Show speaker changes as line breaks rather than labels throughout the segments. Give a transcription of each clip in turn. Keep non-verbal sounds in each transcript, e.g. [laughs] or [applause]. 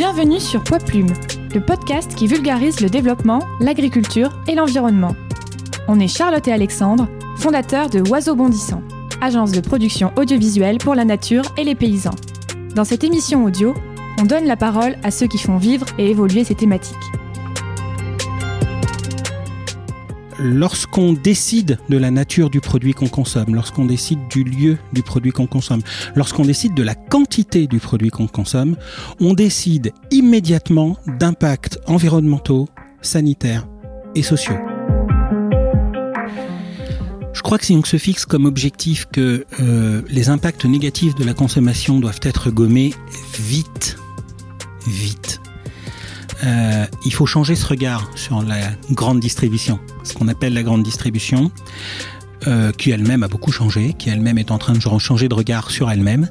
Bienvenue sur Poids Plume, le podcast qui vulgarise le développement, l'agriculture et l'environnement. On est Charlotte et Alexandre, fondateurs de Oiseaux Bondissants, agence de production audiovisuelle pour la nature et les paysans. Dans cette émission audio, on donne la parole à ceux qui font vivre et évoluer ces thématiques.
Lorsqu'on décide de la nature du produit qu'on consomme, lorsqu'on décide du lieu du produit qu'on consomme, lorsqu'on décide de la quantité du produit qu'on consomme, on décide immédiatement d'impacts environnementaux, sanitaires et sociaux. Je crois que si on se fixe comme objectif que euh, les impacts négatifs de la consommation doivent être gommés vite, vite, euh, il faut changer ce regard sur la grande distribution, ce qu'on appelle la grande distribution, euh, qui elle-même a beaucoup changé, qui elle-même est en train de changer de regard sur elle-même.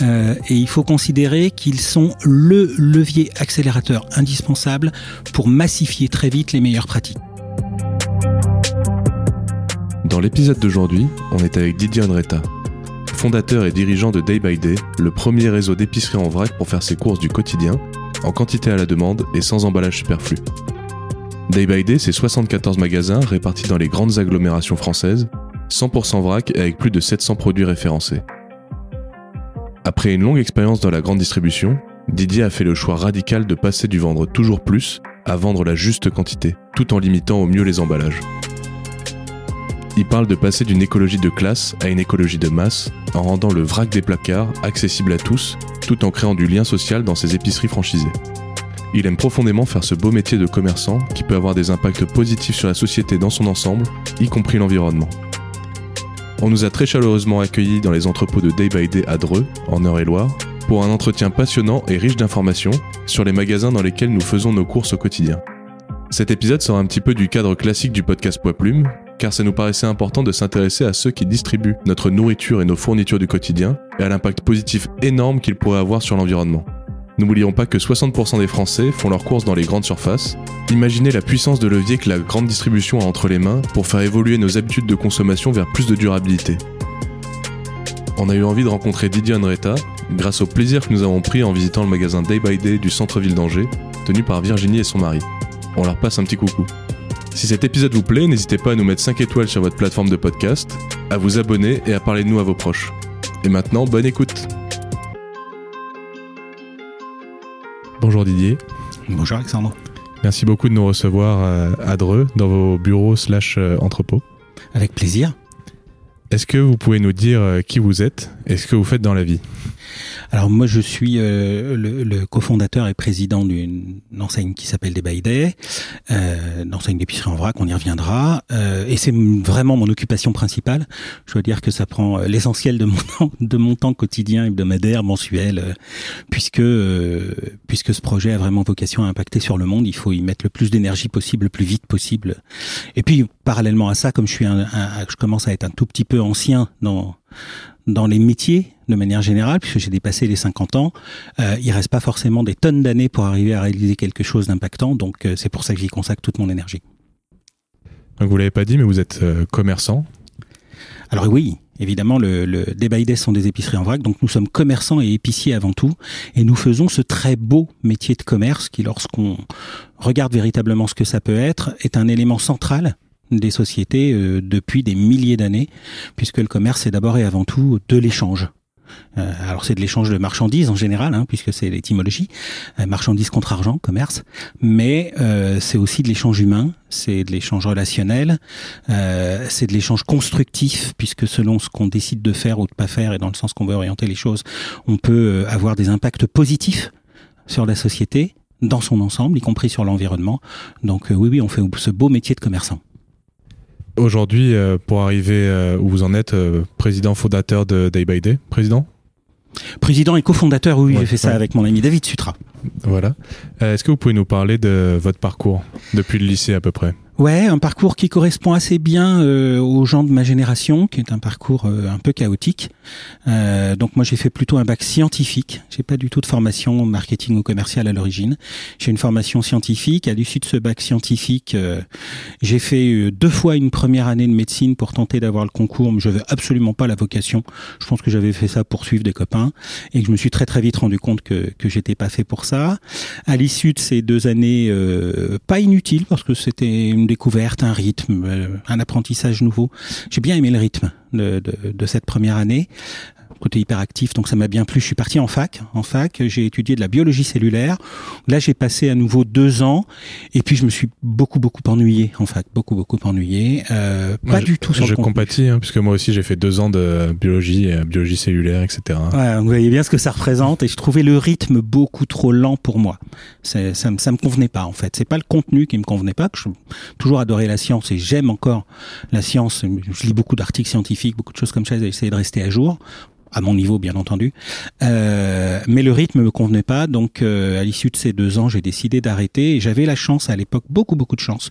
Euh, et il faut considérer qu'ils sont le levier accélérateur indispensable pour massifier très vite les meilleures pratiques.
Dans l'épisode d'aujourd'hui, on est avec Didier Andretta, fondateur et dirigeant de Day by Day, le premier réseau d'épicerie en vrac pour faire ses courses du quotidien en quantité à la demande et sans emballage superflu. Day by Day, c'est 74 magasins répartis dans les grandes agglomérations françaises, 100% vrac et avec plus de 700 produits référencés. Après une longue expérience dans la grande distribution, Didier a fait le choix radical de passer du vendre toujours plus à vendre la juste quantité, tout en limitant au mieux les emballages. Il parle de passer d'une écologie de classe à une écologie de masse en rendant le vrac des placards accessible à tous tout en créant du lien social dans ses épiceries franchisées. Il aime profondément faire ce beau métier de commerçant qui peut avoir des impacts positifs sur la société dans son ensemble, y compris l'environnement. On nous a très chaleureusement accueillis dans les entrepôts de Day by Day à Dreux, en Eure-et-Loire, pour un entretien passionnant et riche d'informations sur les magasins dans lesquels nous faisons nos courses au quotidien. Cet épisode sort un petit peu du cadre classique du podcast Poids Plume, car ça nous paraissait important de s'intéresser à ceux qui distribuent notre nourriture et nos fournitures du quotidien, et à l'impact positif énorme qu'ils pourraient avoir sur l'environnement. N'oublions pas que 60% des Français font leurs courses dans les grandes surfaces. Imaginez la puissance de levier que la grande distribution a entre les mains pour faire évoluer nos habitudes de consommation vers plus de durabilité. On a eu envie de rencontrer Didier Andretta grâce au plaisir que nous avons pris en visitant le magasin Day by Day du centre-ville d'Angers, tenu par Virginie et son mari. On leur passe un petit coucou. Si cet épisode vous plaît, n'hésitez pas à nous mettre 5 étoiles sur votre plateforme de podcast, à vous abonner et à parler de nous à vos proches. Et maintenant, bonne écoute Bonjour Didier.
Bonjour Alexandre.
Merci beaucoup de nous recevoir euh, à Dreux, dans vos bureaux slash euh, entrepôts.
Avec plaisir.
Est-ce que vous pouvez nous dire euh, qui vous êtes et ce que vous faites dans la vie?
Alors moi je suis euh, le, le cofondateur et président d'une enseigne qui s'appelle Des Day, euh, une enseigne d'épicerie en vrac, on y reviendra. Euh, et c'est vraiment mon occupation principale. Je dois dire que ça prend euh, l'essentiel de mon [laughs] temps, de mon temps quotidien, hebdomadaire, mensuel, euh, puisque euh, puisque ce projet a vraiment vocation à impacter sur le monde. Il faut y mettre le plus d'énergie possible, le plus vite possible. Et puis parallèlement à ça, comme je suis un, un, je commence à être un tout petit peu ancien dans dans les métiers de manière générale, puisque j'ai dépassé les 50 ans, euh, il reste pas forcément des tonnes d'années pour arriver à réaliser quelque chose d'impactant, donc euh, c'est pour ça que j'y consacre toute mon énergie.
Donc vous l'avez pas dit, mais vous êtes euh, commerçant.
Alors oui, évidemment, le, le Day sont des épiceries en vrac, donc nous sommes commerçants et épiciers avant tout, et nous faisons ce très beau métier de commerce qui, lorsqu'on regarde véritablement ce que ça peut être, est un élément central des sociétés euh, depuis des milliers d'années, puisque le commerce est d'abord et avant tout de l'échange. Euh, alors c'est de l'échange de marchandises en général, hein, puisque c'est l'étymologie, euh, marchandises contre argent, commerce, mais euh, c'est aussi de l'échange humain, c'est de l'échange relationnel, c'est de l'échange constructif, puisque selon ce qu'on décide de faire ou de pas faire, et dans le sens qu'on veut orienter les choses, on peut avoir des impacts positifs sur la société dans son ensemble, y compris sur l'environnement. Donc oui, oui, on fait ce beau métier de commerçant.
Aujourd'hui, euh, pour arriver euh, où vous en êtes, euh, président fondateur de Day by Day, président
Président et cofondateur, oui,
Ouais,
j'ai fait ça avec mon ami David Sutra.
Voilà. Est-ce que vous pouvez nous parler de votre parcours depuis le lycée à peu près?
Ouais, un parcours qui correspond assez bien euh, aux gens de ma génération, qui est un parcours euh, un peu chaotique. Euh, donc moi j'ai fait plutôt un bac scientifique. J'ai pas du tout de formation marketing ou commercial à l'origine. J'ai une formation scientifique. À l'issue de ce bac scientifique, j'ai fait deux fois une première année de médecine pour tenter d'avoir le concours, mais je n'avais absolument pas la vocation. Je pense que j'avais fait ça pour suivre des copains et que je me suis très très vite rendu compte que que j'étais pas fait pour ça. À l'issue de ces deux années, pas inutiles parce que c'était une découverte, un rythme, euh, un apprentissage nouveau. J'ai bien aimé le rythme de, de, de cette première année côté hyperactif, donc ça m'a bien plu. Je suis parti en fac. En fac, j'ai étudié de la biologie cellulaire. Là, j'ai passé à nouveau deux ans, et puis je me suis beaucoup beaucoup ennuyé en fac, beaucoup beaucoup ennuyé. Euh, pas du tout sur
Je compatis, hein, puisque moi aussi j'ai fait deux ans de biologie, euh, biologie cellulaire, etc.
Ouais, vous voyez bien ce que ça représente, et je trouvais le rythme beaucoup trop lent pour moi. Ça, ça, ça me convenait pas en fait. C'est pas le contenu qui me convenait pas. Que je toujours adoré la science et j'aime encore la science. Je lis beaucoup d'articles scientifiques, beaucoup de choses comme ça. J'ai essayé de rester à jour à mon niveau bien entendu. Euh, mais le rythme me convenait pas, donc euh, à l'issue de ces deux ans, j'ai décidé d'arrêter. Et j'avais la chance à l'époque, beaucoup beaucoup de chance.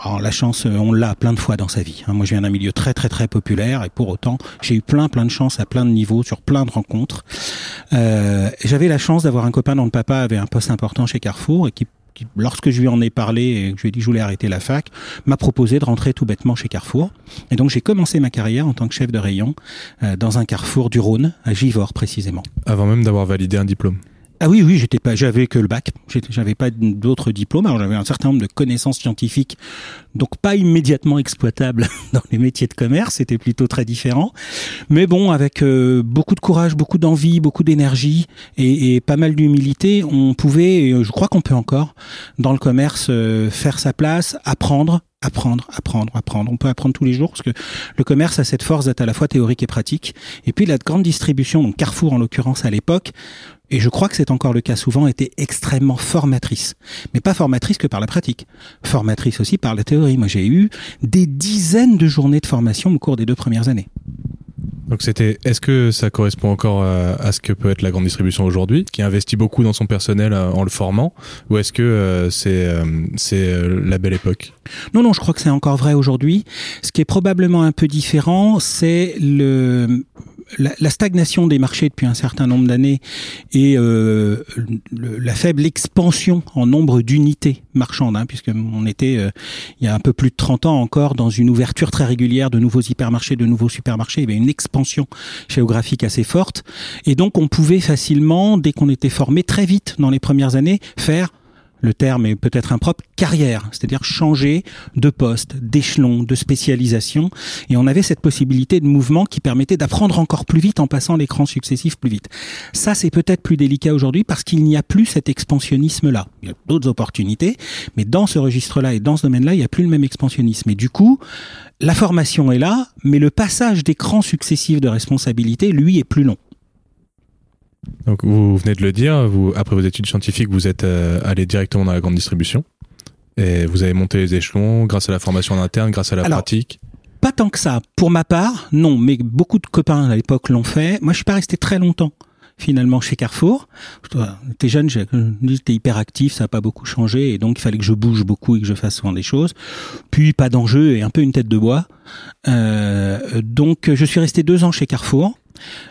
Alors la chance, on l'a plein de fois dans sa vie. Hein. Moi, je viens d'un milieu très très très populaire et pour autant, j'ai eu plein plein de chance à plein de niveaux, sur plein de rencontres. Euh, j'avais la chance d'avoir un copain dont le papa avait un poste important chez Carrefour et qui lorsque je lui en ai parlé et que je lui ai dit que je voulais arrêter la fac, m'a proposé de rentrer tout bêtement chez Carrefour. Et donc j'ai commencé ma carrière en tant que chef de rayon euh, dans un Carrefour du Rhône, à Givors précisément.
Avant même d'avoir validé un diplôme.
Ah oui, oui, j'étais pas, j'avais que le bac. J'avais pas d'autres diplômes. Alors j'avais un certain nombre de connaissances scientifiques, donc pas immédiatement exploitables [laughs] dans les métiers de commerce. C'était plutôt très différent. Mais bon, avec euh, beaucoup de courage, beaucoup d'envie, beaucoup d'énergie et, et, pas mal d'humilité, on pouvait, et je crois qu'on peut encore, dans le commerce, euh, faire sa place, apprendre, apprendre, apprendre, apprendre. On peut apprendre tous les jours parce que le commerce a cette force d'être à la fois théorique et pratique. Et puis la grande distribution, donc Carrefour en l'occurrence à l'époque, et je crois que c'est encore le cas souvent, était extrêmement formatrice. Mais pas formatrice que par la pratique, formatrice aussi par la théorie. Moi, j'ai eu des dizaines de journées de formation au cours des deux premières années.
Donc c'était, est-ce que ça correspond encore à, ce que peut être la grande distribution aujourd'hui, qui investit beaucoup dans son personnel euh, en le formant, ou est-ce que euh, c'est euh, c'est la belle époque?
Non, non, je crois que c'est encore vrai aujourd'hui. Ce qui est probablement un peu différent, c'est le la, stagnation des marchés depuis un certain nombre d'années et euh, la faible expansion en nombre d'unités marchandes, hein, puisque on était euh, il y a un peu plus de 30 ans encore dans une ouverture très régulière de nouveaux hypermarchés, de nouveaux supermarchés, il y avait une expansion géographique assez forte, et donc on pouvait facilement, dès qu'on était formé très vite dans les premières années, faire le terme est peut-être impropre, carrière, c'est-à-dire changer de poste, d'échelon, de spécialisation. Et on avait cette possibilité de mouvement qui permettait d'apprendre encore plus vite en passant l'écran successif plus vite. Ça, c'est peut-être plus délicat aujourd'hui parce qu'il n'y a plus cet expansionnisme-là. Il y a d'autres opportunités, mais dans ce registre-là et dans ce domaine-là, il n'y a plus le même expansionnisme. Et du coup, la formation est là, mais le passage d'écran successif de responsabilité, lui, est plus long.
Donc vous venez de le dire, vous, après vos études scientifiques, vous êtes euh, allé directement dans la grande distribution et vous avez monté les échelons grâce à la formation en interne, grâce à la pratique.
Pas tant que ça. Pour ma part, non, mais beaucoup de copains à l'époque l'ont fait. Moi, je suis pas resté très longtemps finalement chez Carrefour. J'étais jeune, j'étais hyper actif, ça n'a pas beaucoup changé et donc il fallait que je bouge beaucoup et que je fasse souvent des choses. Puis pas d'enjeu et un peu une tête de bois. Euh, donc je suis resté deux ans chez Carrefour.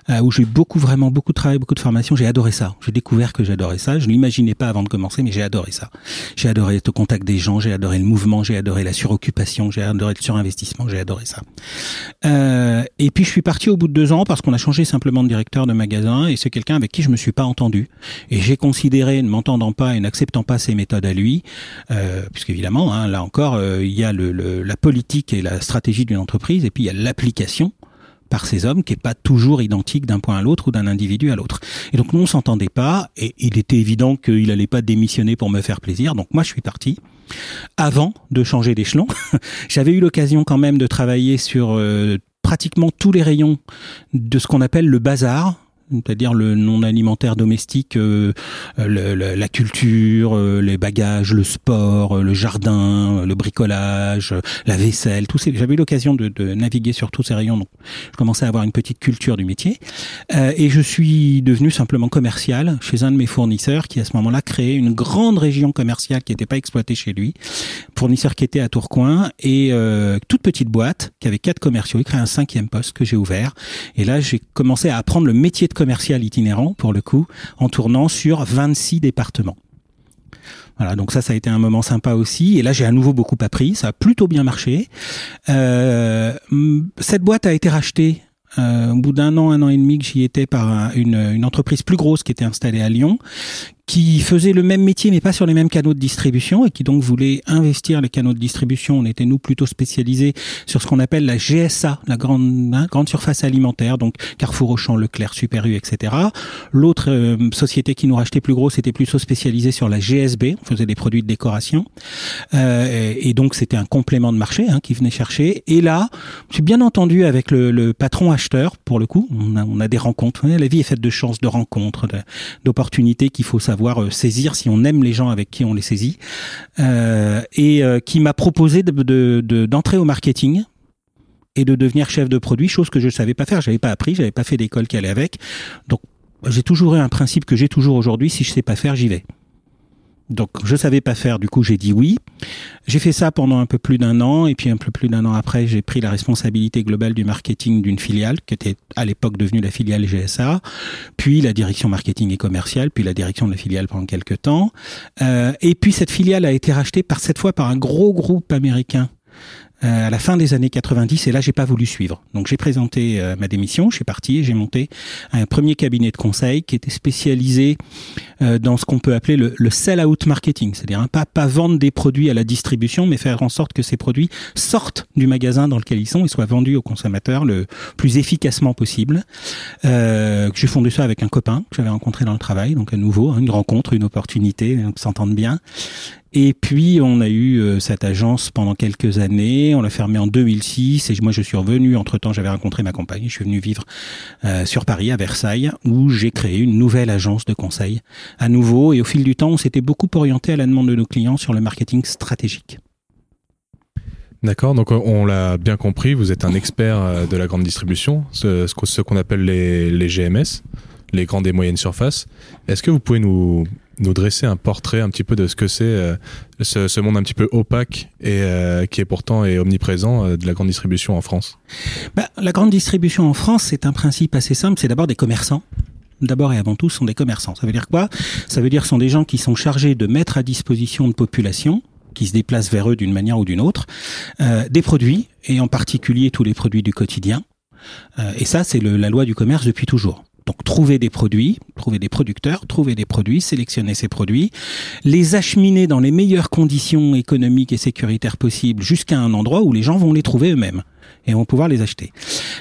Euh, où j'ai beaucoup, vraiment beaucoup de travail, beaucoup de formation. J'ai adoré ça. J'ai découvert que j'adorais ça. Je l'imaginais pas avant de commencer, mais j'ai adoré ça. J'ai adoré le contact des gens, j'ai adoré le mouvement, j'ai adoré la suroccupation, j'ai adoré le surinvestissement, j'ai adoré ça. Euh, et puis je suis parti au bout de deux ans parce qu'on a changé simplement de directeur de magasin et c'est quelqu'un avec qui je me suis pas entendu. Et j'ai considéré, ne m'entendant pas et n'acceptant pas ses méthodes à lui, euh, puisqu'évidemment, hein, là encore, euh, il y a le, la politique et la stratégie d'une entreprise et puis il y a l'application par ces hommes qui est pas toujours identique d'un point à l'autre ou d'un individu à l'autre. Et donc nous on s'entendait pas et il était évident qu'il allait pas démissionner pour me faire plaisir. Donc moi je suis parti avant de changer d'échelon. [laughs] J'avais eu l'occasion quand même de travailler sur euh, pratiquement tous les rayons de ce qu'on appelle le bazar, c'est-à-dire le non alimentaire domestique, euh, le, la culture, euh, les bagages, le sport, le jardin, le bricolage, la vaisselle, tout ces. J'avais eu l'occasion de, de, naviguer sur tous ces rayons, donc je commençais à avoir une petite culture du métier. et je suis devenu simplement commercial chez un de mes fournisseurs qui à ce moment-là créait une grande région commerciale qui n'était pas exploitée chez lui, fournisseur qui était à Tourcoing et toute petite boîte qui avait quatre commerciaux. Il crée un cinquième poste que j'ai ouvert et là j'ai commencé à apprendre le métier de commercial itinérant, pour le coup, en tournant sur 26 départements. Voilà, donc ça, ça a été un moment sympa aussi. Et là, j'ai à nouveau beaucoup appris. Ça a plutôt bien marché. Euh, cette boîte a été rachetée euh, au bout d'un an, un an et demi que j'y étais par une, entreprise plus grosse qui était installée à Lyon, qui faisait le même métier mais pas sur les mêmes canaux de distribution et qui donc voulait investir les canaux de distribution. On était nous plutôt spécialisés sur ce qu'on appelle la GSA, la grande hein, grande surface alimentaire, donc Carrefour, Auchan, Leclerc, Super U, etc. L'autre euh, société qui nous rachetait plus gros, c'était plutôt spécialisé sur la GSB, on faisait des produits de décoration euh, et donc c'était un complément de marché hein, qui venait chercher. Et là, suis bien entendu avec le, le, patron acheteur pour le coup. On a, on a des rencontres. La vie est faite de chances, de rencontres, d'opportunités qu'il faut savoir savoir euh, saisir si on aime les gens avec qui on les saisit, euh, et euh, qui m'a proposé d'entrer de, au marketing et de devenir chef de produit, chose que je ne savais pas faire, j'avais pas appris, j'avais pas fait d'école qui allait avec. Donc j'ai toujours eu un principe que j'ai toujours aujourd'hui, si je sais pas faire, j'y vais. Donc je savais pas faire, du coup j'ai dit oui. J'ai fait ça pendant un peu plus d'un an et puis un peu plus d'un an après j'ai pris la responsabilité globale du marketing d'une filiale qui était à l'époque devenue la filiale GSA, puis la direction marketing et commerciale, puis la direction de la filiale pendant quelques temps. Euh, et puis cette filiale a été rachetée par cette fois par un gros groupe américain à la fin des années 90 et là j'ai pas voulu suivre. Donc j'ai présenté euh, ma démission, je suis parti j'ai monté un premier cabinet de conseil qui était spécialisé euh, dans ce qu'on peut appeler le, le sell-out marketing, c'est-à-dire hein, pas pas vendre des produits à la distribution, mais faire en sorte que ces produits sortent du magasin dans lequel ils sont et soient vendus aux consommateurs le plus efficacement possible. Euh, j'ai fondé ça avec un copain que j'avais rencontré dans le travail, donc à nouveau hein, une rencontre, une opportunité, on s'entende bien. Et puis on a eu euh, cette agence pendant quelques années. On l'a fermée en 2006 et moi je suis revenu. Entre temps, j'avais rencontré ma compagne. Je suis venu vivre euh, sur Paris à Versailles où j'ai créé une nouvelle agence de conseil à nouveau. Et au fil du temps, on s'était beaucoup orienté à la demande de nos clients sur le marketing stratégique.
D'accord, donc on l'a bien compris, vous êtes un expert euh, de la grande distribution, ce, qu'on appelle les GMS, les grandes et moyennes surfaces. Est-ce que vous pouvez nous nous dresser un portrait un petit peu de ce que c'est euh, ce, ce, monde un petit peu opaque et euh, qui est pourtant est omniprésent euh, de la grande distribution en France
bah, La grande distribution en France, c'est un principe assez simple, c'est d'abord des commerçants. D'abord et avant tout, sont des commerçants. Ça veut dire quoi? Ça veut dire sont des gens qui sont chargés de mettre à disposition de populations qui se déplacent vers eux d'une manière ou d'une autre, des produits, et en particulier tous les produits du quotidien. et ça, c'est la loi du commerce depuis toujours. Donc trouver des produits, trouver des producteurs, trouver des produits, sélectionner ces produits, les acheminer dans les meilleures conditions économiques et sécuritaires possibles jusqu'à un endroit où les gens vont les trouver eux-mêmes et vont pouvoir les acheter.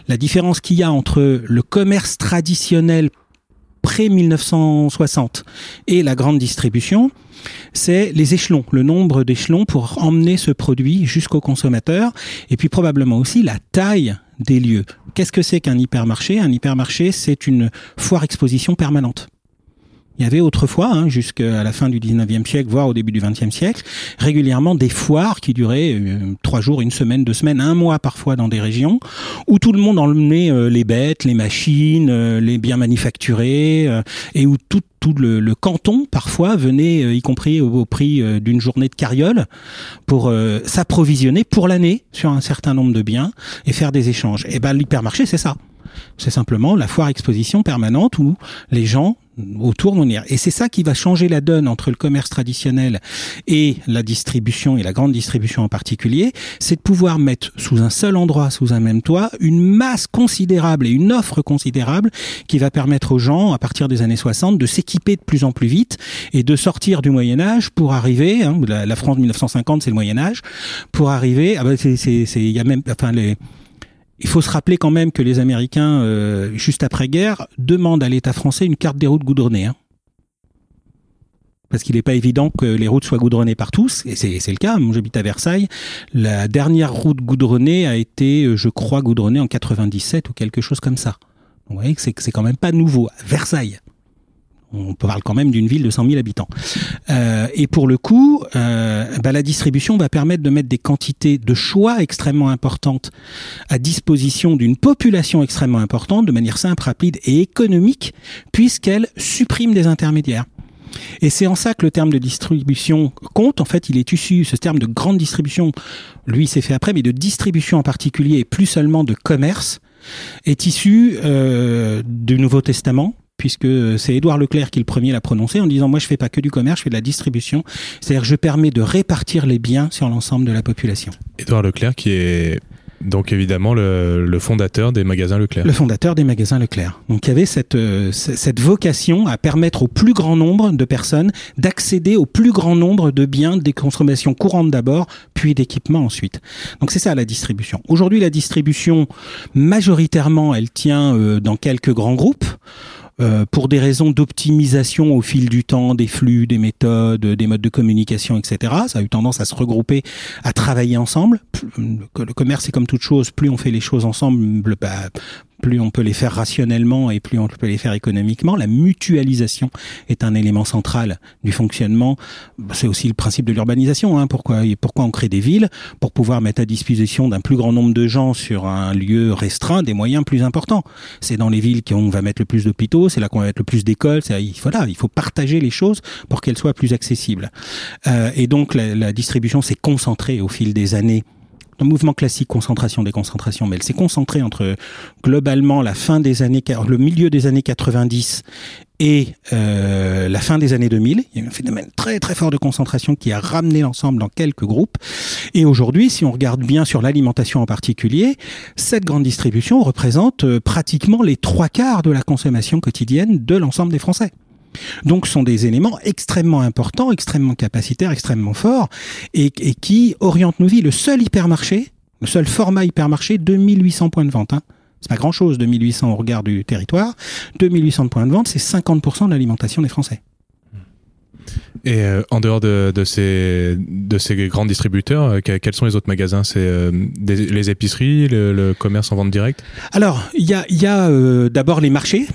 La différence qu'il y a entre le commerce traditionnel pré 1960 et la grande distribution, c'est les échelons, le nombre d'échelons pour emmener ce produit jusqu'au consommateur, et puis probablement aussi la taille des lieux. Qu'est-ce que c'est qu'un hypermarché? Un hypermarché, c'est une foire exposition permanente. Il y avait autrefois, hein, jusqu'à la fin du 19e siècle, voire au début du 20e siècle, régulièrement des foires qui duraient euh, trois jours, une semaine, deux semaines, un mois parfois dans des régions, où tout le monde emmenait euh, les bêtes, les machines, euh, les biens manufacturés, et où tout, le, canton parfois venait, y compris au, prix d'une journée de carriole, pour s'approvisionner pour l'année sur un certain nombre de biens et faire des échanges. Et ben l'hypermarché, c'est ça. C'est simplement la foire exposition permanente où les gens autour venir. Et c'est ça qui va changer la donne entre le commerce traditionnel et la distribution et la grande distribution en particulier, c'est de pouvoir mettre sous un seul endroit, sous un même toit, une masse considérable et une offre considérable qui va permettre aux gens, à partir des années 60, de s'équiper de plus en plus vite et de sortir du Moyen Âge pour arriver, hein, la, la, France 1950 c'est le Moyen Âge, pour arriver, ah ben c'est, il y a même, enfin les il faut se rappeler quand même que les Américains, euh, juste après-guerre, demandent à l'État français une carte des routes goudronnées. Hein. Parce qu'il n'est pas évident que les routes soient goudronnées par tous, et c'est le cas. Moi, j'habite à Versailles. La dernière route goudronnée a été, euh, je crois, goudronnée en 97 ou quelque chose comme ça. Vous voyez que c'est, c'est quand même pas nouveau. Versailles, on parle quand même d'une ville de 100 000 habitants. Euh, et pour le coup, euh, bah, la distribution va permettre de mettre des quantités de choix extrêmement importantes à disposition d'une population extrêmement importante de manière simple, rapide et économique, puisqu'elle supprime des intermédiaires. Et c'est en ça que le terme de distribution compte. En fait, il est issu, ce terme de grande distribution, lui, s'est fait après, mais de distribution en particulier, et plus seulement de commerce, est issu euh, du Nouveau Testament, puisque c'est Édouard Leclerc qui le premier l'a prononcé en disant moi je fais pas que du commerce, je fais de la distribution, c'est-à-dire je permets de répartir les biens sur l'ensemble de la population.
Édouard Leclerc qui est donc évidemment le, le, fondateur des magasins Leclerc.
Le fondateur des magasins Leclerc. Donc il y avait cette, euh, cette vocation à permettre au plus grand nombre de personnes d'accéder au plus grand nombre de biens, des consommations courantes d'abord, puis d'équipements ensuite. Donc c'est ça la distribution. Aujourd'hui la distribution, majoritairement, elle tient euh, dans quelques grands groupes. Euh, pour des raisons d'optimisation au fil du temps des flux, des méthodes, des modes de communication, etc. Ça a eu tendance à se regrouper, à travailler ensemble. Le commerce, c'est comme toute chose, plus on fait les choses ensemble, bah, plus on peut les faire rationnellement et plus on peut les faire économiquement. La mutualisation est un élément central du fonctionnement. C'est aussi le principe de l'urbanisation. Hein. Pourquoi, pourquoi on crée des villes Pour pouvoir mettre à disposition d'un plus grand nombre de gens sur un lieu restreint des moyens plus importants. C'est dans les villes qu'on va mettre le plus d'hôpitaux, c'est là qu'on va mettre le plus d'écoles. Il, voilà, il faut partager les choses pour qu'elles soient plus accessibles. Euh, et donc la, la distribution s'est concentrée au fil des années un mouvement classique concentration déconcentration mais elle s'est concentrée entre globalement la fin des années le milieu des années 90 et euh, la fin des années 2000 il y a un phénomène très très fort de concentration qui a ramené l'ensemble dans quelques groupes. Et aujourd'hui si on regarde bien sur l'alimentation en particulier cette grande distribution représente euh, pratiquement les trois quarts de la consommation quotidienne de l'ensemble des Français donc, ce sont des éléments extrêmement importants, extrêmement capacitaires, extrêmement forts, et, qui orientent nos vies. Le seul hypermarché, le seul format hypermarché, 2800 points de vente. Hein. C'est pas grand chose, 2800 au regard du territoire. 2800 points de vente, c'est 50% de l'alimentation des Français.
Et euh, en dehors de, ces, de ces grands distributeurs, euh, quels sont les autres magasins? C'est euh, les épiceries, le, commerce en vente directe?
Alors, il y a, y a d'abord les marchés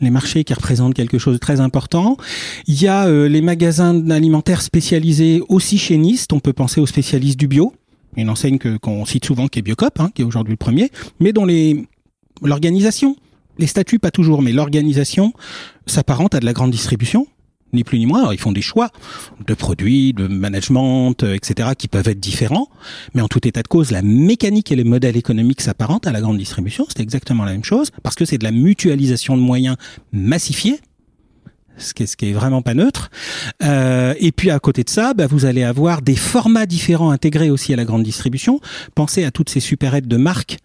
les marchés qui représentent quelque chose de très important. Il y a euh, les magasins alimentaires spécialisés aussi chez On peut penser aux spécialistes du bio, une enseigne que qu'on cite souvent qui est Biocop, hein, qui est aujourd'hui le premier, mais dont l'organisation, les statuts pas toujours, mais l'organisation s'apparente à de la grande distribution ni plus ni moins. ils font des choix de produits, de management, euh, etc., qui peuvent être différents. Mais en tout état de cause, la mécanique et les modèles économiques s'apparentent à la grande distribution. C'est exactement la même chose parce que c'est de la mutualisation de moyens massifiés ce qui est, ce qui est vraiment pas neutre. Euh, et puis à côté de ça, bah, vous allez avoir des formats différents intégrés aussi à la grande distribution. Pensez à toutes ces supérettes de marques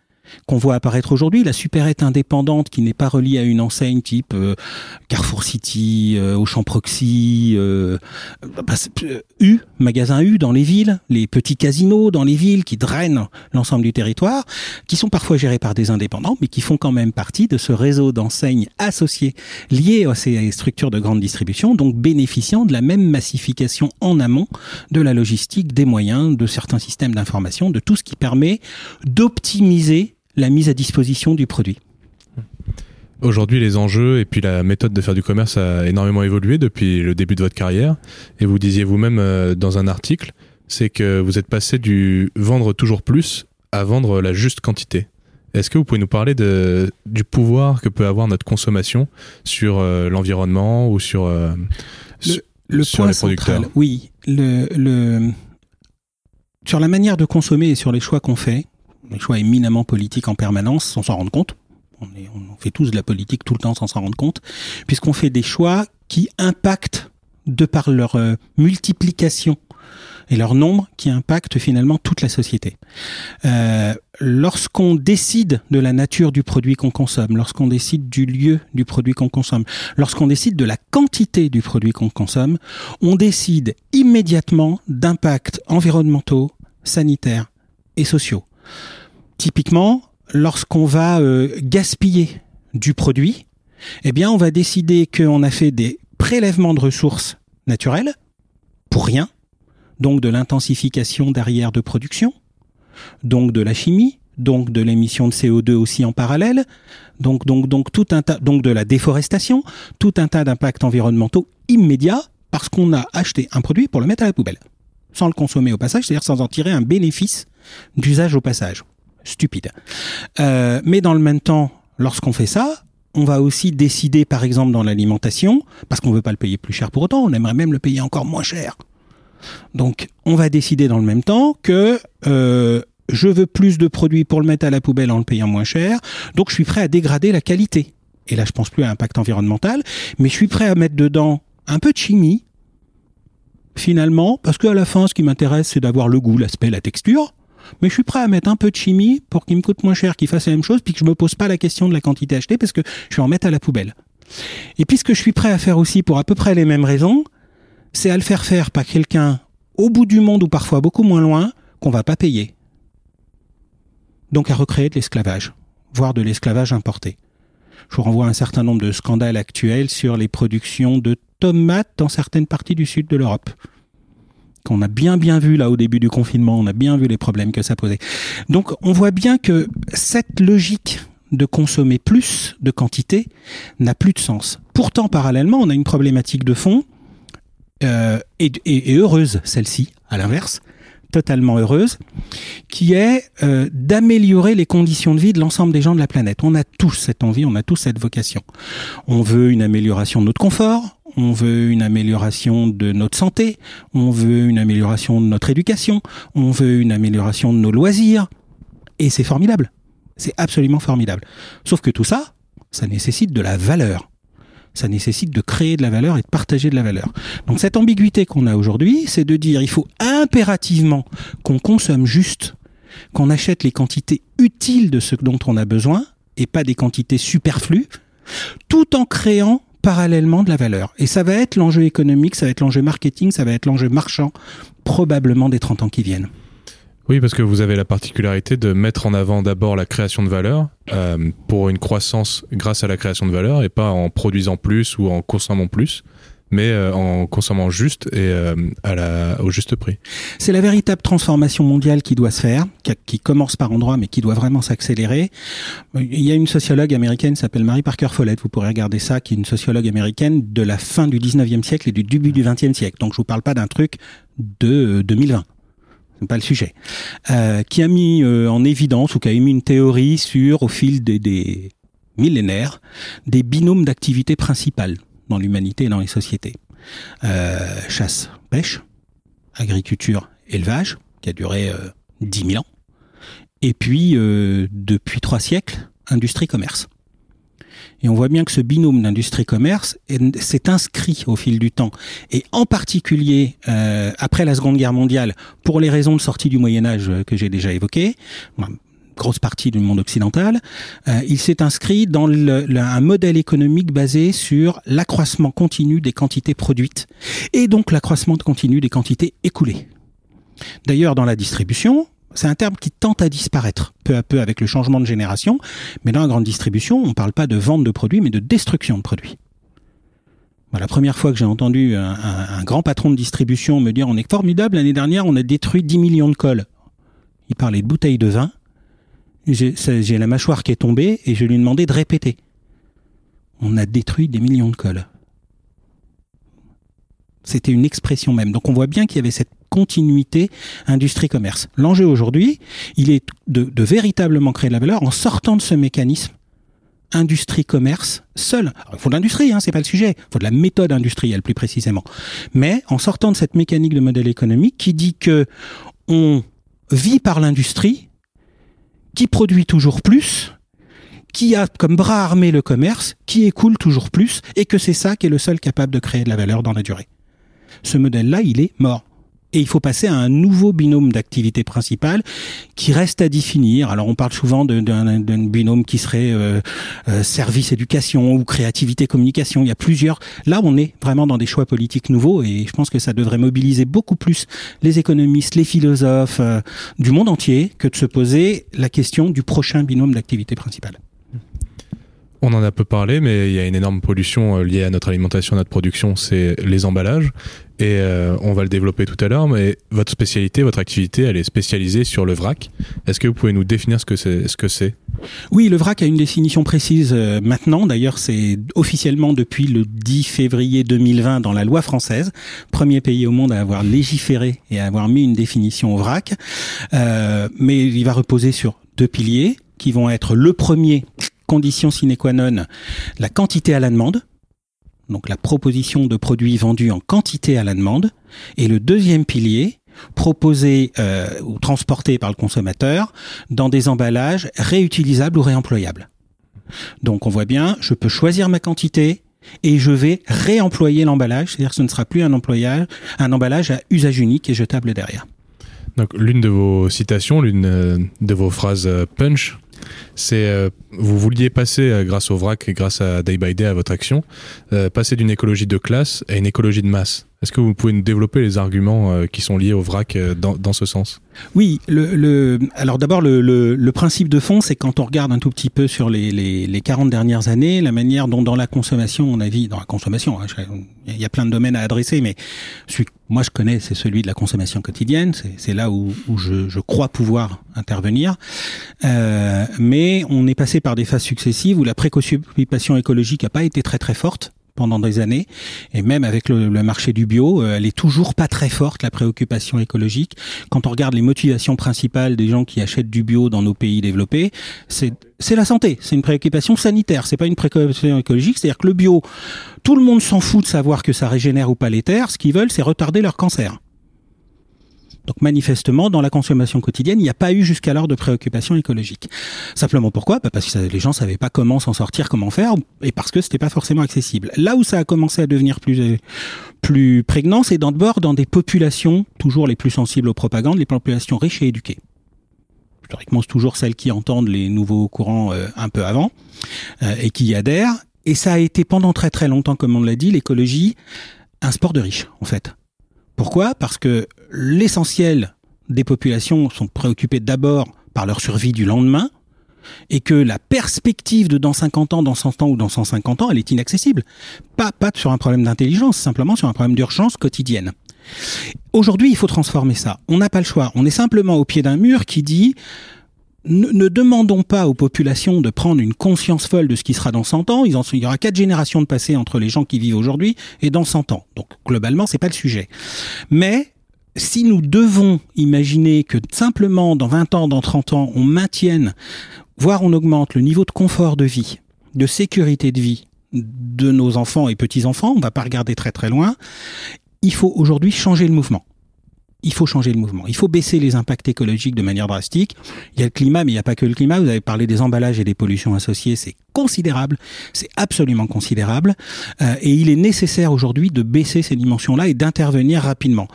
qu'on voit apparaître aujourd'hui, la supérette indépendante qui n'est pas reliée à une enseigne type euh, Carrefour City, euh, Auchan Proxy, euh, bah, U, magasin U dans les villes, les petits casinos dans les villes qui drainent l'ensemble du territoire, qui sont parfois gérés par des indépendants, mais qui font quand même partie de ce réseau d'enseignes associées liées à ces structures de grande distribution, donc bénéficiant de la même massification en amont de la logistique, des moyens, de certains systèmes d'information, de tout ce qui permet d'optimiser la mise à disposition du produit.
Aujourd'hui, les enjeux et puis la méthode de faire du commerce a énormément évolué depuis le début de votre carrière. Et vous disiez vous-même euh, dans un article, c'est que vous êtes passé du vendre toujours plus à vendre la juste quantité. Est-ce que vous pouvez nous parler de, du pouvoir que peut avoir notre consommation sur euh, l'environnement ou sur, euh,
le,
sur
les producteurs Oui, le, le, sur la manière de consommer et sur les choix qu'on fait, les choix éminemment politiques en permanence sans s'en rendre compte. On, on fait tous de la politique tout le temps sans s'en rendre compte, puisqu'on fait des choix qui impactent, de par leur euh, multiplication et leur nombre, qui impactent finalement toute la société. Euh, lorsqu'on décide de la nature du produit qu'on consomme, lorsqu'on décide du lieu du produit qu'on consomme, lorsqu'on décide de la quantité du produit qu'on consomme, on décide immédiatement d'impacts environnementaux, sanitaires et sociaux. Typiquement, lorsqu'on va euh, gaspiller du produit, eh bien, on va décider qu'on a fait des prélèvements de ressources naturelles pour rien, donc de l'intensification derrière de production, donc de la chimie, donc de l'émission de CO2 aussi en parallèle, donc, donc, donc, tout un tas, donc de la déforestation, tout un tas d'impacts environnementaux immédiats parce qu'on a acheté un produit pour le mettre à la poubelle, sans le consommer au passage, c'est-à-dire sans en tirer un bénéfice d'usage au passage. Stupide. Euh, mais dans le même temps, lorsqu'on fait ça, on va aussi décider, par exemple, dans l'alimentation, parce qu'on veut pas le payer plus cher pour autant, on aimerait même le payer encore moins cher. Donc, on va décider dans le même temps que euh, je veux plus de produits pour le mettre à la poubelle en le payant moins cher, donc je suis prêt à dégrader la qualité. Et là, je pense plus à impact environnemental, mais je suis prêt à mettre dedans un peu de chimie, finalement, parce qu'à la fin, ce qui m'intéresse, c'est d'avoir le goût, l'aspect, la texture. Mais je suis prêt à mettre un peu de chimie pour qu'il me coûte moins cher, qu'il fasse la même chose, puis que je me pose pas la question de la quantité achetée, parce que je vais en mettre à la poubelle. Et puis ce que je suis prêt à faire aussi pour à peu près les mêmes raisons, c'est à le faire faire par quelqu'un au bout du monde ou parfois beaucoup moins loin qu'on va pas payer. Donc à recréer de l'esclavage, voire de l'esclavage importé. Je vous renvoie à un certain nombre de scandales actuels sur les productions de tomates dans certaines parties du sud de l'Europe. Qu'on a bien bien vu là au début du confinement, on a bien vu les problèmes que ça posait. Donc on voit bien que cette logique de consommer plus de quantité n'a plus de sens. Pourtant, parallèlement, on a une problématique de fond, euh, et, et, et heureuse celle-ci, à l'inverse, totalement heureuse, qui est euh, d'améliorer les conditions de vie de l'ensemble des gens de la planète. On a tous cette envie, on a tous cette vocation. On veut une amélioration de notre confort, on veut une amélioration de notre santé, on veut une amélioration de notre éducation, on veut une amélioration de nos loisirs, et c'est formidable. C'est absolument formidable. Sauf que tout ça, ça nécessite de la valeur ça nécessite de créer de la valeur et de partager de la valeur. Donc cette ambiguïté qu'on a aujourd'hui, c'est de dire il faut impérativement qu'on consomme juste, qu'on achète les quantités utiles de ce dont on a besoin et pas des quantités superflues, tout en créant parallèlement de la valeur. Et ça va être l'enjeu économique, ça va être l'enjeu marketing, ça va être l'enjeu marchand, probablement des 30 ans qui viennent.
Oui, parce que vous avez la particularité de mettre en avant d'abord la création de valeur euh, pour une croissance grâce à la création de valeur et pas en produisant plus ou en consommant plus mais euh, en consommant juste et euh, à la, au juste prix.
C'est la véritable transformation mondiale qui doit se faire, qui, qui commence par endroit, mais qui doit vraiment s'accélérer. Il y a une sociologue américaine s'appelle Mary Parker Follett, vous pourrez regarder ça, qui est une sociologue américaine de la fin du 19e siècle et du début du 20e siècle. Donc je vous parle pas d'un truc de 2020 c'est pas le sujet, euh, qui a mis euh, en évidence ou qui a émis une théorie sur, au fil des, des millénaires, des binômes d'activités principales dans l'humanité et dans les sociétés. Euh, chasse, pêche, agriculture, élevage, qui a duré euh, 10 000 ans, et puis, euh, depuis trois siècles, industrie-commerce. Et on voit bien que ce binôme d'industrie-commerce s'est inscrit au fil du temps. Et en particulier, euh, après la Seconde Guerre mondiale, pour les raisons de sortie du Moyen Âge que j'ai déjà évoquées, grosse partie du monde occidental, euh, il s'est inscrit dans un modèle économique basé sur l'accroissement continu des quantités produites et donc l'accroissement continu des quantités écoulées. D'ailleurs, dans la distribution, c'est un terme qui tente à disparaître peu à peu avec le changement de génération, mais dans la grande distribution, on ne parle pas de vente de produits, mais de destruction de produits. la première fois que j'ai entendu un, un, grand patron de distribution me dire on est formidable, l'année dernière on a détruit 10 millions de cols. Il parlait de bouteilles de vin. J'ai la mâchoire qui est tombée et je lui ai demandé de répéter. On a détruit des millions de cols. C'était une expression même. Donc on voit bien qu'il y avait cette continuité industrie-commerce. L'enjeu aujourd'hui, il est de, véritablement créer de la valeur en sortant de ce mécanisme industrie-commerce seul. Il faut de l'industrie, hein, c'est pas le sujet. Il faut de la méthode industrielle plus précisément. Mais en sortant de cette mécanique de modèle économique qui dit que on vit par l'industrie, qui produit toujours plus, qui a comme bras armé le commerce, qui écoule toujours plus, et que c'est ça qui est le seul capable de créer de la valeur dans la durée. Ce modèle-là, il est mort et il faut passer à un nouveau binôme d'activité principale qui reste à définir. Alors on parle souvent d'un binôme qui serait euh, euh, service éducation ou créativité communication. Il y a plusieurs. Là, on est vraiment dans des choix politiques nouveaux et je pense que ça devrait mobiliser beaucoup plus les économistes, les philosophes euh, du monde entier que de se poser la question du prochain binôme d'activité principale.
On en a peu parlé, mais il y a une énorme pollution euh, liée à notre alimentation, à notre production, c'est les emballages. Et euh, on va le développer tout à l'heure, mais votre spécialité, votre activité, elle est spécialisée sur le vrac. Est-ce que vous pouvez nous définir ce que c'est ce que c'est?
Oui, le vrac a une définition précise euh, maintenant. D'ailleurs, c'est officiellement depuis le 10 février 2020 dans la loi française, premier pays au monde à avoir légiféré et à avoir mis une définition au vrac. mais il va reposer sur deux piliers qui vont être le premier condition sine qua non, la quantité à la demande, donc la proposition de produits vendus en quantité à la demande, et le deuxième pilier, proposé euh, ou transporté par le consommateur dans des emballages réutilisables ou réemployables. Donc on voit bien, je peux choisir ma quantité et je vais réemployer l'emballage, c'est-à-dire que ce ne sera plus un, employage, un emballage à usage unique et jetable derrière.
Donc l'une de vos citations, l'une euh, de vos phrases euh, punch, c'est euh, vous vouliez passer euh, grâce au vrac et grâce à Day by Day à votre action, euh, passer d'une écologie de classe à une écologie de masse. Est-ce que vous pouvez nous développer les arguments qui sont liés au vrac dans, dans ce sens?
Oui, le, le, alors d'abord le, le, le, principe de fond, c'est quand on regarde un tout petit peu sur les, les, les 40 dernières années, la manière dont dans la consommation, on a vu, dans la consommation, hein, il y a plein de domaines à adresser, mais celui que moi je connais, c'est celui de la consommation quotidienne, c'est là où, où je, je, crois pouvoir intervenir. Euh, mais on est passé par des phases successives où la préoccupation écologique n'a pas été très très forte pendant des années. Et même avec le, marché du bio, euh, elle est toujours pas très forte, la préoccupation écologique. Quand on regarde les motivations principales des gens qui achètent du bio dans nos pays développés, c'est c'est la santé, c'est une préoccupation sanitaire, c'est pas une préoccupation écologique, c'est-à-dire que le bio, tout le monde s'en fout de savoir que ça régénère ou pas les terres, ce qu'ils veulent c'est retarder leur cancer. Donc manifestement, dans la consommation quotidienne, il n'y a pas eu jusqu'alors de préoccupation écologique. Simplement pourquoi? Bah, Parce que les gens savaient pas comment s'en sortir, comment faire, et parce que c'était pas forcément accessible. Là où ça a commencé à devenir plus plus prégnant, c'est d'abord dans des populations toujours les plus sensibles aux propagandes, les populations riches et éduquées. Historiquement, c'est toujours celles qui entendent les nouveaux courants euh, un peu avant euh, et qui y adhèrent. Et ça a été pendant très très longtemps, comme on l'a dit, l'écologie, un sport de riches, en fait. Pourquoi? Parce que l'essentiel des populations sont préoccupées d'abord par leur survie du lendemain et que la perspective de dans 50 ans, dans 100 ans ou dans 150 ans, elle est inaccessible. Pas, pas sur un problème d'intelligence, simplement sur un problème d'urgence quotidienne. Aujourd'hui, il faut transformer ça. On n'a pas le choix. On est simplement au pied d'un mur qui dit ne, demandons pas aux populations de prendre une conscience folle de ce qui sera dans 100 ans. il y aura quatre générations de passé entre les gens qui vivent aujourd'hui et dans 100 ans. Donc globalement, c'est pas le sujet. Mais si nous devons imaginer que simplement dans 20 ans, dans 30 ans, on maintienne, voire on augmente le niveau de confort de vie, de sécurité de vie de nos enfants et petits-enfants, on va pas regarder très très loin, il faut aujourd'hui changer le mouvement il faut changer le mouvement. Il faut baisser les impacts écologiques de manière drastique. Il y a le climat, mais il n'y a pas que le climat. Vous avez parlé des emballages et des pollutions associées. C'est considérable. C'est absolument considérable. Euh, et il est nécessaire aujourd'hui de baisser ces dimensions-là et d'intervenir rapidement.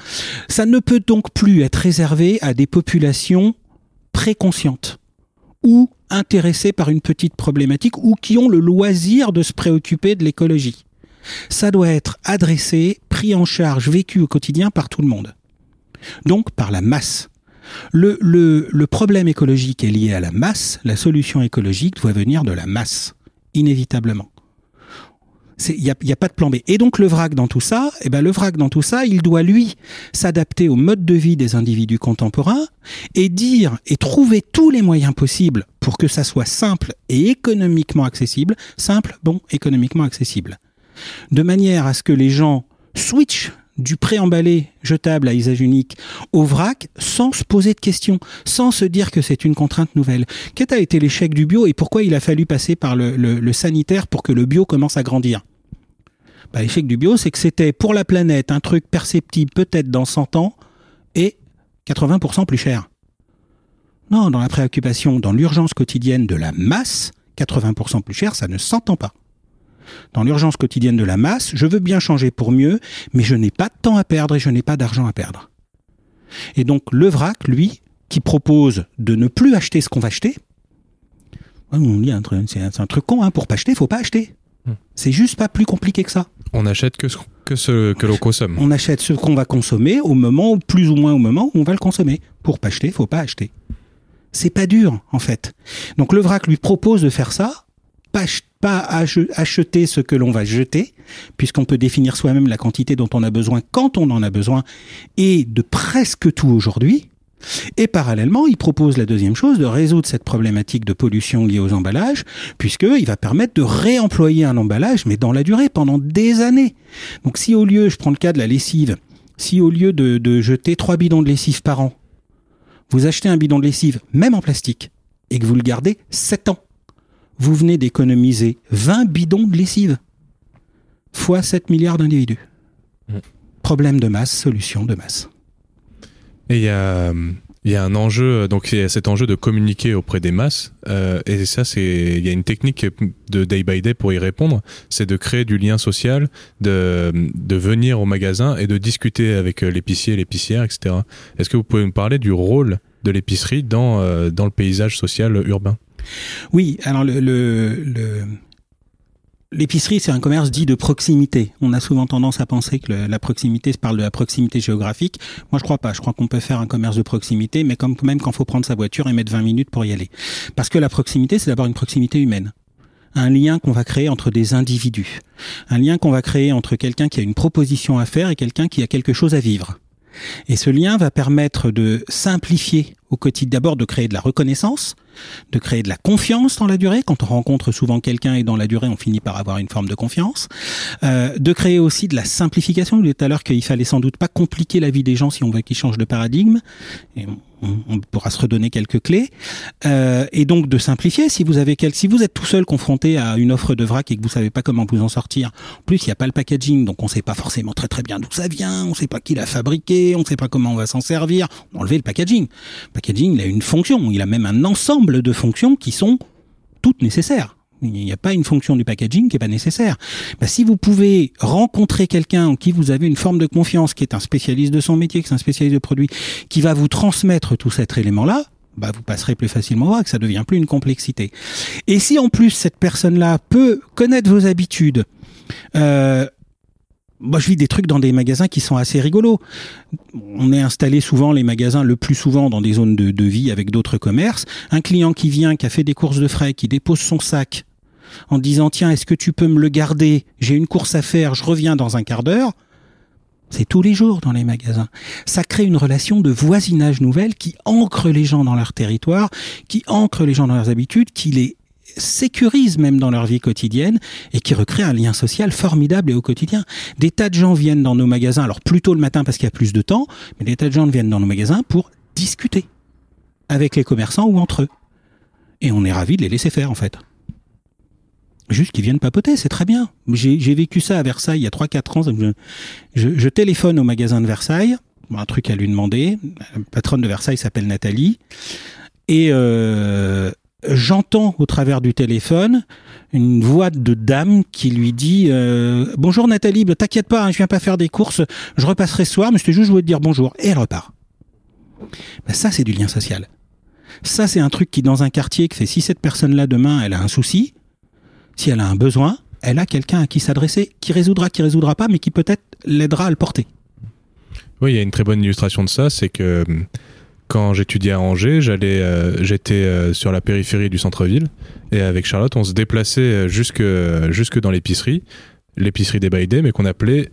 Ça ne peut donc plus être réservé à des populations préconscientes ou intéressées par une petite problématique ou qui ont le loisir de se préoccuper de l'écologie. Ça doit être adressé, pris en charge, vécu au quotidien par tout le monde donc par la masse. Le, problème écologique est lié à la masse, la solution écologique doit venir de la masse, inévitablement. Il n'y a, pas de plan B. Et donc le vrac dans tout ça, eh ben le vrac dans tout ça, il doit lui s'adapter au mode de vie des individus contemporains et dire et trouver tous les moyens possibles pour que ça soit simple et économiquement accessible, simple, bon, économiquement accessible, de manière à ce que les gens switchent du pré-emballé jetable à usage unique au vrac sans se poser de questions, sans se dire que c'est une contrainte nouvelle. Quel a été l'échec du bio et pourquoi il a fallu passer par le, sanitaire pour que le bio commence à grandir? Bah, L'échec du bio, c'est que c'était pour la planète un truc perceptible peut-être dans 100 ans et 80% plus cher. Non, dans la préoccupation, dans l'urgence quotidienne de la masse, 80% plus cher, ça ne s'entend pas dans l'urgence quotidienne de la masse, je veux bien changer pour mieux, mais je n'ai pas de temps à perdre et je n'ai pas d'argent à perdre. Et donc le vrac, lui, qui propose de ne plus acheter ce qu'on va acheter, on dit c'est un, truc con, hein, pour pas acheter, faut pas acheter. Hmm. C'est juste pas plus compliqué que ça.
On achète que ce que, ce, que l'on consomme.
On achète ce qu'on va consommer au moment, plus ou moins au moment où on va le consommer. Pour pas acheter, faut pas acheter. C'est pas dur, en fait. Donc le vrac lui propose de faire ça, pas, pas acheter ce que l'on va jeter, puisqu'on peut définir soi-même la quantité dont on a besoin quand on en a besoin, et de presque tout aujourd'hui. Et parallèlement, il propose la deuxième chose, de résoudre cette problématique de pollution liée aux emballages, puisqu'il va permettre de réemployer un emballage, mais dans la durée, pendant des années. Donc si au lieu, je prends le cas de la lessive, si au lieu de, jeter trois bidons de lessive par an, vous achetez un bidon de lessive, même en plastique, et que vous le gardez 7 ans, vous venez d'économiser 20 bidons de lessive, fois 7 milliards d'individus. Mm. Problème de masse, solution de masse.
Et il y a, y a un enjeu, donc il y a cet enjeu de communiquer auprès des masses, euh, et ça, c'est, il y a une technique de day by day pour y répondre, c'est de créer du lien social, de, de venir au magasin et de discuter avec l'épicier, l'épicière, etc. Est-ce que vous pouvez me parler du rôle de l'épicerie dans, euh, dans le paysage social urbain?
Oui, alors le, le, L'épicerie, c'est un commerce dit de proximité. On a souvent tendance à penser que la proximité se parle de la proximité géographique. Moi, je crois pas. Je crois qu'on peut faire un commerce de proximité, mais comme même quand faut prendre sa voiture et mettre 20 minutes pour y aller. Parce que la proximité, c'est d'abord une proximité humaine. Un lien qu'on va créer entre des individus. Un lien qu'on va créer entre quelqu'un qui a une proposition à faire et quelqu'un qui a quelque chose à vivre. Et ce lien va permettre de simplifier au quotidien, d'abord de créer de la reconnaissance, de créer de la confiance dans la durée. Quand on rencontre souvent quelqu'un et dans la durée, on finit par avoir une forme de confiance. Euh, de créer aussi de la simplification. Vous disais tout à l'heure qu'il fallait sans doute pas compliquer la vie des gens si on veut qu'ils changent de paradigme. Et on, pourra se redonner quelques clés. Euh, et donc de simplifier. Si vous avez quel, si vous êtes tout seul confronté à une offre de vrac et que vous savez pas comment vous en sortir, en plus il n'y a pas le packaging, donc on sait pas forcément très très bien d'où ça vient, on sait pas qui l'a fabriqué, on sait pas comment on va s'en servir. Enlever le packaging. Le packaging, il a une fonction, il a même un ensemble de fonctions qui sont toutes nécessaires. Il n'y a pas une fonction du packaging qui est pas nécessaire. Bah, si vous pouvez rencontrer quelqu'un en qui vous avez une forme de confiance, qui est un spécialiste de son métier, qui est un spécialiste de produit, qui va vous transmettre tout cet élément-là, bah, vous passerez plus facilement voir que ça devient plus une complexité. Et si en plus cette personne-là peut connaître vos habitudes, euh, moi, je vis des trucs dans des magasins qui sont assez rigolos. On est installé souvent, les magasins, le plus souvent dans des zones de, vie avec d'autres commerces. Un client qui vient, qui a fait des courses de frais, qui dépose son sac en disant tiens, est-ce que tu peux me le garder? J'ai une course à faire, je reviens dans un quart d'heure. C'est tous les jours dans les magasins. Ça crée une relation de voisinage nouvelle qui ancre les gens dans leur territoire, qui ancre les gens dans leurs habitudes, qui les sécurise même dans leur vie quotidienne et qui recrée un lien social formidable et au quotidien. Des tas de gens viennent dans nos magasins, alors plutôt le matin parce qu'il y a plus de temps, mais des tas de gens viennent dans nos magasins pour discuter avec les commerçants ou entre eux. Et on est ravis de les laisser faire en fait. Juste qu'ils viennent papoter, c'est très bien. J'ai vécu ça à Versailles il y a 3-4 ans. Je, je, téléphone au magasin de Versailles, un truc à lui demander. La patronne de Versailles s'appelle Nathalie. Et euh, j'entends au travers du téléphone une voix de dame qui lui dit euh, Bonjour Nathalie, bah, t'inquiète pas, hein, je viens pas faire des courses, je repasserai ce soir, mais c'était juste je voulais te dire bonjour. Et elle repart. Bah, ça, c'est du lien social. Ça, c'est un truc qui, dans un quartier, qui fait si cette personne-là, demain, elle a un souci, si elle a un besoin, elle a quelqu'un à qui s'adresser, qui résoudra, qui résoudra pas, mais qui peut-être l'aidera à le porter.
Oui, il y a une très bonne illustration de ça, c'est que hum, quand j'étudiais à Angers, j'allais, euh, j'étais euh, sur la périphérie du centre-ville et avec Charlotte, on se déplaçait euh, jusque jusque dans l'épicerie, l'épicerie des Baïdés, mais qu'on appelait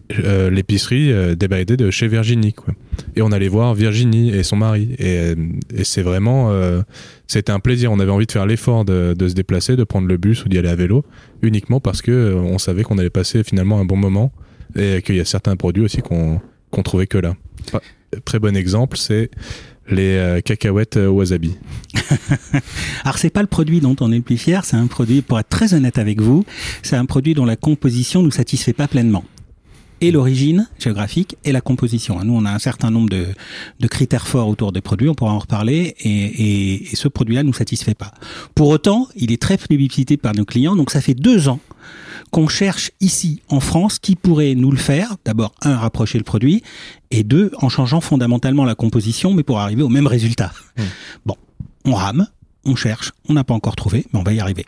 l'épicerie des Baïdés de chez Virginie. Quoi. Et on allait voir Virginie et son mari. Et, et c'est vraiment, c'était un plaisir. On avait envie de faire l'effort de, de, se déplacer, de prendre le bus ou d'y aller à vélo, uniquement parce que on savait qu'on allait passer finalement un bon moment et qu'il y a certains produits aussi qu'on qu'on trouvait que là. Très bon exemple, c'est les euh, cacahuètes euh, wasabi. [laughs]
Alors c'est pas le produit dont on est le plus fier, c'est un produit, pour être très honnête avec vous, c'est un produit dont la composition nous satisfait pas pleinement. Et l'origine géographique et la composition. Nous, on a un certain nombre de, de critères forts autour des produits, on pourra en reparler, et, ce produit-là nous satisfait pas. Pour autant, il est très plébiscité par nos clients, donc ça fait deux ans qu'on cherche ici en France qui pourrait nous le faire. D'abord, un, rapprocher le produit, et deux, en changeant fondamentalement la composition, mais pour arriver au même résultat. Mmh. Bon, on rame, on cherche, on n'a pas encore trouvé, mais on va y arriver.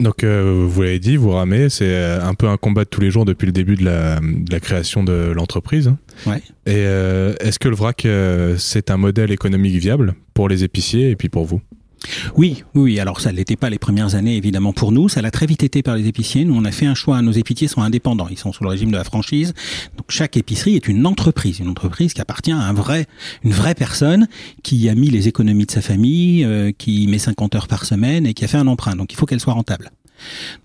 Donc, euh, vous l'avez dit, vous ramez, c'est euh, un peu un combat de tous les jours depuis le début de la, de la création de l'entreprise.
Ouais.
Et euh, est-ce que le vrac, c'est un modèle économique viable pour les épiciers et puis pour vous?
Oui, oui. Alors ça ne l'était pas les premières années évidemment pour nous. Ça l'a très vite été par les épiciers. Nous, on a fait un choix. Nos épiciers sont indépendants. Ils sont sous le régime de la franchise. Donc chaque épicerie est une entreprise, une entreprise qui appartient à un vrai, une vraie personne qui a mis les économies de sa famille, euh, qui met 50 heures par semaine et qui a fait un emprunt. Donc il faut qu'elle soit rentable.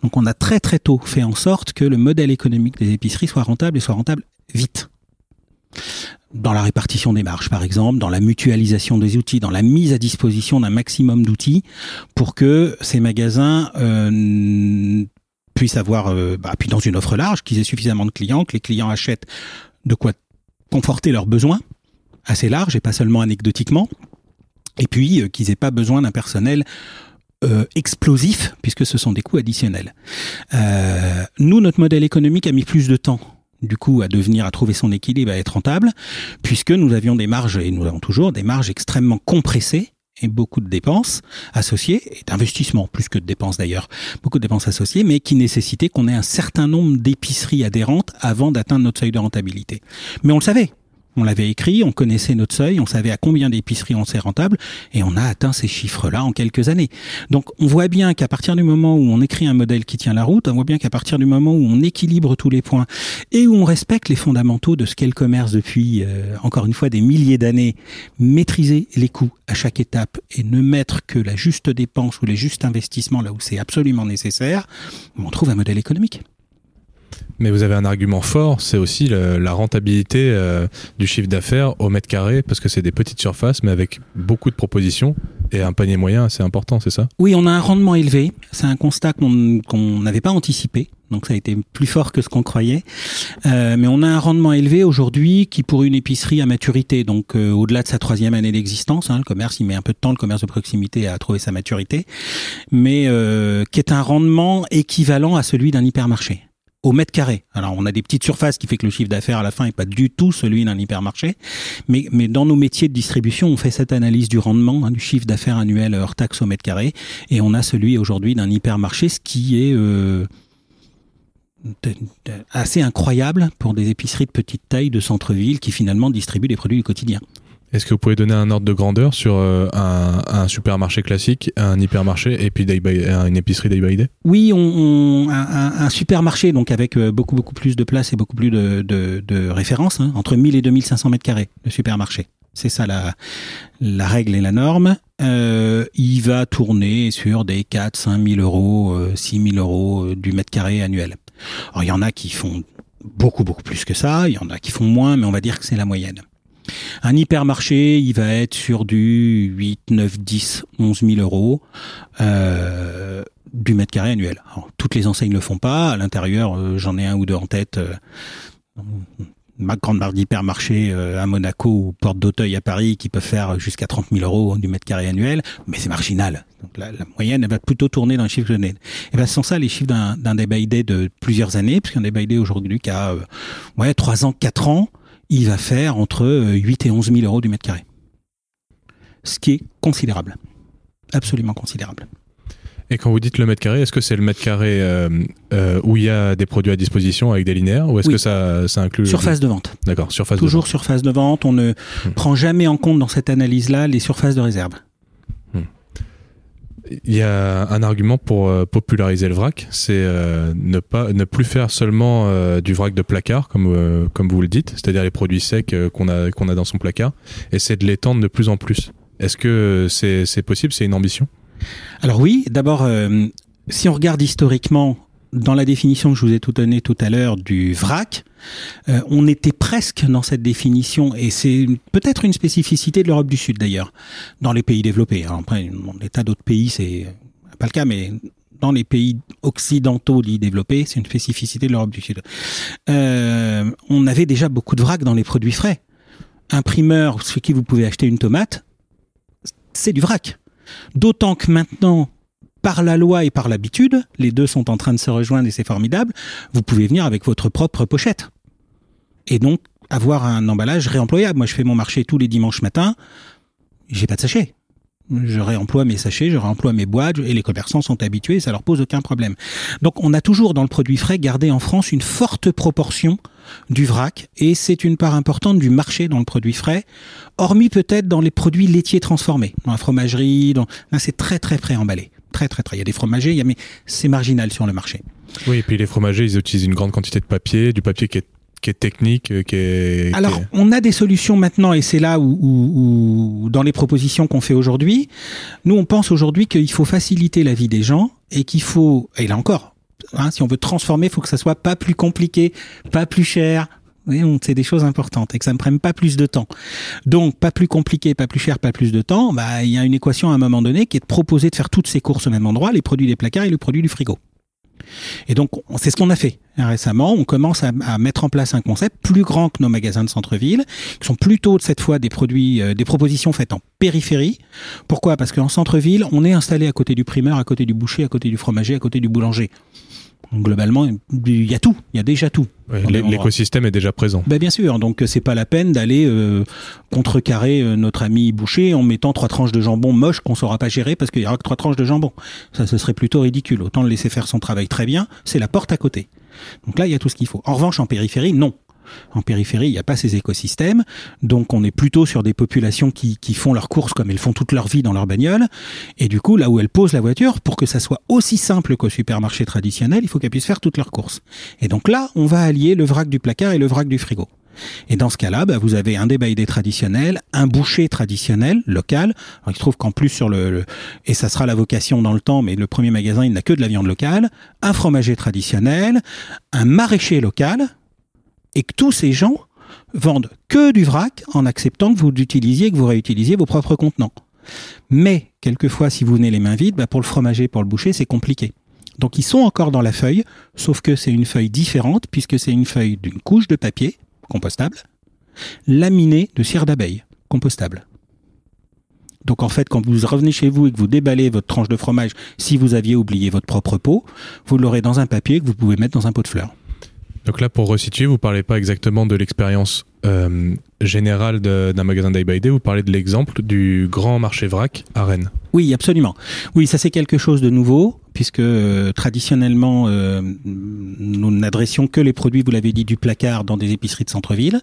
Donc on a très très tôt fait en sorte que le modèle économique des épiceries soit rentable et soit rentable vite dans la répartition des marges, par exemple, dans la mutualisation des outils, dans la mise à disposition d'un maximum d'outils pour que ces magasins euh, puissent avoir, euh, bah, puis dans une offre large, qu'ils aient suffisamment de clients, que les clients achètent de quoi conforter leurs besoins assez large et pas seulement anecdotiquement, et puis euh, qu'ils aient pas besoin d'un personnel explosif puisque ce sont des coûts additionnels. Nous, notre modèle économique a mis plus de temps du coup à devenir, à trouver son équilibre, à être rentable, puisque nous avions des marges, et nous avons toujours des marges extrêmement compressées et beaucoup de dépenses associées, et d'investissements, plus que de dépenses d'ailleurs, beaucoup de dépenses associées, mais qui nécessitaient qu'on ait un certain nombre d'épiceries adhérentes avant d'atteindre notre seuil de rentabilité. Mais on le savait, on l'avait écrit, on connaissait notre seuil, on savait à combien d'épiceries on s'est rentable, et on a atteint ces chiffres-là en quelques années. Donc on voit bien qu'à partir du moment où on écrit un modèle qui tient la route, on voit bien qu'à partir du moment où on équilibre tous les points et où on respecte les fondamentaux de ce qu'est le commerce depuis, euh, encore une fois, des milliers d'années, maîtriser les coûts à chaque étape et ne mettre que la juste dépense ou les justes investissements là où c'est absolument nécessaire, on trouve un modèle économique.
Mais vous avez un argument fort, c'est aussi le, la rentabilité euh, du chiffre d'affaires au mètre carré, parce que c'est des petites surfaces, mais avec beaucoup de propositions et un panier moyen assez important, c'est ça?
Oui, on a un rendement élevé. C'est un constat qu'on n'avait pas anticipé. Donc ça a été plus fort que ce qu'on croyait. Euh, mais on a un rendement élevé aujourd'hui qui pour une épicerie à maturité, donc euh, au-delà de sa troisième année d'existence, hein, le commerce il met un peu de temps, le commerce de proximité à trouver sa maturité, mais euh, qui est un rendement équivalent à celui d'un hypermarché au mètre carré. Alors on a des petites surfaces qui fait que le chiffre d'affaires à la fin est pas du tout celui d'un hypermarché, mais, mais dans nos métiers de distribution, on fait cette analyse du rendement, hein, du chiffre d'affaires annuel hors taxe au mètre carré, et on a celui aujourd'hui d'un hypermarché, ce qui est euh, assez incroyable pour des épiceries de petite taille de centre-ville qui finalement distribuent des produits du quotidien.
Est-ce que vous pouvez donner un ordre de grandeur sur euh, un, supermarché classique, un hypermarché et puis une épicerie day by day?
Oui, un, supermarché donc avec euh, beaucoup beaucoup plus de place et beaucoup plus de, références, hein, entre 1000 et 2500 mètres carrés de supermarché. C'est ça la, règle et la norme. Euh, il va tourner sur des 4, 5 000 euros, euh, 6 000 euros du mètre carré annuel. Alors il y en a qui font beaucoup beaucoup plus que ça, il y en a qui font moins, mais on va dire que c'est la moyenne. Un hypermarché, il va être sur du 8, 9, 10, 11 000 euros euh, du mètre carré annuel. Toutes les enseignes ne le font pas. À l'intérieur, euh, j'en ai un ou deux en tête. Euh, ma grande marque d'hypermarché à Monaco ou Porte d'Auteuil à Paris qui peut faire jusqu'à 30 000 euros du mètre carré annuel, mais c'est marginal. Donc la, moyenne, elle va plutôt tourner dans les chiffres que je Et ce sont ça les chiffres d'un by day de plusieurs années, puisqu'un by day aujourd'hui qui a euh, ouais, 3 ans, 4 ans, il va faire entre 8 et 11 000 euros du mètre carré. Ce qui est considérable. Absolument considérable.
Et quand vous dites le mètre carré, est-ce que c'est le mètre carré euh, euh, où il y a des produits à disposition avec des linéaires ou est-ce
oui.
que ça, ça inclut
surface de vente
D'accord, surface
Toujours
de vente.
surface de vente. On ne hmm. prend jamais en compte dans cette analyse-là les surfaces de réserve.
Il y a un argument pour euh, populariser le vrac, c'est euh, ne pas ne plus faire seulement euh, du vrac de placard comme euh, comme vous le dites, c'est-à-dire les produits secs euh, qu'on a qu'on a dans son placard, et c'est de l'étendre de plus en plus. Est-ce que c'est c'est possible, c'est une ambition?
Alors oui, d'abord si on regarde historiquement dans la définition que je vous ai tout donné tout à l'heure du vrac, euh, on était presque dans cette définition, et c'est peut-être une spécificité de l'Europe du Sud d'ailleurs, dans les pays développés. Alors après, dans des tas d'autres pays, c'est pas le cas, mais dans les pays occidentaux dits développés, c'est une spécificité de l'Europe du Sud. Euh, on avait déjà beaucoup de vrac dans les produits frais. Imprimeur, ce qui vous pouvez acheter une tomate, c'est du vrac. D'autant que maintenant, par la loi et par l'habitude, les deux sont en train de se rejoindre et c'est formidable, vous pouvez venir avec votre propre pochette. Et donc, avoir un emballage réemployable. Moi, je fais mon marché tous les dimanches matins, j'ai pas de sachet. Je réemploie mes sachets, je réemploie mes boîtes, et les commerçants sont habitués, ça leur pose aucun problème. Donc, on a toujours dans le produit frais gardé en France une forte proportion du vrac et c'est une part importante du marché dans le produit frais, hormis peut-être dans les produits laitiers transformés, dans la fromagerie, dans... c'est très très préemballé. Très très très. Il y a des fromagers, il y a... mais c'est marginal sur le marché.
Oui, et puis les fromagers, ils utilisent une grande quantité de papier, du papier qui est qui est technique, euh, qui est...
Alors, on a des solutions maintenant, et c'est là où, où, dans les propositions qu'on fait aujourd'hui, nous, on pense aujourd'hui qu'il faut faciliter la vie des gens et qu'il faut, et là encore, hein, si on veut transformer, il faut que ça soit pas plus compliqué, pas plus cher, c'est des choses importantes et que ça ne prenne pas plus de temps. Donc, pas plus compliqué, pas plus cher, pas plus de temps. Bah, il y a une équation à un moment donné qui est de proposer de faire toutes ces courses au même endroit, les produits des placards et le produit du frigo. Et donc, c'est ce qu'on a fait récemment. On commence à, mettre en place un concept plus grand que nos magasins de centre-ville, qui sont plutôt cette fois des produits, euh, des propositions faites en périphérie. Pourquoi? Parce qu'en centre-ville, on est installé à côté du primeur, à côté du boucher, à côté du fromager, à côté du boulanger globalement, il y a tout, il y a déjà tout.
L'écosystème est déjà présent.
Ben bien sûr, donc c'est pas la peine d'aller euh, contrecarrer euh, notre ami boucher en mettant trois tranches de jambon moches qu'on saura pas gérer parce qu'il y aura que trois tranches de jambon. Ça, ce serait plutôt ridicule. Autant le laisser faire son travail très bien, c'est la porte à côté. Donc là, il y a tout ce qu'il faut. En revanche, en périphérie, non. En périphérie, il n'y a pas ces écosystèmes, donc on est plutôt sur des populations qui, font leurs courses comme elles font toute leur vie dans leur bagnole, et du coup, là où elles posent la voiture, pour que ça soit aussi simple qu'au supermarché traditionnel, il faut qu'elles puissent faire toutes leurs courses. Et donc là, on va allier le vrac du placard et le vrac du frigo. Et dans ce cas-là, bah, vous avez un débaillé traditionnel, un boucher traditionnel, local. Il se trouve qu'en plus sur le, et ça sera la vocation dans le temps, mais le premier magasin, il n'a que de la viande locale, un fromager traditionnel, un maraîcher local, et que tous ces gens vendent que du vrac en acceptant que vous l'utilisiez, que vous réutilisiez vos propres contenants. Mais, quelquefois, si vous venez les mains vides, bah, pour le fromager, pour le boucher, c'est compliqué. Donc ils sont encore dans la feuille, sauf que c'est une feuille différente, puisque c'est une feuille d'une couche de papier, compostable, laminée de cire d'abeille, compostable. Donc en fait, quand vous revenez chez vous et que vous déballez votre tranche de fromage, si vous aviez oublié votre propre pot, vous l'aurez dans un papier que vous pouvez mettre dans un pot de fleurs.
Donc là, pour resituer, vous parlez pas exactement de l'expérience euh, générale d'un magasin Day by Day, vous parlez de l'exemple du grand marché vrac à Rennes.
Oui, absolument. Oui, ça c'est quelque chose de nouveau puisque euh, traditionnellement, euh, nous n'adressions que les produits, vous l'avez dit, du placard dans des épiceries de centre-ville.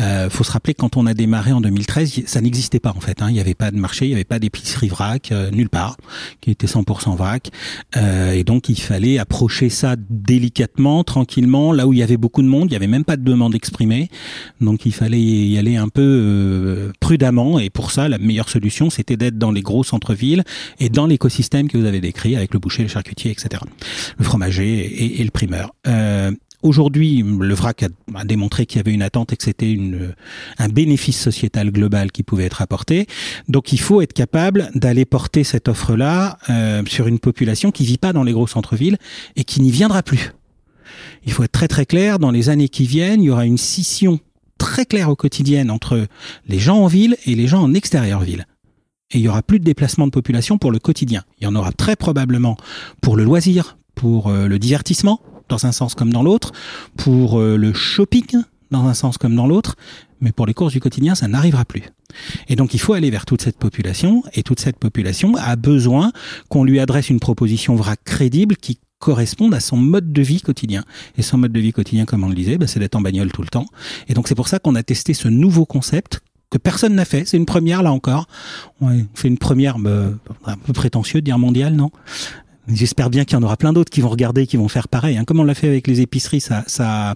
Euh, faut se rappeler que quand on a démarré en 2013, ça n'existait pas en fait. Hein. Il n'y avait pas de marché, il n'y avait pas d'épicerie vrac euh, nulle part, qui était 100% vrac. et donc il fallait approcher ça délicatement, tranquillement, là où il y avait beaucoup de monde. Il n'y avait même pas de demande exprimée, donc il fallait y aller un peu prudemment. Et pour ça, la meilleure solution, c'était d'être dans les gros centres-villes et dans l'écosystème que vous avez décrit avec le boucher, le charcutier, etc. Le fromager et, le primeur. Euh, Aujourd'hui, le VRAC a, démontré qu'il y avait une attente et que c'était un bénéfice sociétal global qui pouvait être apporté. Donc il faut être capable d'aller porter cette offre-là euh, sur une population qui vit pas dans les gros centres-villes et qui n'y viendra plus. Il faut être très très clair, dans les années qui viennent, il y aura une scission très claire au quotidien entre les gens en ville et les gens en extérieur ville et il y aura plus de déplacement de population pour le quotidien. Il y en aura très probablement pour le loisir, pour euh, le divertissement, dans un sens comme dans l'autre, pour euh, le shopping, dans un sens comme dans l'autre, mais pour les courses du quotidien, ça n'arrivera plus. Et donc il faut aller vers toute cette population, et toute cette population a besoin qu'on lui adresse une proposition vraie crédible qui corresponde à son mode de vie quotidien. Et son mode de vie quotidien, comme on le disait, bah, c'est d'être en bagnole tout le temps. Et donc c'est pour ça qu'on a testé ce nouveau concept que personne n'a fait. C'est une première là encore. On fait une première euh, un peu prétentieux de dire mondiale, non? J'espère bien qu'il y en aura plein d'autres qui vont regarder, qui vont faire pareil. Hein. Comme on l'a fait avec les épiceries, ça, ça a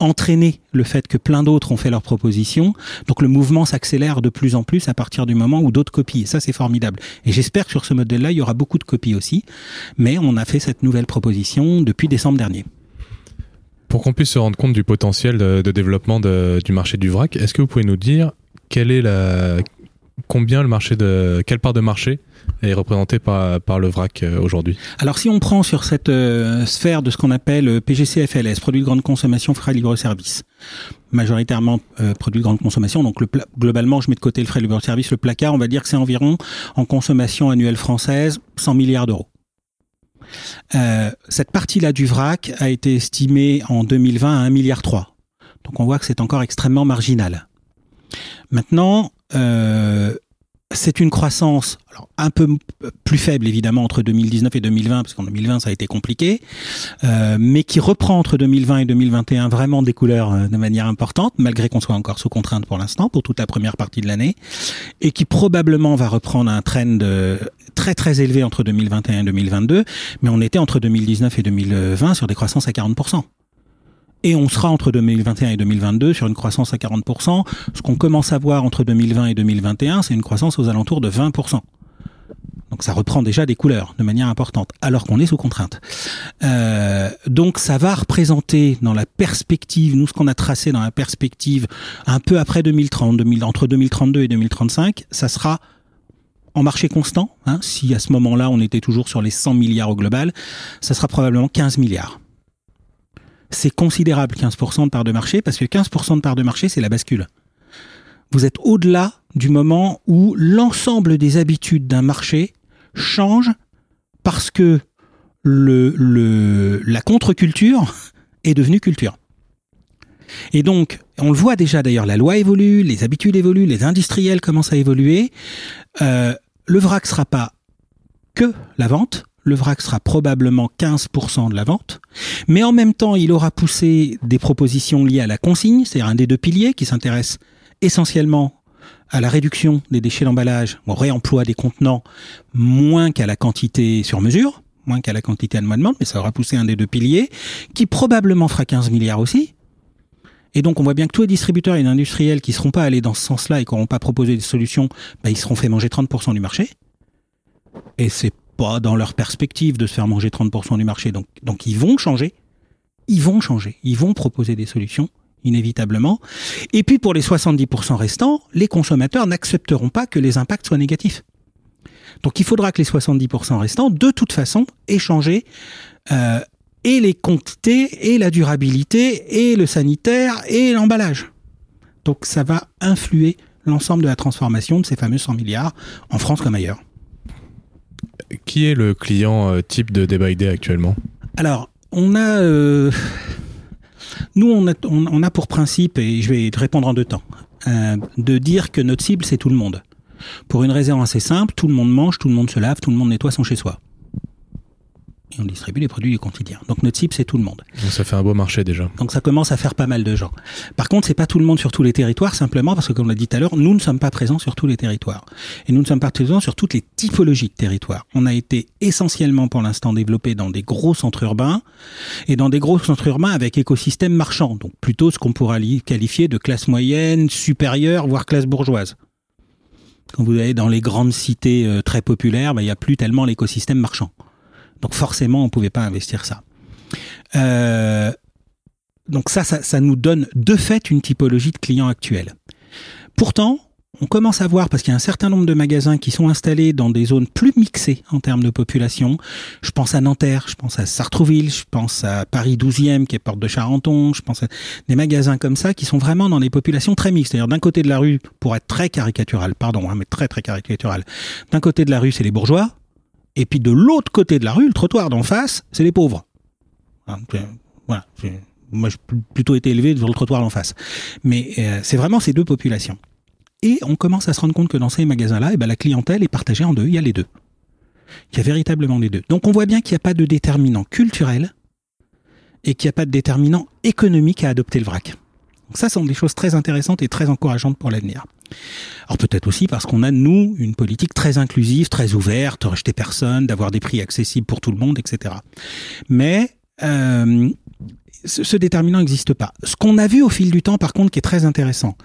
entraîné le fait que plein d'autres ont fait leurs propositions. Donc le mouvement s'accélère de plus en plus à partir du moment où d'autres copient. Et ça, c'est formidable. Et j'espère que sur ce modèle-là, il y aura beaucoup de copies aussi. Mais on a fait cette nouvelle proposition depuis décembre dernier.
Pour qu'on puisse se rendre compte du potentiel de, développement du marché du vrac, est-ce que vous pouvez nous dire quelle combien le marché quelle part de marché est représentée par, le vrac euh, aujourd'hui?
Alors si on prend sur cette euh, sphère de ce qu'on appelle euh, PGC FLS, produits de grande consommation frais libre service, majoritairement produits de grande consommation, donc le, globalement je mets de côté le frais libre service, le placard, on va dire que c'est environ en consommation annuelle française 100 milliards d'euros. cette partie-là du vrac a été estimée en 2020 à 1 milliard 3. Donc on voit que c'est encore extrêmement marginal. Maintenant, euh, c'est une croissance alors, un peu plus faible évidemment entre 2019 et 2020 parce qu'en 2020 ça a été compliqué, euh, mais qui reprend entre 2020 et 2021 vraiment des couleurs euh, de manière importante malgré qu'on soit encore sous contrainte pour l'instant pour toute la première partie de l'année et qui probablement va reprendre un trend euh, très très élevé entre 2021 et 2022, mais on était entre 2019 et 2020 sur des croissances à 40 et on sera entre 2021 et 2022 sur une croissance à 40%. Ce qu'on commence à voir entre 2020 et 2021, c'est une croissance aux alentours de 20%. Donc ça reprend déjà des couleurs de manière importante, alors qu'on est sous contrainte. Euh, donc ça va représenter dans la perspective, nous ce qu'on a tracé dans la perspective un peu après 2030, 2000, entre 2032 et 2035, ça sera en marché constant. Hein, si à ce moment-là on était toujours sur les 100 milliards au global, ça sera probablement 15 milliards c'est considérable 15% de part de marché parce que 15% de part de marché, c'est la bascule. Vous êtes au-delà du moment où l'ensemble des habitudes d'un marché change parce que la contre-culture [laughs] est devenue culture. Et donc, on le voit déjà d'ailleurs, la loi évolue, les habitudes évoluent, les industriels commencent à évoluer. Euh, le vrac sera pas que la vente, le vrac sera probablement 15% de la vente, mais en même temps, il aura poussé des propositions liées à la consigne, c'est-à-dire un des deux piliers qui s'intéresse essentiellement à la réduction des déchets d'emballage, au réemploi des contenants, moins qu'à la quantité sur mesure, moins qu'à la quantité à demande, mais ça aura poussé un des deux piliers, qui probablement fera 15 milliards aussi. Et donc on voit bien que tous les distributeurs et les industriels qui ne seront pas allés dans ce sens-là et qui n'auront pas proposé des solutions, bah, ils seront fait manger 30% du marché. Et c'est pas dans leur perspective de se faire manger 30% du marché. Donc, ils vont changer. Ils vont changer. Ils vont proposer des solutions, inévitablement. Et puis pour les 70% restants, les consommateurs n'accepteront pas que les impacts soient négatifs. Donc il faudra que les 70% restants, de toute façon, aient changé euh, et les quantités, et la durabilité, et le sanitaire, et l'emballage. Donc ça va influer l'ensemble de la transformation de ces fameux 100 milliards en France comme ailleurs.
Qui est le client euh, type de Day actuellement?
Alors, on a. Euh, nous, on a, pour principe, et je vais répondre en deux temps, euh, de dire que notre cible, c'est tout le monde. Pour une raison assez simple, tout le monde mange, tout le monde se lave, tout le monde nettoie son chez-soi et on distribue les produits du quotidien. Donc notre cible c'est tout le monde.
Donc ça fait un beau marché déjà.
Donc ça commence à faire pas mal de gens. Par contre, c'est pas tout le monde sur tous les territoires simplement parce que comme on l'a dit tout à l'heure, nous ne sommes pas présents sur tous les territoires et nous ne sommes pas présents sur toutes les typologies de territoires. On a été essentiellement pour l'instant développé dans des gros centres urbains et dans des gros centres urbains avec écosystème marchand, donc plutôt ce qu'on pourra qualifier de classe moyenne, supérieure, voire classe bourgeoise. Quand vous allez dans les grandes cités euh, très populaires, ben, il n'y a plus tellement l'écosystème marchand. Donc forcément, on pouvait pas investir ça. Euh, donc ça, ça, nous donne de fait une typologie de clients actuels. Pourtant, on commence à voir, parce qu'il y a un certain nombre de magasins qui sont installés dans des zones plus mixées en termes de population. Je pense à Nanterre, je pense à Sartrouville, je pense à Paris 12e qui est porte de Charenton, je pense à des magasins comme ça qui sont vraiment dans des populations très mixtes. D'un côté de la rue, pour être très caricatural, pardon, hein, mais très très caricatural, d'un côté de la rue c'est les bourgeois, et puis de l'autre côté de la rue, le trottoir d'en face, c'est les pauvres. Hein, voilà. Moi, j'ai plutôt été élevé sur le trottoir d'en face. Mais euh, c'est vraiment ces deux populations. Et on commence à se rendre compte que dans ces magasins-là, eh ben, la clientèle est partagée en deux. Il y a les deux. Il y a véritablement les deux. Donc on voit bien qu'il n'y a pas de déterminant culturel et qu'il n'y a pas de déterminant économique à adopter le vrac. Donc ça, sont des choses très intéressantes et très encourageantes pour l'avenir. Alors peut-être aussi parce qu'on a, nous, une politique très inclusive, très ouverte, rejeter personne, d'avoir des prix accessibles pour tout le monde, etc. Mais euh, ce, déterminant n'existe pas. Ce qu'on a vu au fil du temps, par contre, qui est très intéressant,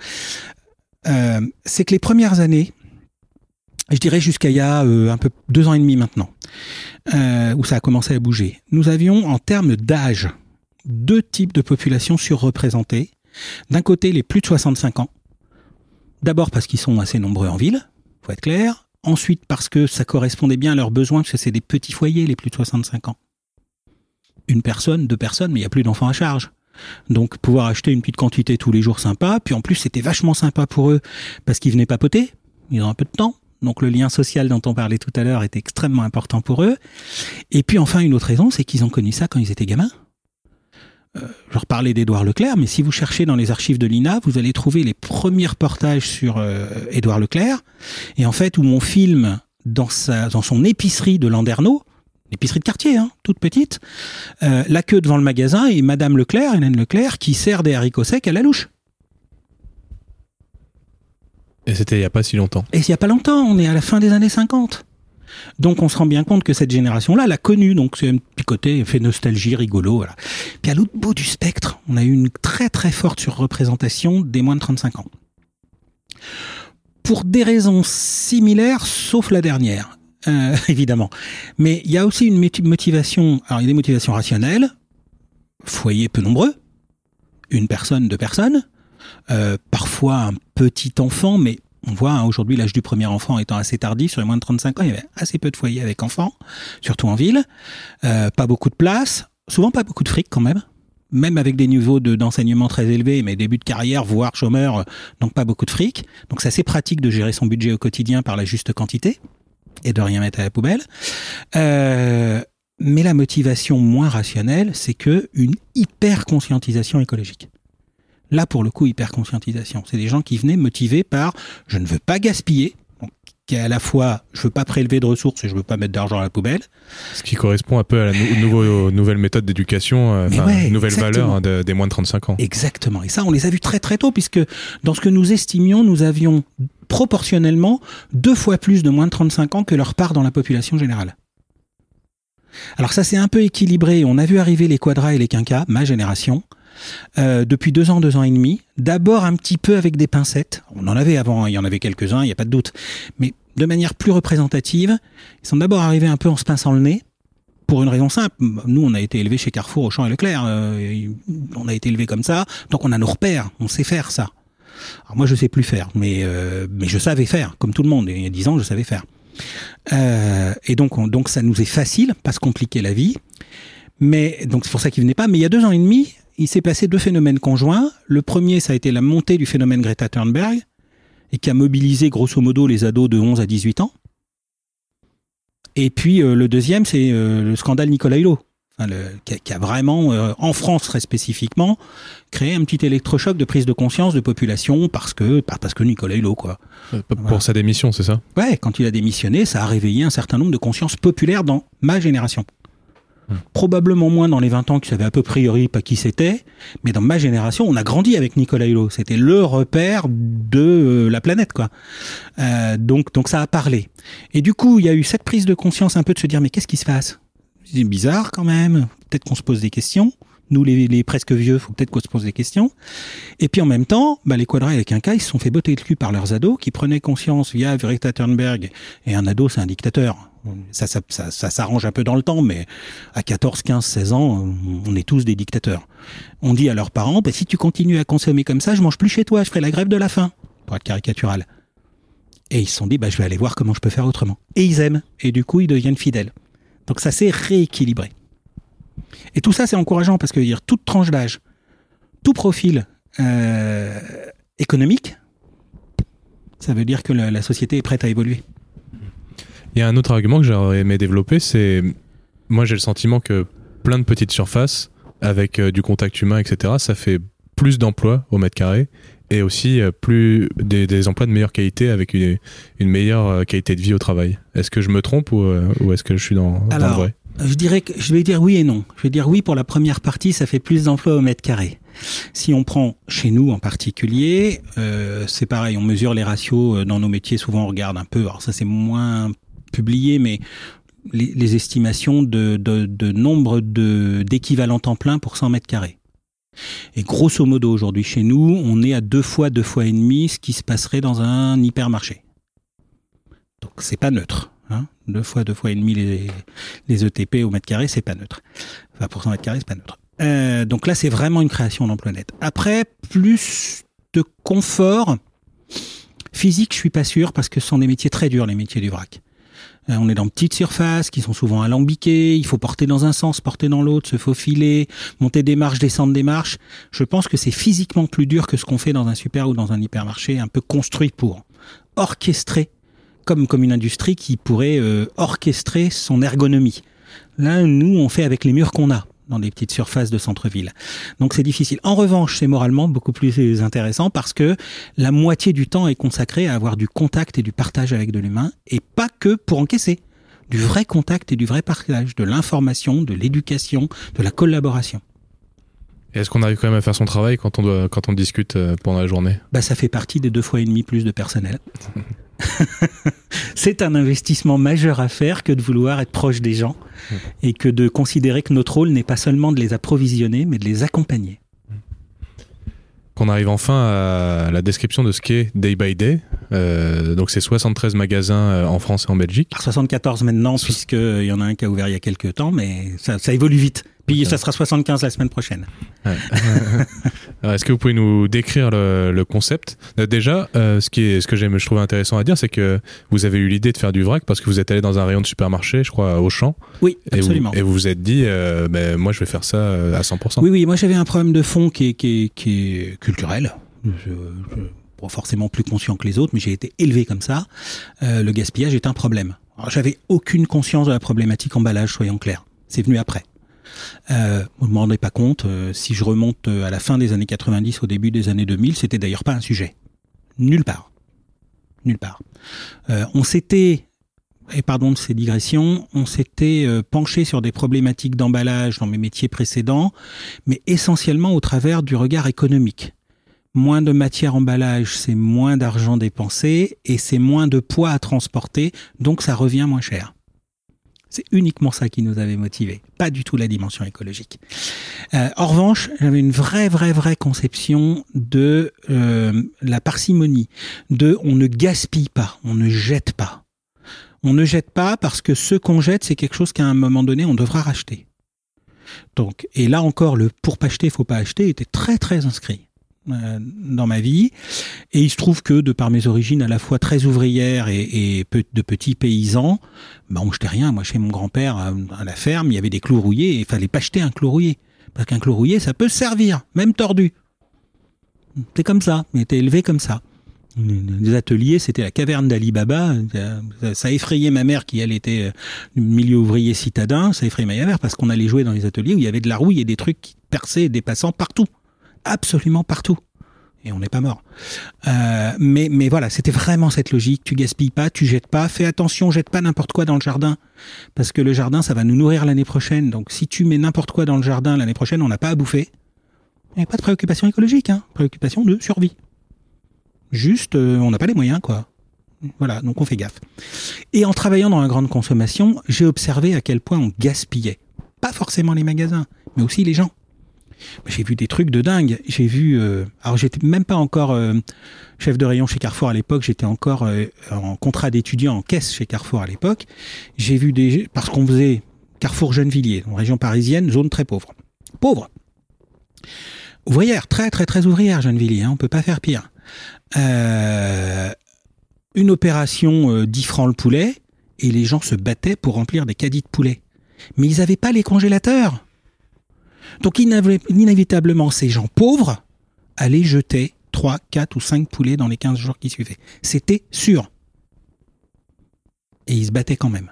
euh, c'est que les premières années, je dirais jusqu'à il y a euh, un peu deux ans et demi maintenant, où ça a commencé à bouger, nous avions en termes d'âge deux types de populations surreprésentées d'un côté, les plus de 65 ans. D'abord parce qu'ils sont assez nombreux en ville, faut être clair. Ensuite parce que ça correspondait bien à leurs besoins, parce que c'est des petits foyers, les plus de 65 ans. Une personne, deux personnes, mais il n'y a plus d'enfants à charge. Donc pouvoir acheter une petite quantité tous les jours sympa, puis en plus c'était vachement sympa pour eux parce qu'ils venaient papoter, ils ont un peu de temps. Donc le lien social dont on parlait tout à l'heure était extrêmement important pour eux. Et puis enfin une autre raison, c'est qu'ils ont connu ça quand ils étaient gamins. Euh, je reparlais d'Édouard Leclerc, mais si vous cherchez dans les archives de l'INA, vous allez trouver les premiers reportages sur euh, Édouard Leclerc, et en fait où on filme dans, sa, dans son épicerie de Landerneau, épicerie de quartier, hein, toute petite, euh, la queue devant le magasin et Madame Leclerc, Hélène Leclerc, qui sert des haricots secs à la louche.
Et c'était il n'y a pas si longtemps.
Et il n'y a pas longtemps, on est à la fin des années 50. Donc on se rend bien compte que cette génération-là l'a connu, donc c'est un petit côté fait nostalgie, rigolo. Voilà. Puis à l'autre bout du spectre, on a eu une très très forte surreprésentation des moins de 35 ans. Pour des raisons similaires, sauf la dernière, euh, [laughs] évidemment. Mais il y a aussi une motivation, alors il y a des motivations rationnelles, foyer peu nombreux, une personne, deux personnes, euh, parfois un petit enfant, mais on voit hein, aujourd'hui l'âge du premier enfant étant assez tardif, sur les moins de 35 ans, il y avait assez peu de foyers avec enfants, surtout en ville, euh, pas beaucoup de place, souvent pas beaucoup de fric quand même, même avec des niveaux de, d'enseignement très élevés, mais début de carrière, voire chômeur, donc pas beaucoup de fric. Donc c'est assez pratique de gérer son budget au quotidien par la juste quantité et de rien mettre à la poubelle. Euh, mais la motivation moins rationnelle, c'est que une hyper conscientisation écologique. Là, pour le coup, hyper conscientisation. C'est des gens qui venaient motivés par je ne veux pas gaspiller, qui est à la fois je veux pas prélever de ressources et je veux pas mettre d'argent à la poubelle.
Ce qui correspond un peu à la nouveau, nouvelle méthode d'éducation, euh, nouvelle valeur hein, des moins de 35 ans.
Exactement. Et ça, on les a vus très très tôt, puisque dans ce que nous estimions, nous avions proportionnellement deux fois plus de moins de 35 ans que leur part dans la population générale. Alors ça c'est un peu équilibré. On a vu arriver les quadras et les quinquas, ma génération, euh, depuis deux ans, deux ans et demi. D'abord un petit peu avec des pincettes. On en avait avant, hein. il y en avait quelques-uns, il n'y a pas de doute. Mais de manière plus représentative, ils sont d'abord arrivés un peu en se pinçant le nez. Pour une raison simple, nous on a été élevés chez Carrefour, Auchan et Leclerc, euh, on a été élevés comme ça, donc on a nos repères, on sait faire ça. Alors moi je sais plus faire, mais euh, mais je savais faire, comme tout le monde. il y a dix ans je savais faire. et donc donc ça nous est facile, pas se compliquer la vie. Mais donc c'est pour ça qu'ils venaient pas. Mais il y a deux ans et demi, il s'est passé deux phénomènes conjoints. Le premier, ça a été la montée du phénomène Greta Thunberg, et qui a mobilisé grosso modo les ados de 11 à 18 ans. Et puis euh, le deuxième, c'est euh, le scandale Nicolas Hulot, qui, a, vraiment, euh, en France très spécifiquement, créé un petit électrochoc de prise de conscience de population parce que parce que Nicolas Hulot, quoi.
Pour sa démission, c'est ça?
Ouais, quand il a démissionné, ça a réveillé un certain nombre de consciences populaires dans ma génération. Probablement moins dans les 20 ans qui savaient à peu priori pas qui c'était, mais dans ma génération, on a grandi avec Nicolas Hulot. C'était le repère de euh, la planète, quoi. Euh, donc, donc ça a parlé. Et du coup, il y a eu cette prise de conscience un peu de se dire, mais qu'est-ce qui se passe? C'est bizarre quand même. Peut-être qu'on se pose des questions. Nous, les, les presque vieux, faut peut-être qu'on se pose des questions. Et puis en même temps, bah, les quadras avec un cas, ils se sont fait botter le cul par leurs ados qui prenaient conscience via Greta Thunberg. Et un ado, c'est un dictateur ça, s'arrange un peu dans le temps, mais à 14, 15, 16 ans, on est tous des dictateurs. On dit à leurs parents, bah, si tu continues à consommer comme ça, je mange plus chez toi, je ferai la grève de la faim, pour être caricatural. Et ils se sont dit, bah, je vais aller voir comment je peux faire autrement. Et ils aiment, et du coup, ils deviennent fidèles. Donc ça s'est rééquilibré. Et tout ça, c'est encourageant parce que dire toute tranche d'âge, tout profil euh, économique, ça veut dire que la société est prête à évoluer.
Il y a un autre argument que j'aurais aimé développer, c'est moi j'ai le sentiment que plein de petites surfaces avec euh, du contact humain, etc., ça fait plus d'emplois au mètre carré et aussi euh, plus des, emplois de meilleure qualité avec une, meilleure euh, qualité de vie au travail. Est-ce que je me trompe ou, est-ce que je suis dans, le vrai?
Je dirais que je vais dire oui et non. Je vais dire oui pour la première partie, ça fait plus d'emplois au mètre carré. Si on prend chez nous en particulier, c'est pareil, on mesure les ratios dans nos métiers. Souvent, on regarde un peu. Alors ça, c'est moins publié, mais les, estimations de, de, nombre d'équivalents temps plein pour 100 mètres carrés. Et grosso modo, aujourd'hui, chez nous, on est à deux fois, deux fois et demi ce qui se passerait dans un hypermarché. Donc, c'est pas neutre. Hein. deux fois, deux fois et demi les, les ETP au mètre carré, c'est pas neutre. Enfin, pour 100 mètres carrés, c'est pas neutre. Euh, donc là, c'est vraiment une création d'emploi net. Après, plus de confort physique, je suis pas sûr, parce que ce sont des métiers très durs, les métiers du vrac. Euh, on est dans petites surfaces qui sont souvent alambiquées. Il faut porter dans un sens, porter dans l'autre, se faufiler, monter des marches, descendre des marches. Je pense que c'est physiquement plus dur que ce qu'on fait dans un super ou dans un hypermarché un peu construit pour orchestrer, comme, comme une industrie qui pourrait euh, orchestrer son ergonomie. Là, nous, on fait avec les murs qu'on a. dans des petites surfaces de centre-ville. Donc c'est difficile. En revanche, c'est moralement beaucoup plus intéressant parce que la moitié du temps est consacré à avoir du contact et du partage avec de l'humain et pas que pour encaisser. Du vrai contact et du vrai partage, de l'information, de l'éducation, de la collaboration.
Est-ce qu'on arrive quand même à faire son travail quand on, doit, quand on discute euh, pendant la journée?
Bah, Ça fait partie des deux fois et demi plus de personnel. [laughs] c'est un investissement majeur à faire que de vouloir être proche des gens et que de considérer que notre rôle n'est pas seulement de les approvisionner, mais de les accompagner.
Qu'on arrive enfin à la description de ce qu'est Day by Day. Euh, donc c'est 73 magasins euh, en France et en Belgique.
74 maintenant, puisqu'il y en a un qui a ouvert il y a quelques temps, mais ça, ça évolue vite. Puis ça sera 75 la semaine prochaine. [laughs]
Est-ce que vous pouvez nous décrire le, concept? Euh, Déjà, euh, ce, qui est, ce que je trouve intéressant à dire, c'est que vous avez eu l'idée de faire du vrac parce que vous êtes allé dans un rayon de supermarché, je crois, au champ.
Oui, absolument.
Et vous vous, êtes dit, euh, ben, moi je vais faire ça à 100%.
Oui, oui, moi j'avais un problème de fond qui est, qui est, culturel. Je, je, forcément plus conscient que les autres, mais j'ai été élevé comme ça. le gaspillage est un problème. J'avais aucune conscience de la problématique emballage, soyons clairs. C'est venu après. Euh, vous ne me rendez pas compte, euh, si je remonte euh, à la fin des années 90, au début des années 2000, c'était d'ailleurs pas un sujet. Nulle part. Nulle part. On s'était, et pardon de ces digressions, on s'était penché sur des problématiques d'emballage dans mes métiers précédents, mais essentiellement au travers du regard économique. Moins de matière emballage, c'est moins d'argent dépensé et c'est moins de poids à transporter, donc ça revient moins cher. C'est uniquement ça qui nous avait motivés, pas du tout la dimension écologique. Euh, en revanche, j'avais une vraie, vraie, vraie conception de euh, la parcimonie, de on ne gaspille pas, on ne jette pas. On ne jette pas parce que ce qu'on jette, c'est quelque chose qu'à un moment donné, on devra racheter. Donc, et là encore, le pour pas acheter, faut pas acheter était très, très inscrit. Euh, dans ma vie. Et il se trouve que, de par mes origines à la fois très ouvrières et, de petits paysans, bah on jetait rien. Moi, chez mon grand-père, à, la ferme, il y avait des clous rouillés et il fallait pas jeter un clou rouillé. Parce qu'un clou rouillé, ça peut servir, même tordu. C'est comme ça, il était élevé comme ça. Les ateliers, c'était la caverne d'Ali Baba. Ça effrayait ma mère qui, elle, était du milieu ouvrier citadin. Ça effrayait ma mère parce qu'on allait jouer dans les ateliers où il y avait de la rouille et des trucs qui perçaient et dépassant partout absolument partout. Et on n'est pas mort. Euh, mais, mais voilà, c'était vraiment cette logique. Tu gaspilles pas, tu jettes pas. Fais attention, jette pas n'importe quoi dans le jardin. Parce que le jardin, ça va nous nourrir l'année prochaine. Donc si tu mets n'importe quoi dans le jardin l'année prochaine, on n'a pas à bouffer. Il n'y a pas de préoccupation écologique, hein. Préoccupation de survie. Juste, euh, on n'a pas les moyens, quoi. Voilà, donc on fait gaffe. Et en travaillant dans la grande consommation, j'ai observé à quel point on gaspillait. Pas forcément les magasins, mais aussi les gens. J'ai vu des trucs de dingue. J'ai vu. Euh, alors, j'étais même pas encore euh, chef de rayon chez Carrefour à l'époque. J'étais encore euh, en contrat d'étudiant en caisse chez Carrefour à l'époque. J'ai vu des. Parce qu'on faisait Carrefour Gennevilliers, en région parisienne, zone très pauvre. Pauvre. Ouvrière, très très très ouvrière, Gennevilliers. Hein, on peut pas faire pire. une opération 10 francs le poulet et les gens se battaient pour remplir des caddies de poulet. Mais ils n'avaient pas les congélateurs. Donc inévitablement, ces gens pauvres allaient jeter 3, 4 ou 5 poulets dans les 15 jours qui suivaient. C'était sûr. Et ils se battaient quand même.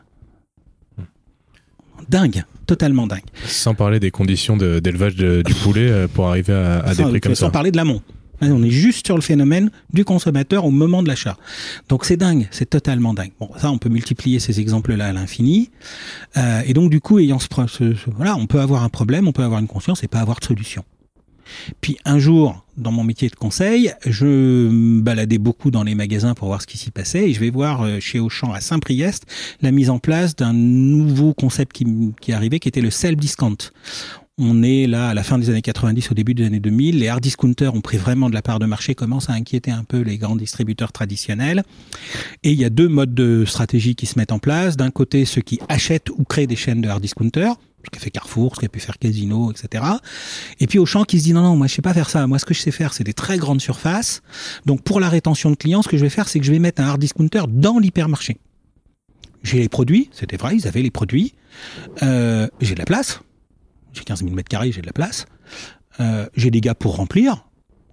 Dingue, totalement dingue.
Sans parler des conditions d'élevage du poulet euh, pour arriver à, des prix comme
ça.
Sans
parler de l'amont. On est juste sur le phénomène du consommateur au moment de l'achat. Donc c'est dingue, c'est totalement dingue. Bon, ça, on peut multiplier ces exemples-là à l'infini. Euh, et donc du coup, ayant ce, ce, voilà, on peut avoir un problème, on peut avoir une conscience et pas avoir de solution. Puis un jour, dans mon métier de conseil, je me baladais beaucoup dans les magasins pour voir ce qui s'y passait et je vais voir euh, chez Auchan à Saint-Priest la mise en place d'un nouveau concept qui, qui arrivait qui était le self-discount. On est là à la fin des années 90, au début des années 2000. Les hard discounters ont pris vraiment de la part de marché, commencent à inquiéter un peu les grands distributeurs traditionnels. Et il y a deux modes de stratégie qui se mettent en place. D'un côté, ceux qui achètent ou créent des chaînes de hard discounters, ce qu'a fait Carrefour, ce qu'a pu faire Casino, etc. Et puis Auchan qui se dit non, non, moi je sais pas faire ça. Moi ce que je sais faire, c'est des très grandes surfaces. Donc pour la rétention de clients, ce que je vais faire, c'est que je vais mettre un hard discounter dans l'hypermarché. J'ai les produits, c'était vrai, ils avaient les produits. Euh, j'ai de la place, j'ai 15 000 mètres carrés, j'ai de la place. Euh, j'ai des gars pour remplir.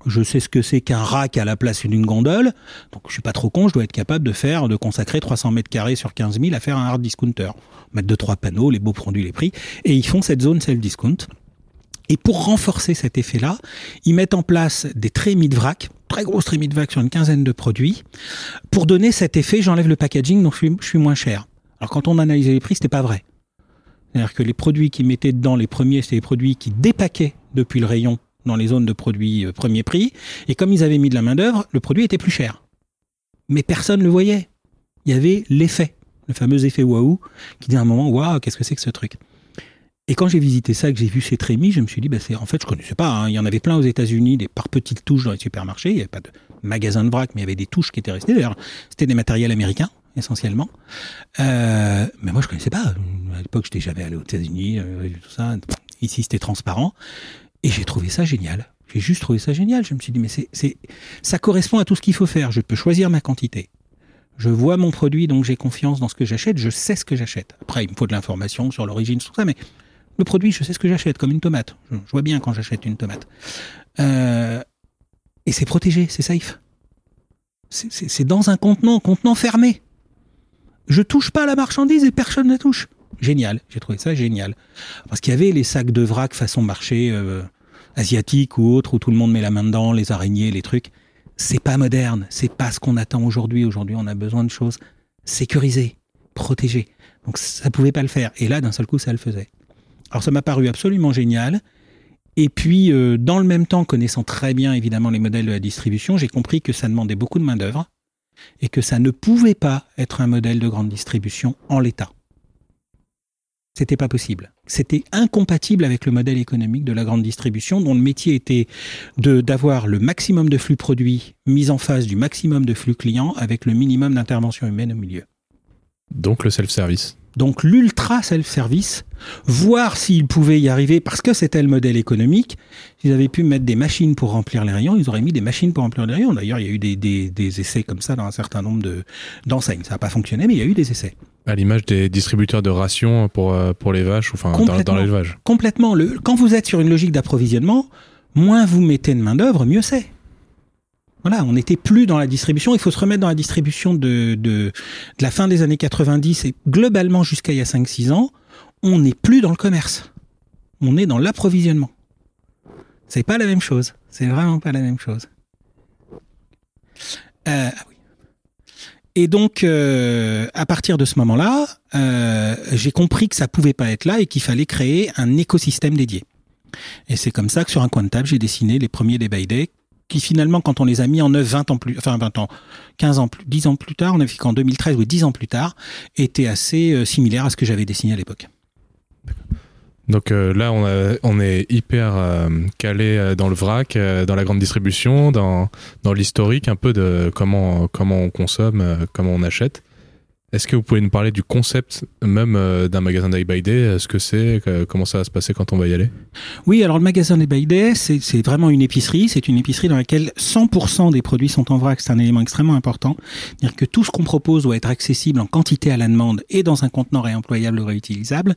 Je sais ce que c'est qu'un rack à la place d'une gondole. Donc, je suis pas trop con. Je dois être capable de faire, de consacrer 300 mètres carrés sur 15 000 à faire un hard discounter. Mettre deux, trois panneaux, les beaux produits, les prix. Et ils font cette zone self-discount. Et pour renforcer cet effet-là, ils mettent en place des trémies de vrac, très grosses trémies de vrac sur une quinzaine de produits. Pour donner cet effet, j'enlève le packaging, donc je suis, je suis moins cher. Alors, quand on analysait les prix, c'était pas vrai. C'est-à-dire que les produits qui mettaient dedans, les premiers, c'était les produits qui dépaquaient depuis le rayon dans les zones de produits euh, premier prix. Et comme ils avaient mis de la main-d'œuvre, le produit était plus cher. Mais personne ne le voyait. Il y avait l'effet, le fameux effet waouh, qui dit à un moment waouh, qu'est-ce que c'est que ce truc? Et quand j'ai visité ça, que j'ai vu ces trémies, je me suis dit, bah, en fait, je connaissais pas. hein. Il y en avait plein aux États-Unis, des par petites touches dans les supermarchés. Il n'y avait pas de magasin de vrac, mais il y avait des touches qui étaient restées. D'ailleurs, c'était des matériels américains essentiellement. Euh, mais moi, je connaissais pas. À l'époque, j'étais jamais allé aux États-Unis, euh, tout ça. Ici, c'était transparent. Et j'ai trouvé ça génial. J'ai juste trouvé ça génial. Je me suis dit, mais c'est, ça correspond à tout ce qu'il faut faire. Je peux choisir ma quantité. Je vois mon produit, donc j'ai confiance dans ce que j'achète. Je sais ce que j'achète. Après, il me faut de l'information sur l'origine, tout ça, mais le produit, je sais ce que j'achète, comme une tomate. Je, je vois bien quand j'achète une tomate. Euh, et c'est protégé, c'est safe. C'est dans un contenant, contenant fermé. Je touche pas à la marchandise et personne ne la touche. Génial, j'ai trouvé ça génial. Parce qu'il y avait les sacs de vrac façon marché euh, asiatique ou autre, où tout le monde met la main dedans, les araignées, les trucs. C'est pas moderne, c'est pas ce qu'on attend aujourd'hui. Aujourd'hui, on a besoin de choses sécurisées, protégées. Donc ça pouvait pas le faire. Et là, d'un seul coup, ça le faisait. Alors ça m'a paru absolument génial. Et puis, euh, dans le même temps, connaissant très bien évidemment les modèles de la distribution, j'ai compris que ça demandait beaucoup de main-d'œuvre et que ça ne pouvait pas être un modèle de grande distribution en l'état. C'était pas possible. C'était incompatible avec le modèle économique de la grande distribution, dont le métier était de d'avoir le maximum de flux produits mis en face du maximum de flux clients avec le minimum d'intervention humaine au milieu.
Donc le self-service.
Donc l'ultra self-service, voir s'ils pouvaient y arriver, parce que c'était le modèle économique, s'ils avaient pu mettre des machines pour remplir les rayons, ils auraient mis des machines pour remplir les rayons. D'ailleurs, il y a eu des, des, des essais comme ça dans un certain nombre de d'enseignes. Ça n'a pas fonctionné, mais il y a eu des essais.
À l'image des distributeurs de rations pour, euh, pour les vaches, enfin dans, l'élevage.
Complètement. Le, quand vous êtes sur une logique d'approvisionnement, moins vous mettez de main-d'œuvre, mieux c'est. Voilà, on n'était plus dans la distribution. Il faut se remettre dans la distribution de, de, la fin des années 90 et globalement jusqu'à il y a 5-6 ans. On n'est plus dans le commerce. On est dans l'approvisionnement. C'est pas la même chose. C'est vraiment pas la même chose. Euh, ah. Et donc, euh, à partir de ce moment-là, euh, j'ai compris que ça pouvait pas être là et qu'il fallait créer un écosystème dédié. Et c'est comme ça que sur un coin de table, j'ai dessiné les premiers Day qui finalement, quand on les a mis en œuvre 20 ans plus, enfin 20 ans, 15 ans plus, 10 ans plus tard, on a vu qu'en 2013 ou 10 ans plus tard, étaient assez euh, similaires à ce que j'avais dessiné à l'époque.
Donc euh, là, on, est hyper euh, calé dans le vrac, dans la grande distribution, dans, dans l'historique un peu de comment, comment on consomme, comment on achète. Est-ce que vous pouvez nous parler du concept même euh, d'un magasin Day by Day? Ce que c'est que- Comment ça va se passer quand on va y aller?
Oui, alors le magasin des By Day, c'est vraiment une épicerie. C'est une épicerie dans laquelle 100% des produits sont en vrac. C'est un élément extrêmement important. C'est-à-dire que tout ce qu'on propose doit être accessible en quantité à la demande et dans un contenant réemployable ou réutilisable.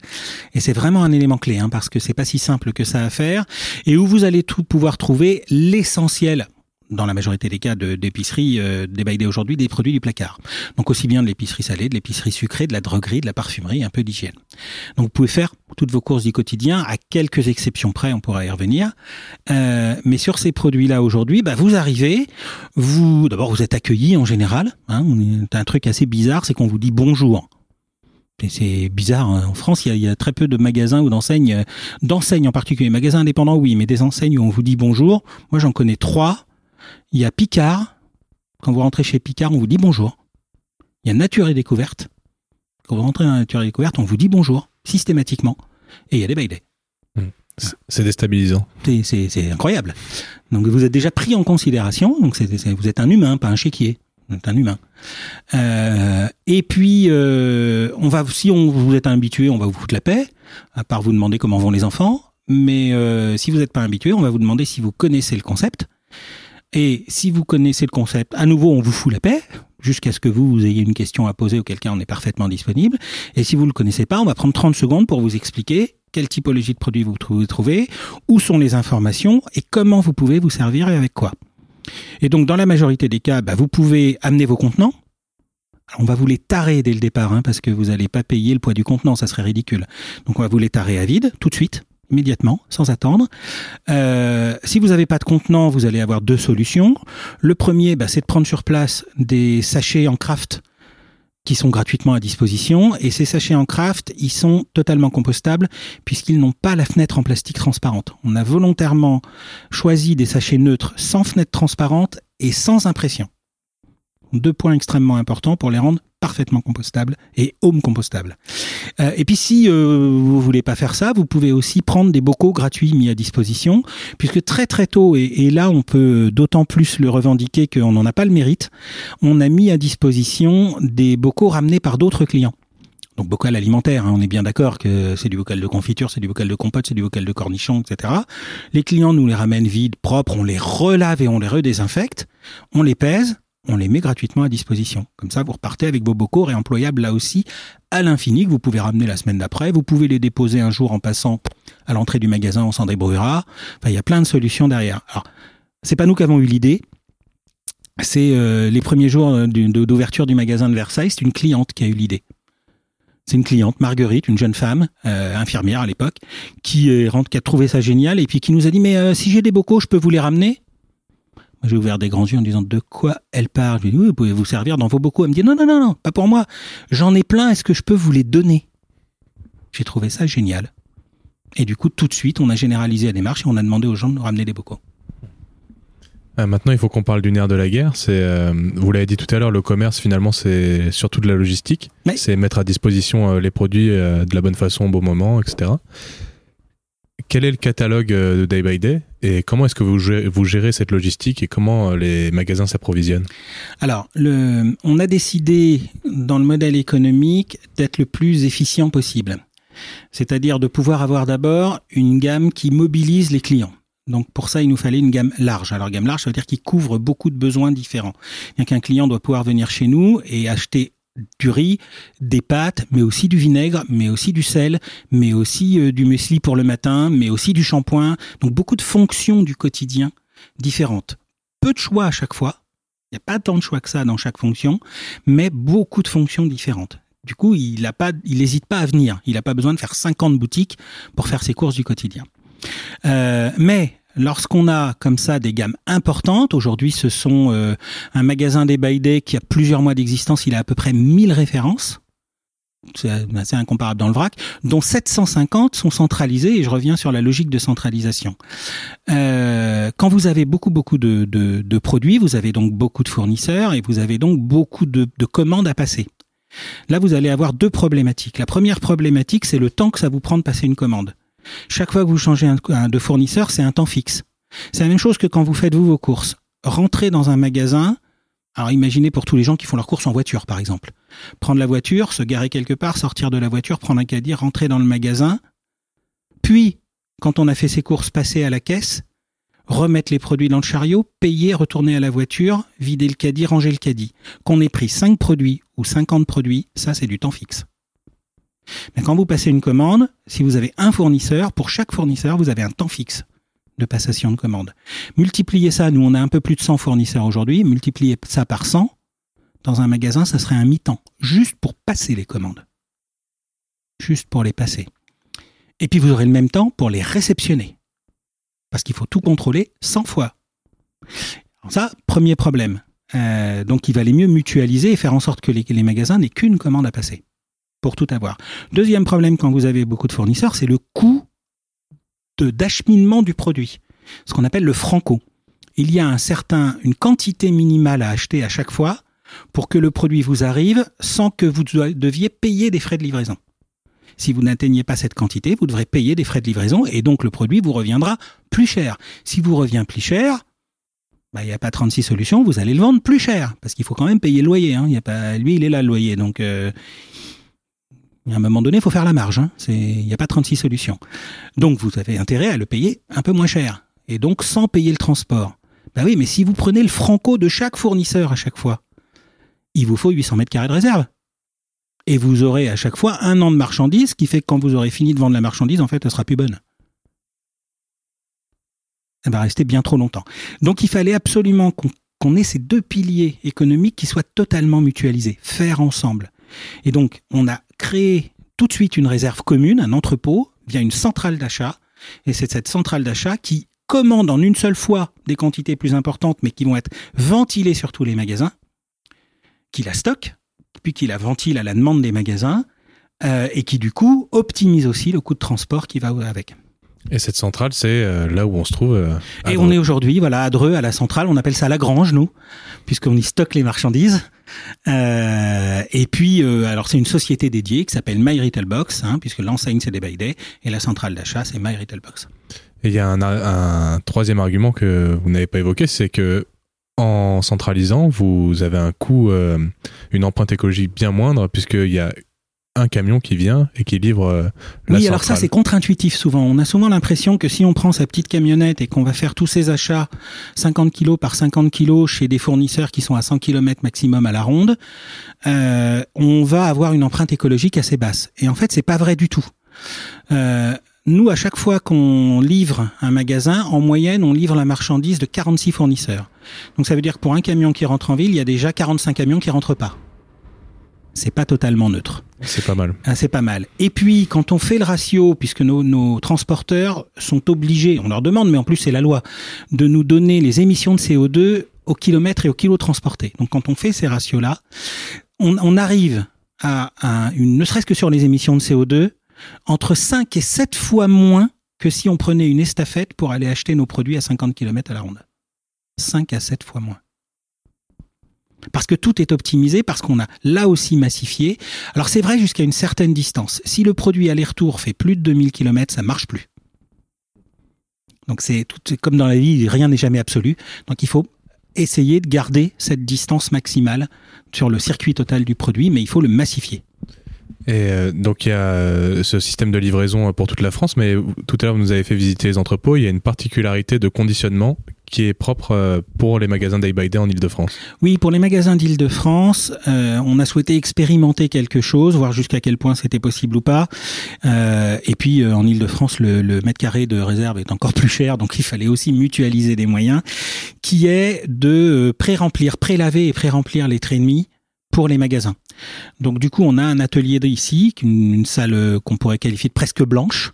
Et c'est vraiment un élément clé, hein, parce que c'est pas si simple que ça à faire. Et où vous allez tout pouvoir trouver l'essentiel dans la majorité des cas de- d'épicerie euh, des By Day aujourd'hui, des produits du placard. Donc aussi bien de l'épicerie salée, de l'épicerie sucrée, de la droguerie, de la parfumerie, un peu d'hygiène. Donc vous pouvez faire toutes vos courses du quotidien, à quelques exceptions près, on pourra y revenir. Euh, mais sur ces produits-là aujourd'hui, bah, vous arrivez, vous d'abord vous êtes accueilli en général. Hein, un truc assez bizarre, c'est qu'on vous dit bonjour. C'est bizarre. hein. En France, il y, a, il y a très peu de magasins ou d'enseignes, euh, d'enseignes en particulier. Magasins indépendants, oui, mais des enseignes où on vous dit bonjour. Moi, j'en connais trois. Il y a Picard. Quand vous rentrez chez Picard, on vous dit bonjour. Il y a Nature et Découverte. Quand vous rentrez dans Nature et Découverte, on vous dit bonjour systématiquement. Et il y a des By Day.
C'est- déstabilisant.
C'est- incroyable. Donc vous êtes déjà pris en considération. Donc vous êtes un humain, pas un chéquier. Vous êtes un humain. Euh, et puis euh, on va, si on vous êtes un habitué, on va vous foutre la paix, à part vous demander comment vont les enfants. Mais euh, si vous n'êtes pas habitué, on va vous demander si vous connaissez le concept. Et si vous connaissez le concept, à nouveau, on vous fout la paix jusqu'à ce que vous, ayez une question à poser auquel cas on est parfaitement disponible. Et si vous le connaissez pas, on va prendre 30 secondes pour vous expliquer quelle typologie de produit vous trouvez, où sont les informations et comment vous pouvez vous servir et avec quoi. Et donc dans la majorité des cas, bah, vous pouvez amener vos contenants. on va vous les tarer dès le départ, hein, parce que vous n'allez pas payer le poids du contenant, ça serait ridicule. Donc on va vous les tarer à vide tout de suite immédiatement, sans attendre. Euh, si vous n'avez pas de contenant, vous allez avoir deux solutions. Le premier, bah, c'est de prendre sur place des sachets en craft qui sont gratuitement à disposition. Et ces sachets en craft, ils sont totalement compostables puisqu'ils n'ont pas la fenêtre en plastique transparente. On a volontairement choisi des sachets neutres sans fenêtre transparente et sans impression. Deux points extrêmement importants pour les rendre parfaitement compostable et home compostable. Euh, et puis si euh, vous voulez pas faire ça, vous pouvez aussi prendre des bocaux gratuits mis à disposition, puisque très très tôt, et, là on peut d'autant plus le revendiquer qu'on n'en a pas le mérite, on a mis à disposition des bocaux ramenés par d'autres clients. Donc bocal alimentaire, hein, on est bien d'accord que c'est du bocal de confiture, c'est du bocal de compote, c'est du bocal de cornichon, etc. Les clients nous les ramènent vides, propres, on les relave et on les redésinfecte, on les pèse, on les met gratuitement à disposition. Comme ça, vous repartez avec vos bocaux réemployables là aussi à l'infini que vous pouvez ramener la semaine d'après. Vous pouvez les déposer un jour en passant à l'entrée du magasin, on s'en débrouillera. Enfin, il y a plein de solutions derrière. Alors, c'est pas nous qui avons eu l'idée. C'est euh, les premiers jours d'ouverture du magasin de Versailles, c'est une cliente qui a eu l'idée. C'est une cliente, Marguerite, une jeune femme, euh, infirmière à l'époque, qui, qui a trouvé ça génial et puis qui nous a dit mais euh, si j'ai des bocaux, je peux vous les ramener? J'ai ouvert des grands yeux en disant de quoi elle parle? Je lui ai dit oui, vous pouvez vous servir dans vos bocaux. Elle me dit non, non, non, non, pas pour moi. J'en ai plein. Est-ce que je peux vous les donner? J'ai trouvé ça génial. Et du coup, tout de suite, on a généralisé la démarche et on a demandé aux gens de nous ramener des bocaux.
Euh, maintenant, il faut qu'on parle du nerf de la guerre. C'est, euh, vous l'avez dit tout à l'heure, le commerce finalement, c'est surtout de la logistique. C'est mettre à disposition euh, les produits de la bonne façon au bon moment, etc quel est le catalogue euh, de Day by Day et comment est-ce que vous gérez, cette logistique et comment euh, les magasins s'approvisionnent?
Alors, on a décidé dans le modèle économique d'être le plus efficient possible. C'est-à-dire de pouvoir avoir d'abord une gamme qui mobilise les clients. Donc pour ça, il nous fallait une gamme large. Alors gamme large, ça veut dire qu'il couvre beaucoup de besoins différents. Bien qu'un client doit pouvoir venir chez nous et acheter du riz, des pâtes, mais aussi du vinaigre, mais aussi du sel, mais aussi euh, du muesli pour le matin, mais aussi du shampoing. Donc beaucoup de fonctions du quotidien différentes. Peu de choix à chaque fois. Il n'y a pas tant de choix que ça dans chaque fonction, mais beaucoup de fonctions différentes. Du coup, il n'hésite pas, pas à venir. Il n'a pas besoin de faire 50 boutiques pour faire ses courses du quotidien. Euh, mais Lorsqu'on a comme ça des gammes importantes, aujourd'hui ce sont euh, un magasin des Day qui a plusieurs mois d'existence, il a à peu près 1000 références. C'est assez incomparable dans le vrac, dont 750 sont centralisées, et je reviens sur la logique de centralisation. Euh, quand vous avez beaucoup beaucoup de, produits, vous avez donc beaucoup de fournisseurs et vous avez donc beaucoup de commandes à passer. Là, vous allez avoir deux problématiques. La première problématique, c'est le temps que ça vous prend de passer une commande. Chaque fois que vous changez de fournisseur, c'est un temps fixe. C'est la même chose que quand vous faites vos courses. Rentrer dans un magasin, alors imaginez pour tous les gens qui font leurs courses en voiture, par exemple. Prendre la voiture, se garer quelque part, sortir de la voiture, prendre un caddie, rentrer dans le magasin, puis, quand on a fait ses courses, passer à la caisse, remettre les produits dans le chariot, payer, retourner à la voiture, vider le caddie, ranger le caddie. Qu'on ait pris 5 produits ou 50 produits, ça c'est du temps fixe. Mais quand vous passez une commande, si vous avez un fournisseur, pour chaque fournisseur, vous avez un temps fixe de passation de commande. Multipliez ça, nous on a un peu plus de 100 fournisseurs aujourd'hui, multipliez ça par 100, dans un magasin, ça serait un mi-temps, juste pour passer les commandes. Juste pour les passer. Et puis vous aurez le même temps pour les réceptionner. Parce qu'il faut tout contrôler 100 fois. ça, premier problème. Euh, donc il valait mieux mutualiser et faire en sorte que les magasins n'aient qu'une commande à passer tout avoir. Deuxième problème quand vous avez beaucoup de fournisseurs, c'est le coût d'acheminement du produit, ce qu'on appelle le franco. Il y a un certain, une quantité minimale à acheter à chaque fois pour que le produit vous arrive sans que vous deviez payer des frais de livraison. Si vous n'atteignez pas cette quantité, vous devrez payer des frais de livraison et donc le produit vous reviendra plus cher. Si vous revient plus cher, bah, il n'y a pas 36 solutions, vous allez le vendre plus cher parce qu'il faut quand même payer le loyer. Hein. Lui, il est là le loyer, donc euh, à un moment donné, il faut faire la marge. Hein. Il n'y a pas 36 solutions. Donc, vous avez intérêt à le payer un peu moins cher. Et donc, sans payer le transport. Ben oui, mais si vous prenez le franco de chaque fournisseur à chaque fois, il vous faut 800 mètres carrés de réserve. Et vous aurez à chaque fois un an de marchandise, ce qui fait que quand vous aurez fini de vendre la marchandise, en fait, elle sera plus bonne. Elle va rester bien trop longtemps. Donc il fallait absolument qu'on ait ces deux piliers économiques qui soient totalement mutualisés, faire ensemble. Et donc on a créé tout de suite une réserve commune, un entrepôt, via une centrale d'achat. Et c'est cette centrale d'achat qui commande en une seule fois des quantités plus importantes, mais qui vont être ventilées sur tous les magasins, qui la stocke, puis qui la ventile à la demande des magasins, euh, et qui du coup optimise aussi le coût de transport qui va avec.
Et cette centrale, c'est euh, là où on se trouve. Euh,
et on est aujourd'hui, voilà, à Dreux, à la centrale. On appelle ça la grange, nous, puisqu'on y stocke les marchandises. Euh, et puis, euh, alors c'est une société dédiée qui s'appelle My Retail Box, hein, puisque l'enseigne c'est des By Day et la centrale d'achat c'est My Retail Box.
Et il y a un, troisième argument que vous n'avez pas évoqué, c'est que en centralisant, vous avez un coût, une empreinte écologique bien moindre, puisqu'il y a un camion qui vient et qui livre euh, la
Oui, alors ça c'est contre-intuitif souvent. On a souvent l'impression que si on prend sa petite camionnette et qu'on va faire tous ses achats 50 kilos par 50 kilos chez des fournisseurs qui sont à 100 km maximum à la ronde, euh, on va avoir une empreinte écologique assez basse. Et en fait, c'est pas vrai du tout. Euh, nous, à chaque fois qu'on livre un magasin, en moyenne, on livre la marchandise de 46 fournisseurs. Donc ça veut dire que pour un camion qui rentre en ville, il y a déjà 45 camions qui rentrent pas c'est pas totalement neutre.
C'est pas mal.
Ah, c'est pas mal. Et puis, quand on fait le ratio, puisque nos, nos, transporteurs sont obligés, on leur demande, mais en plus c'est la loi, de nous donner les émissions de CO2 au kilomètre et au kilo transporté. Donc, quand on fait ces ratios-là, on, on, arrive à, à une, ne serait-ce que sur les émissions de CO2, entre 5 et 7 fois moins que si on prenait une estafette pour aller acheter nos produits à 50 km à la ronde. 5 à 7 fois moins. Parce que tout est optimisé, parce qu'on a là aussi massifié. Alors c'est vrai jusqu'à une certaine distance. Si le produit aller-retour fait plus de 2000 km, ça marche plus. Donc c'est tout comme dans la vie, rien n'est jamais absolu. Donc il faut essayer de garder cette distance maximale sur le circuit total du produit, mais il faut le massifier.
Et euh, donc il y a euh, ce système de livraison pour toute la France, mais tout à l'heure vous nous avez fait visiter les entrepôts. Il y a une particularité de conditionnement qui est propre euh, pour les magasins Day by Day en Ile-de-France.
Oui, pour les magasins d'Ile-de-France, euh, on a souhaité expérimenter quelque chose, voir jusqu'à quel point c'était possible ou pas. Euh, et puis euh, en Ile-de-France, le, mètre carré de réserve est encore [laughs] plus cher, donc il fallait aussi mutualiser des moyens, qui est de pré-remplir, pré-laver et pré-remplir les traits demi pour les magasins. Donc du coup, on a un atelier ici, une, salle euh, qu'on pourrait qualifier de presque blanche,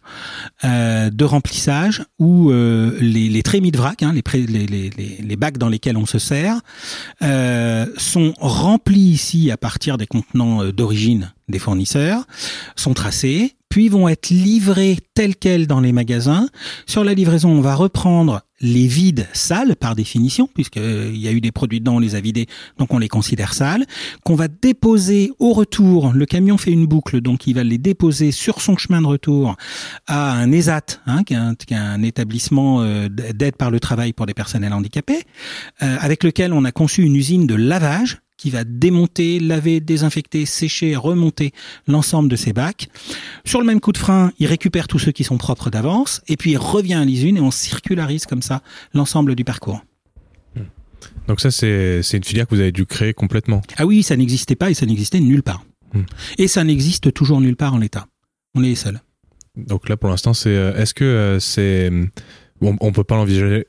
euh, de remplissage où euh, les, trémies de vrac, hein, les, bacs dans lesquels on se sert, sont remplis ici à partir des contenants d'origine des fournisseurs, sont tracés, puis vont être livrés tels quels dans les magasins. Sur la livraison, on va reprendre les vides sales par définition, puisqu'il euh, y a eu des produits dedans, on les a vidés, donc on les considère sales, qu'on va déposer au retour. Le camion fait une boucle, donc il va les déposer sur son chemin de retour à un ESAT, hein, qui, est un, qui, est un, établissement euh, d'aide par le travail pour des personnels handicapés, euh, avec lequel on a conçu une usine de lavage qui va démonter, laver, désinfecter, sécher, remonter l'ensemble de ces bacs. Sur le même coup de frein, il récupère tous ceux qui sont propres d'avance, et puis il revient à l'usine et on circularise comme ça l'ensemble du parcours.
Hmm. Donc ça, c'est une filière que vous avez dû créer complètement.
Ah oui, ça n'existait pas et ça n'existait nulle part. Hmm. Et ça n'existe toujours nulle part en l'état. On est les seuls.
Donc là, pour l'instant, c'est. Euh, est-ce que euh, c'est on, peut pas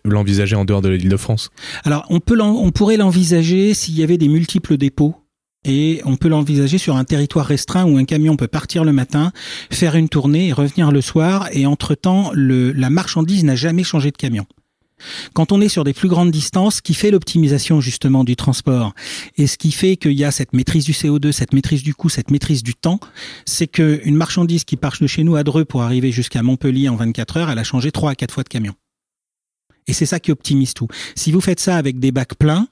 l'envisager en dehors de l'île de France.
Alors on peut on pourrait l'envisager s'il y avait des multiples dépôts et on peut l'envisager sur un territoire restreint où un camion peut partir le matin, faire une tournée et revenir le soir et entre-temps la marchandise n'a jamais changé de camion. Quand on est sur des plus grandes distances, ce qui fait l'optimisation justement du transport et ce qui fait qu'il y a cette maîtrise du CO2, cette maîtrise du coût, cette maîtrise du temps, c'est qu'une marchandise qui part de chez nous à Dreux pour arriver jusqu'à Montpellier en 24 heures, elle a changé trois à quatre fois de camion. Et c'est ça qui optimise tout. Si vous faites ça avec des bacs pleins,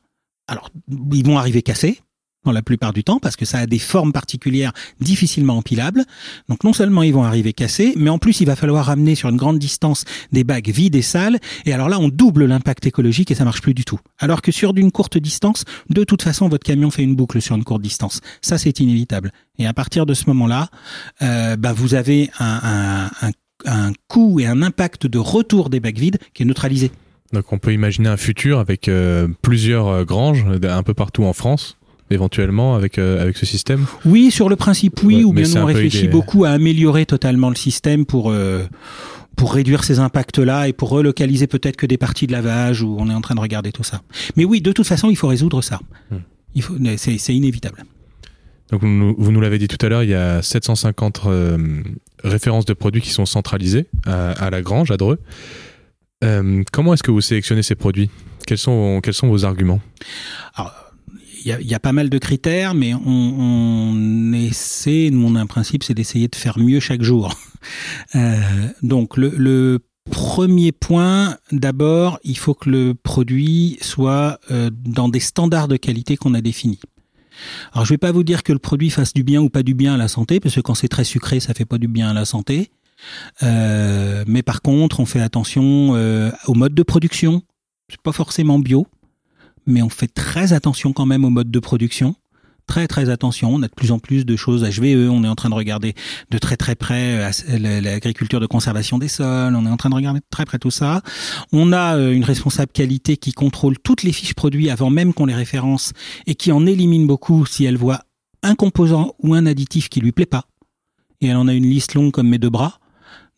alors ils vont arriver cassés dans la plupart du temps parce que ça a des formes particulières difficilement empilables. Donc non seulement ils vont arriver cassés, mais en plus il va falloir ramener sur une grande distance des bacs vides et sales. Et alors là, on double l'impact écologique et ça marche plus du tout. Alors que sur d'une courte distance, de toute façon, votre camion fait une boucle sur une courte distance. Ça, c'est inévitable. Et à partir de ce moment-là, euh, bah, vous avez un, un, un un coût et un impact de retour des bacs vides qui est neutralisé.
Donc on peut imaginer un futur avec euh, plusieurs euh, granges un peu partout en France éventuellement avec avec ce système
Oui, sur le principe oui, ou bien nous on réfléchit beaucoup à améliorer totalement le système pour pour réduire ces impacts-là et pour relocaliser peut-être que des parties de lavage où on est en train de regarder tout ça. Mais oui, de toute façon, il faut résoudre ça. Hmm. Il faut, c'est, inévitable.
Donc vous nous l'avez dit tout à l'heure, il y a 750 euh, références de produits qui sont centralisées à, la grange, à Dreux. Euh, comment est-ce que vous sélectionnez ces produits? Quels sont, quels sont vos arguments?
Il y, a, pas mal de critères, mais on, on essaie, mon principe, c'est d'essayer de faire mieux chaque jour. [laughs] Euh, donc le, premier point, d'abord, il faut que le produit soit euh, dans des standards de qualité qu'on a définis. Alors je vais pas vous dire que le produit fasse du bien ou pas du bien à la santé, parce que quand c'est très sucré, ça fait pas du bien à la santé. Euh, mais par contre, on fait attention euh, au mode de production. C'est pas forcément bio mais on fait très attention quand même au mode de production. Très très attention, on a de plus en plus de choses HVE, on est en train de regarder de très très près euh, l'agriculture de conservation des sols, on est en train de regarder de très près tout ça. On a euh, une responsable qualité qui contrôle toutes les fiches produits avant même qu'on les référence et qui en élimine beaucoup si elle voit un composant ou un additif qui lui plaît pas. Et elle en a une liste longue comme mes deux bras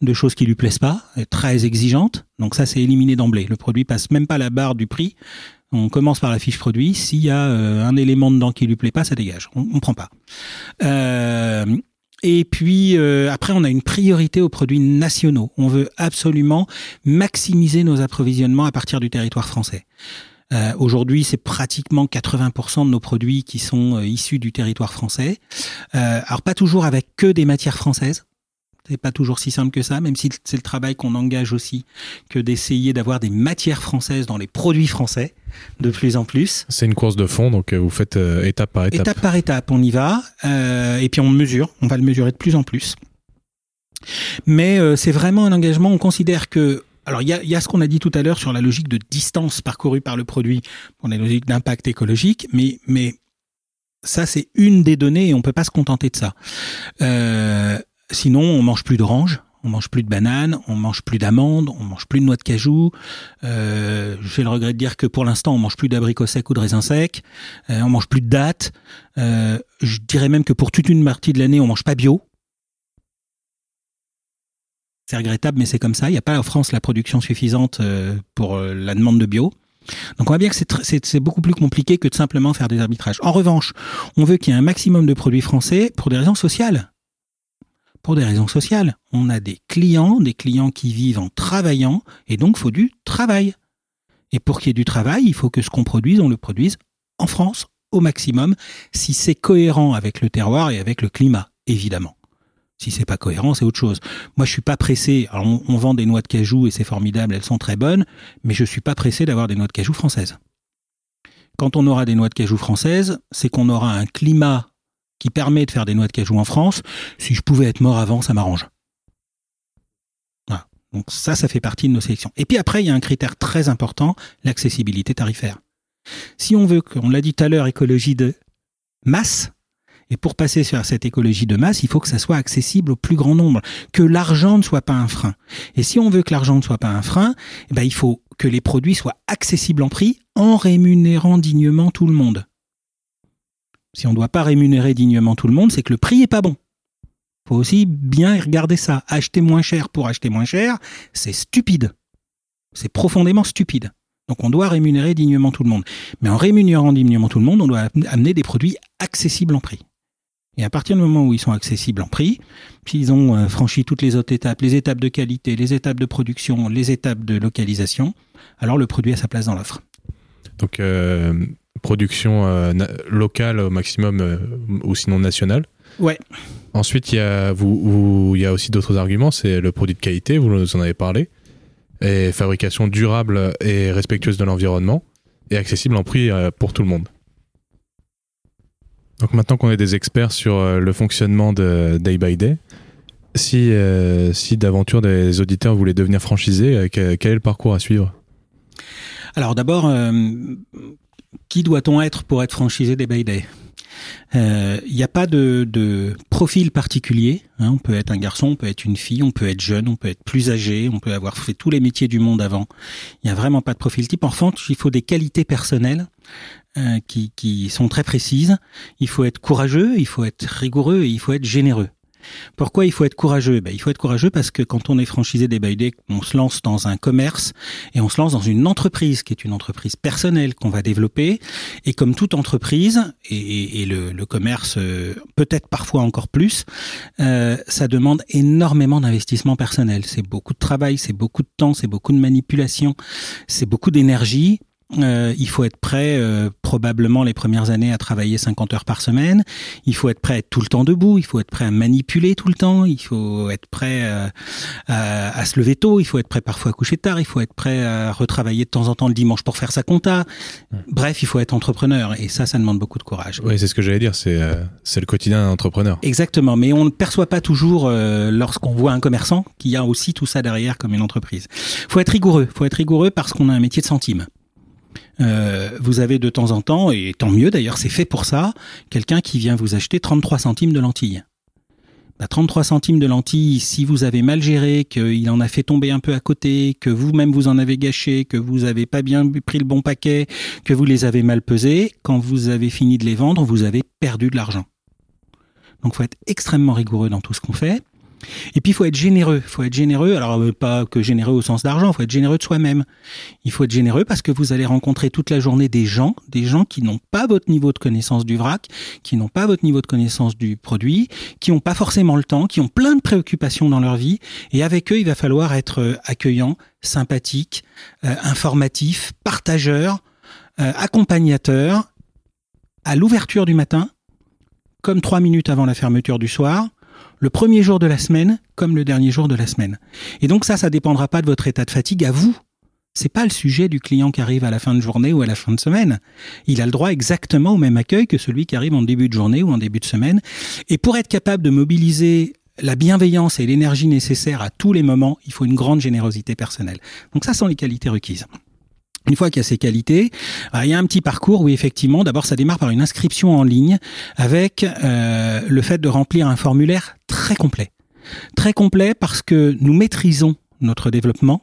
de choses qui lui plaisent pas, très exigeante. Donc ça, c'est éliminé d'emblée. Le produit passe même pas la barre du prix. On commence par la fiche produit. S'il y a euh, un élément dedans qui lui plaît pas, ça dégage. On, on prend pas. Euh, et puis euh, après, on a une priorité aux produits nationaux. On veut absolument maximiser nos approvisionnements à partir du territoire français. Aujourd'hui, c'est pratiquement 80% de nos produits qui sont issus du territoire français. alors pas toujours avec que des matières françaises. C'est pas toujours si simple que ça, même si c'est le travail qu'on engage aussi que d'essayer d'avoir des matières françaises dans les produits français de plus en plus.
C'est une course de fond, donc euh, vous faites euh, étape par étape.
Étape par étape, on y va, euh, et puis on mesure, on va le mesurer de plus en plus. Mais c'est vraiment un engagement, on considère que alors il y a, y a, ce qu'on a dit tout à l'heure sur la logique de distance parcourue par le produit, pour la logique d'impact écologique, mais, mais ça c'est une des données et on peut pas se contenter de ça. Sinon, on mange plus d'oranges, on mange plus de bananes, on mange plus d'amandes, on mange plus de noix de cajou. Euh, J'ai le regret de dire que pour l'instant, on mange plus d'abricots secs ou de raisins secs. Euh, on mange plus de dattes. Euh, je dirais même que pour toute une partie de l'année, on mange pas bio. C'est regrettable, mais c'est comme ça. Il n'y a pas en France la production suffisante euh, pour la demande de bio. Donc on voit bien que c'est beaucoup plus compliqué que de simplement faire des arbitrages. En revanche, on veut qu'il y ait un maximum de produits français pour des raisons sociales pour des raisons sociales. On a des clients, des clients qui vivent en travaillant, et donc faut du travail. Et pour qu'il y ait du travail, il faut que ce qu'on produise, on le produise en France au maximum, si c'est cohérent avec le terroir et avec le climat, évidemment. Si c'est pas cohérent, c'est autre chose. Moi, je suis pas pressé. Alors, on, on vend des noix de cajou et c'est formidable, elles sont très bonnes, mais je suis pas pressé d'avoir des noix de cajou françaises. Quand on aura des noix de cajou françaises, c'est qu'on aura un climat qui permet de faire des noix de cajou en France. Si je pouvais être mort avant, ça m'arrange. Donc ça, ça fait partie de nos sélections. Et puis après, il y a un critère très important, l'accessibilité tarifaire. Si on veut, on l'a dit tout à l'heure, écologie de masse, et pour passer sur cette écologie de masse, il faut que ça soit accessible au plus grand nombre, que l'argent ne soit pas un frein. Et si on veut que l'argent ne soit pas un frein, eh ben, il faut que les produits soient accessibles en prix en rémunérant dignement tout le monde si on ne doit pas rémunérer dignement tout le monde, c'est que le prix est pas bon. Faut aussi bien regarder ça. Acheter moins cher pour acheter moins cher, c'est stupide. C'est profondément stupide. Donc on doit rémunérer dignement tout le monde. Mais en rémunérant dignement tout le monde, on doit amener des produits accessibles en prix. Et à partir du moment où ils sont accessibles en prix, s'ils ont euh, franchi toutes les autres étapes, les étapes de qualité, les étapes de production, les étapes de localisation, alors le produit a sa place dans l'offre.
Donc euh, production euh, locale au maximum euh, ou sinon nationale.
Ouais.
Ensuite, il y a, vous, il y a aussi d'autres arguments, c'est le produit de qualité, vous en avez parlé, et fabrication durable et respectueuse de l'environnement, et accessible en prix euh, pour tout le monde. Donc maintenant qu'on est des experts sur le fonctionnement de Day by Day, si, si d'aventure des auditeurs voulaient devenir franchisés, quel est le parcours à suivre?
Alors d'abord, qui doit-on être pour être franchisé des Bay Day Il n'y a pas de, de profil particulier. Hein. On peut être un garçon, on peut être une fille, on peut être jeune, on peut être plus âgé, on peut avoir fait tous les métiers du monde avant. Il n'y a vraiment pas de profil type. En revanche, il faut des qualités personnelles euh, qui, qui sont très précises. Il faut être courageux, il faut être rigoureux et il faut être généreux. Pourquoi il faut être courageux? Ben, Il faut être courageux parce que quand on est franchisé des Day, on se lance dans un commerce et on se lance dans une entreprise qui est une entreprise personnelle qu'on va développer. Et comme toute entreprise, et, et, le, le, commerce euh, peut-être parfois encore plus, euh, ça demande énormément d'investissement personnel. C'est beaucoup de travail, c'est beaucoup de temps, c'est beaucoup de manipulation, c'est beaucoup d'énergie euh, il faut être prêt euh, probablement les premières années à travailler 50 heures par semaine. Il faut être prêt à être tout le temps debout. Il faut être prêt à manipuler tout le temps. Il faut être prêt euh, à, à, se lever tôt. Il faut être prêt parfois à coucher tard. Il faut être prêt à retravailler de temps en temps le dimanche pour faire sa compta. Bref, il faut être entrepreneur et ça, ça demande beaucoup de courage.
Oui, c'est ce que j'allais dire. C'est c'est le quotidien d'un entrepreneur.
Exactement, mais on ne perçoit pas toujours lorsqu'on voit un commerçant qu'il y a aussi tout ça derrière comme une entreprise. Faut être rigoureux. Faut être rigoureux parce qu'on a un métier de centime. Euh, vous avez de temps en temps, et tant mieux d'ailleurs, c'est fait pour ça, quelqu'un qui vient vous acheter 33 centimes de lentilles. Bah, 33 centimes de lentilles, si vous avez mal géré, qu'il en a fait tomber un peu à côté, que vous-même vous en avez gâché, que vous avez pas bien pris le bon paquet, que vous les avez mal pesés, quand vous avez fini de les vendre, vous avez perdu de l'argent. Donc faut être extrêmement rigoureux dans tout ce qu'on fait. Et puis il faut être généreux. Il faut être généreux. Alors euh, pas que généreux au sens d'argent. Il faut être généreux de soi-même. Il faut être généreux parce que vous allez rencontrer toute la journée des gens, des gens qui n'ont pas votre niveau de connaissance du vrac, qui n'ont pas votre niveau de connaissance du produit, qui n'ont pas forcément le temps, qui ont plein de préoccupations dans leur vie. Et avec eux, il va falloir être euh, accueillant, sympathique, euh, informatif, partageur, accompagnateur. À l'ouverture du matin, comme trois minutes avant la fermeture du soir, le premier jour de la semaine comme le dernier jour de la semaine. Et donc ça, ça dépendra pas de votre état de fatigue à vous. C'est pas le sujet du client qui arrive à la fin de journée ou à la fin de semaine. Il a le droit exactement au même accueil que celui qui arrive en début de journée ou en début de semaine. Et pour être capable de mobiliser la bienveillance et l'énergie nécessaires à tous les moments, il faut une grande générosité personnelle. Donc ça sont les qualités requises. Une fois qu'il y a ces qualités, euh, il y a un petit parcours où effectivement, d'abord, ça démarre par une inscription en ligne avec euh, le fait de remplir un formulaire très complet. Très complet parce que nous maîtrisons notre développement,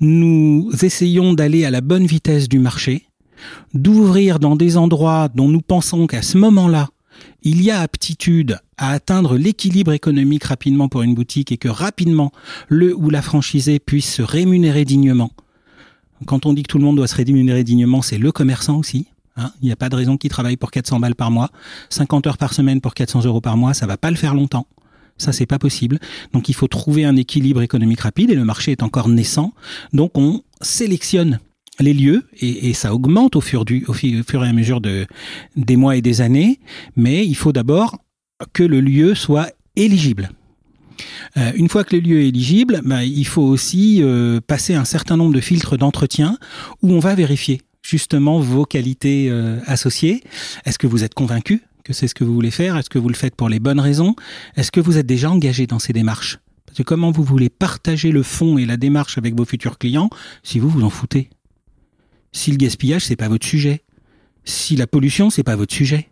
nous essayons d'aller à la bonne vitesse du marché, d'ouvrir dans des endroits dont nous pensons qu'à ce moment-là, il y a aptitude à atteindre l'équilibre économique rapidement pour une boutique et que rapidement le ou la franchisé puisse se rémunérer dignement quand on dit que tout le monde doit se rémunérer dignement, c'est le commerçant aussi. Hein. Il n'y a pas de raison qu'il travaille pour 400 balles par mois. 50 heures par semaine pour 400 euros par mois, ça va pas le faire longtemps. Ça, c'est pas possible. Donc, il faut trouver un équilibre économique rapide et le marché est encore naissant. Donc, on sélectionne les lieux et, ça augmente au fur, et à mesure de, des mois et des années. Mais il faut d'abord que le lieu soit éligible. Euh, une fois que le lieu est éligible, bah, il faut aussi euh, passer un certain nombre de filtres d'entretien où on va vérifier justement vos qualités euh, associées. Est-ce que vous êtes convaincu que c'est ce que vous voulez faire? Est-ce que vous le faites pour les bonnes raisons? Est-ce que vous êtes déjà engagé dans ces démarches? Parce que comment vous voulez partager le fond et la démarche avec vos futurs clients si vous vous en foutez? Si le gaspillage c'est pas votre sujet, si la pollution c'est pas votre sujet,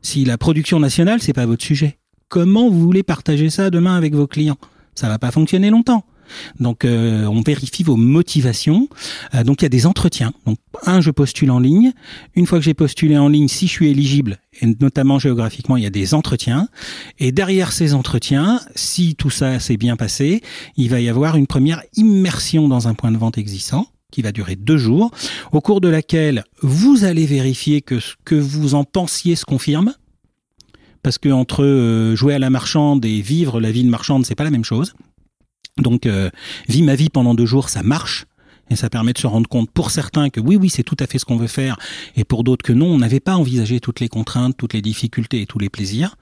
si la production nationale c'est pas votre sujet, comment vous voulez partager ça demain avec vos clients? Ça va pas fonctionner longtemps. Donc euh, on vérifie vos motivations. Euh, donc il y a des entretiens. Donc un, je postule en ligne. Une fois que j'ai postulé en ligne, si je suis éligible, et notamment géographiquement, il y a des entretiens. Et derrière ces entretiens, si tout ça s'est bien passé, il va y avoir une première immersion dans un point de vente existant qui va durer deux jours, au cours de laquelle vous allez vérifier que ce que vous en pensiez se confirme parce que entre euh, jouer à la marchande et vivre la vie de marchande, c'est pas la même chose. Donc, euh, vie ma vie pendant deux jours, ça marche. Et ça permet de se rendre compte pour certains que oui, oui, c'est tout à fait ce qu'on veut faire, et pour d'autres que non, on n'avait pas envisagé toutes les contraintes, toutes les difficultés et tous les plaisirs.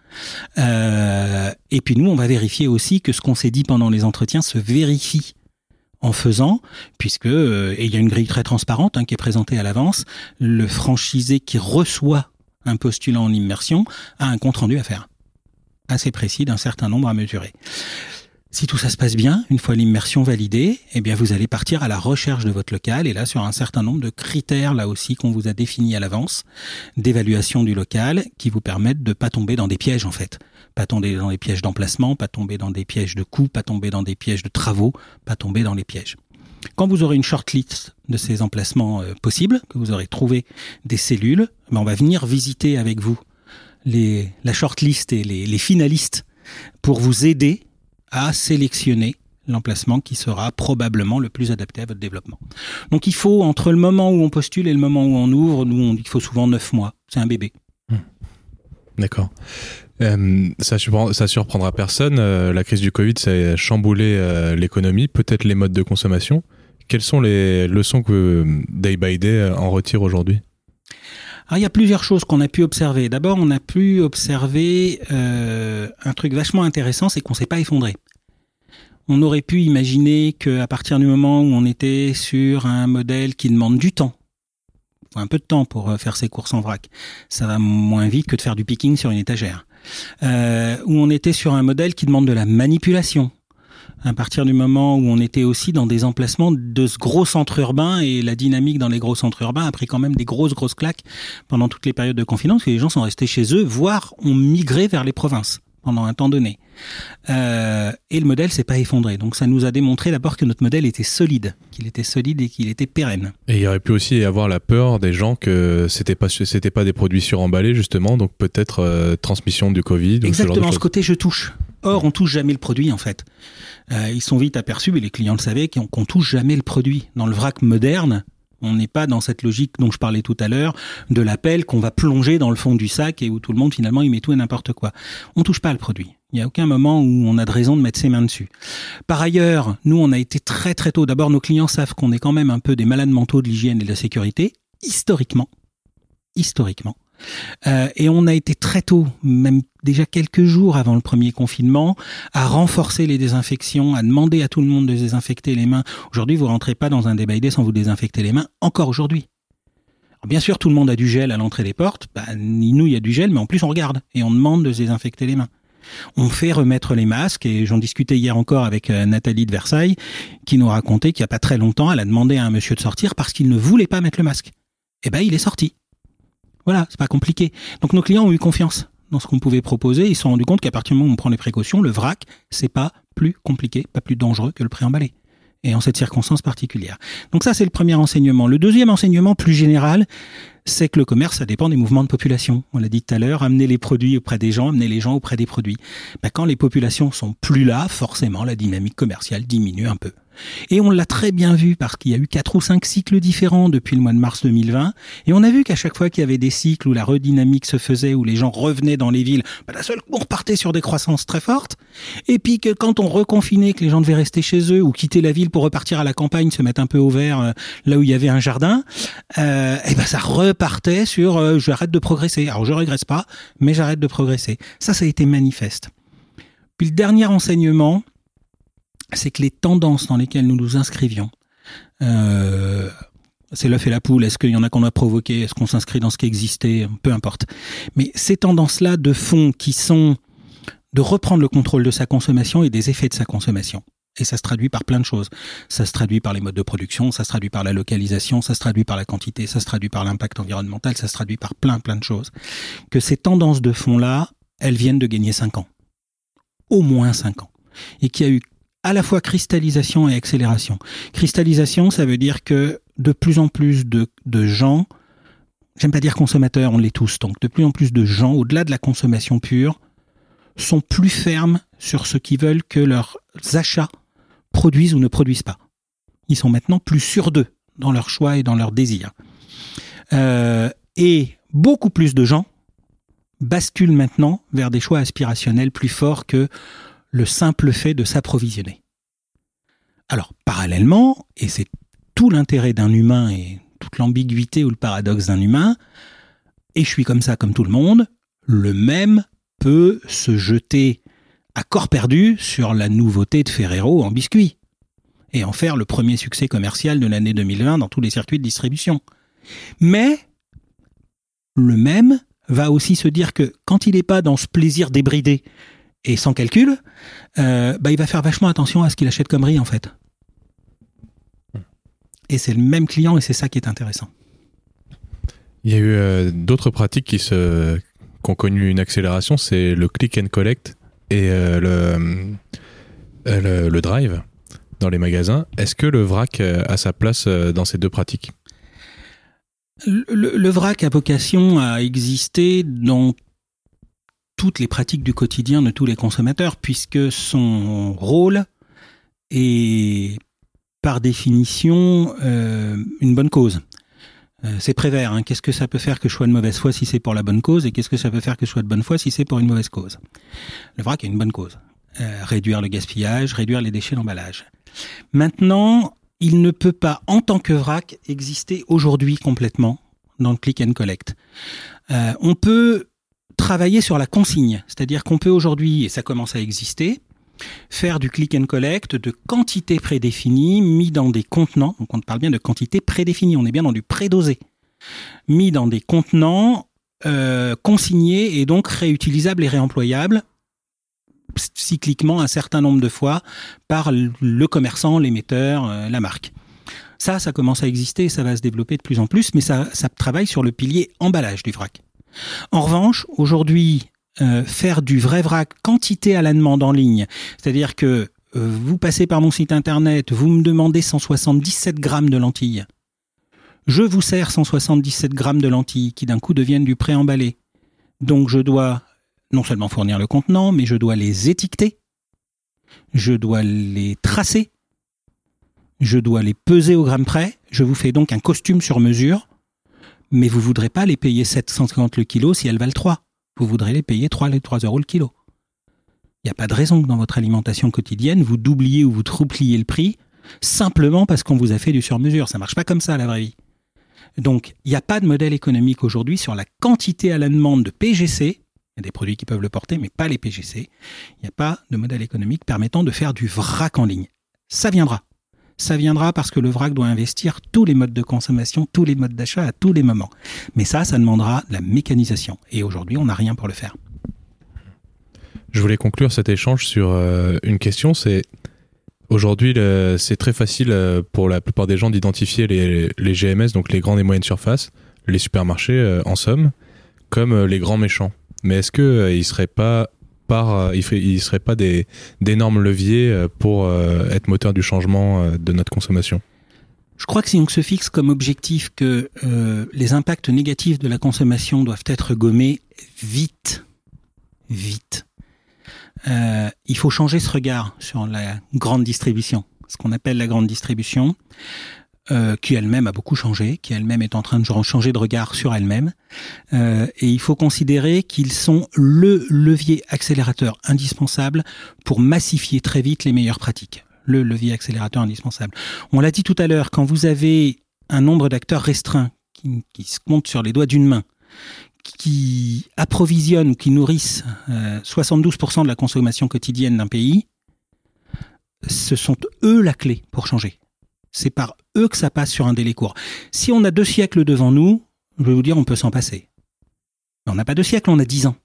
Euh, et puis nous, on va vérifier aussi que ce qu'on s'est dit pendant les entretiens se vérifie en faisant, puisque euh, et il y a une grille très transparente hein, qui est présentée à l'avance, le franchisé qui reçoit un postulant en immersion a un compte rendu à faire, assez précis d'un certain nombre à mesurer. Si tout ça se passe bien, une fois l'immersion validée, eh bien vous allez partir à la recherche de votre local et là sur un certain nombre de critères là aussi qu'on vous a définis à l'avance d'évaluation du local qui vous permettent de pas tomber dans des pièges en fait, pas tomber dans des pièges d'emplacement, pas tomber dans des pièges de coûts, pas tomber dans des pièges de travaux, pas tomber dans les pièges. Quand vous aurez une shortlist de ces emplacements euh, possibles, que vous aurez trouvé des cellules, ben on va venir visiter avec vous les, la shortlist et les, les finalistes pour vous aider à sélectionner l'emplacement qui sera probablement le plus adapté à votre développement. Donc il faut, entre le moment où on postule et le moment où on ouvre, nous on dit qu'il faut souvent neuf mois. C'est un bébé.
D'accord. Euh, ça, surprend, ça surprendra personne. Euh, la crise du Covid, ça a chamboulé euh, l'économie, peut-être les modes de consommation. Quelles sont les leçons que Day by Day en retire aujourd'hui?
Alors, il y a plusieurs choses qu'on a pu observer. D'abord, on a pu observer un truc vachement intéressant, c'est qu'on s'est pas effondré. On aurait pu imaginer qu'à partir du moment où on était sur un modèle qui demande du temps, un peu de temps pour euh, faire ses courses en vrac, ça va moins vite que de faire du picking sur une étagère. Euh, où on était sur un modèle qui demande de la manipulation, à partir du moment où on était aussi dans des emplacements de ce gros centre urbain et la dynamique dans les gros centres urbains a pris quand même des grosses grosses claques pendant toutes les périodes de confinement parce les gens sont restés chez eux, voire ont migré vers les provinces pendant un temps donné. Euh, et le modèle s'est pas effondré. Donc ça nous a démontré d'abord que notre modèle était solide, qu'il était solide et qu'il était pérenne.
Et il y aurait pu aussi y avoir la peur des gens que c'était pas c'était pas des produits suremballés justement, donc peut-être euh, transmission du Covid.
Exactement,
ce,
ce côté je touche. Or, on touche jamais le produit en fait. Euh, ils sont vite aperçus, et les clients le savaient, qu'on touche jamais le produit. Dans le vrac moderne, on n'est pas dans cette logique dont je parlais tout à l'heure de l'appel qu'on va plonger dans le fond du sac et où tout le monde finalement il met tout et n'importe quoi. On touche pas le produit. Il n'y a aucun moment où on a de raison de mettre ses mains dessus. Par ailleurs, nous on a été très très tôt. D'abord, nos clients savent qu'on est quand même un peu des malades mentaux de l'hygiène et de la sécurité historiquement. Historiquement. Euh, et on a été très tôt, même déjà quelques jours avant le premier confinement, à renforcer les désinfections, à demander à tout le monde de désinfecter les mains. Aujourd'hui, vous rentrez pas dans un débat sans vous désinfecter les mains, encore aujourd'hui. Bien sûr, tout le monde a du gel à l'entrée des portes. Bah, nous, il y a du gel, mais en plus, on regarde et on demande de désinfecter les mains. On fait remettre les masques et j'en discutais hier encore avec euh, Nathalie de Versailles qui nous racontait qu'il n'y a pas très longtemps, elle a demandé à un monsieur de sortir parce qu'il ne voulait pas mettre le masque. Eh ben, il est sorti. Voilà, c'est pas compliqué. Donc nos clients ont eu confiance dans ce qu'on pouvait proposer. Ils se sont rendus compte qu'à partir du moment où on prend les précautions, le vrac, c'est pas plus compliqué, pas plus dangereux que le préemballé. Et en cette circonstance particulière. Donc ça, c'est le premier enseignement. Le deuxième enseignement plus général, c'est que le commerce, ça dépend des mouvements de population. On l'a dit tout à l'heure, amener les produits auprès des gens, amener les gens auprès des produits. Ben, quand les populations sont plus là, forcément, la dynamique commerciale diminue un peu. Et on l'a très bien vu parce qu'il y a eu quatre ou cinq cycles différents depuis le mois de mars 2020. Et on a vu qu'à chaque fois qu'il y avait des cycles où la redynamique se faisait, où les gens revenaient dans les villes, bah, la seule, on repartait sur des croissances très fortes. Et puis que quand on reconfinait, que les gens devaient rester chez eux ou quitter la ville pour repartir à la campagne, se mettre un peu au vert euh, là où il y avait un jardin, euh, et ben ça repartait sur euh, j'arrête de progresser. Alors je régresse pas, mais j'arrête de progresser. Ça, ça a été manifeste. Puis le dernier enseignement, c'est que les tendances dans lesquelles nous nous inscrivions, euh, c'est l'œuf et la poule, est-ce qu'il y en a qu'on a provoqué, est-ce qu'on s'inscrit dans ce qui existait, peu importe. Mais ces tendances-là de fond qui sont de reprendre le contrôle de sa consommation et des effets de sa consommation. Et ça se traduit par plein de choses. Ça se traduit par les modes de production, ça se traduit par la localisation, ça se traduit par la quantité, ça se traduit par l'impact environnemental, ça se traduit par plein plein de choses. Que ces tendances de fond-là, elles viennent de gagner 5 ans. Au moins 5 ans. Et qu'il y a eu à la fois cristallisation et accélération. Cristallisation, ça veut dire que de plus en plus de, de gens, j'aime pas dire consommateurs, on l'est tous, donc de plus en plus de gens, au-delà de la consommation pure, sont plus fermes sur ce qu'ils veulent que leurs achats produisent ou ne produisent pas. Ils sont maintenant plus sûrs d'eux dans leurs choix et dans leurs désirs. Euh, et beaucoup plus de gens basculent maintenant vers des choix aspirationnels plus forts que le simple fait de s'approvisionner. Alors, parallèlement, et c'est tout l'intérêt d'un humain et toute l'ambiguïté ou le paradoxe d'un humain, et je suis comme ça comme tout le monde, le même peut se jeter à corps perdu sur la nouveauté de Ferrero en biscuit et en faire le premier succès commercial de l'année 2020 dans tous les circuits de distribution. Mais le même va aussi se dire que quand il n'est pas dans ce plaisir débridé et sans calcul, euh, bah, il va faire vachement attention à ce qu'il achète comme riz en fait. Et c'est le même client et c'est ça qui est intéressant.
Il y a eu euh, d'autres pratiques qui, ont connu une accélération, c'est le click and collect et euh, le, euh, le, le drive dans les magasins. Est-ce que le vrac euh, a sa place dans ces deux pratiques?
Le, le- vrac a vocation à exister dans toutes les pratiques du quotidien de tous les consommateurs, puisque son rôle est par définition une bonne cause. Euh, c'est Prévert. Hein. Qu'est-ce que ça peut faire que je sois de mauvaise foi si c'est pour la bonne cause et qu'est-ce que ça peut faire que je sois de bonne foi si c'est pour une mauvaise cause? Le vrac est une bonne cause. Euh, réduire le gaspillage, réduire les déchets d'emballage. Maintenant, il ne peut pas, en tant que vrac, exister aujourd'hui complètement dans le click and collect. Euh, on peut travailler sur la consigne, c'est-à-dire qu'on peut aujourd'hui, et ça commence à exister, faire du click and collect de quantité prédéfinie mis dans des contenants. Donc on parle bien de quantité prédéfinie, on est bien dans du prédosé. Mis dans des contenants euh, consignés et donc réutilisables et réemployables cycliquement un certain nombre de fois par le commerçant, l'émetteur, euh, la marque. Ça, ça commence à exister ça va se développer de plus en plus, mais ça, ça travaille sur le pilier emballage du vrac. En revanche, aujourd'hui, euh, faire du vrai vrac quantité à la demande en ligne, c'est-à-dire que euh, vous passez par mon site internet, vous me demandez 177 grammes de lentilles. Je vous sers 177 grammes de lentilles qui d'un coup deviennent du pré-emballé. Donc je dois non seulement fournir le contenant, mais je dois les étiqueter, je dois les tracer, je dois les peser au gramme près, je vous fais donc un costume sur mesure, mais vous voudrez pas les payer 750 le kilo si elles valent 3. Vous voudrez les payer 3, les 3 euros le kilo. Il n'y a pas de raison que dans votre alimentation quotidienne, vous doubliez ou vous troupliez le prix simplement parce qu'on vous a fait du sur-mesure. Ça marche pas comme ça, la vraie vie. Donc, il n'y a pas de modèle économique aujourd'hui sur la quantité à la demande de PGC. Il y a des produits qui peuvent le porter, mais pas les PGC. Il n'y a pas de modèle économique permettant de faire du vrac en ligne. Ça viendra. Ça viendra parce que le vrac doit investir tous les modes de consommation, tous les modes d'achat à tous les moments. Mais ça, ça demandera de la mécanisation. Et aujourd'hui, on n'a rien pour le faire.
Je voulais conclure cet échange sur euh, une question, c'est aujourd'hui c'est très facile euh, pour la plupart des gens d'identifier les, GMS, donc les grandes et moyennes surfaces, les supermarchés euh, en somme, comme les grands méchants. Mais est-ce que euh, ils seraient pas euh, feraient- ils seraient pas d'énormes leviers euh, pour euh, être moteur du changement de notre consommation.
Je crois que si on se fixe comme objectif que les impacts négatifs de la consommation doivent être gommés vite, vite, il faut changer ce regard sur la grande distribution, ce qu'on appelle la grande distribution, euh, qui elle-même a beaucoup changé, qui elle-même est en train de changer de regard sur elle-même. Euh, et il faut considérer qu'ils sont le levier accélérateur indispensable pour massifier très vite les meilleures pratiques. Le levier accélérateur indispensable. On l'a dit tout à l'heure, quand vous avez un nombre d'acteurs restreint qui, se compte sur les doigts d'une main, qui approvisionnent ou qui nourrissent euh, 72% de la consommation quotidienne d'un pays, ce sont eux la clé pour changer. C'est par eux que ça passe sur un délai court. Si on a deux siècles devant nous, je vais vous dire, on peut s'en passer. Mais on n'a pas deux siècles, on a dix ans.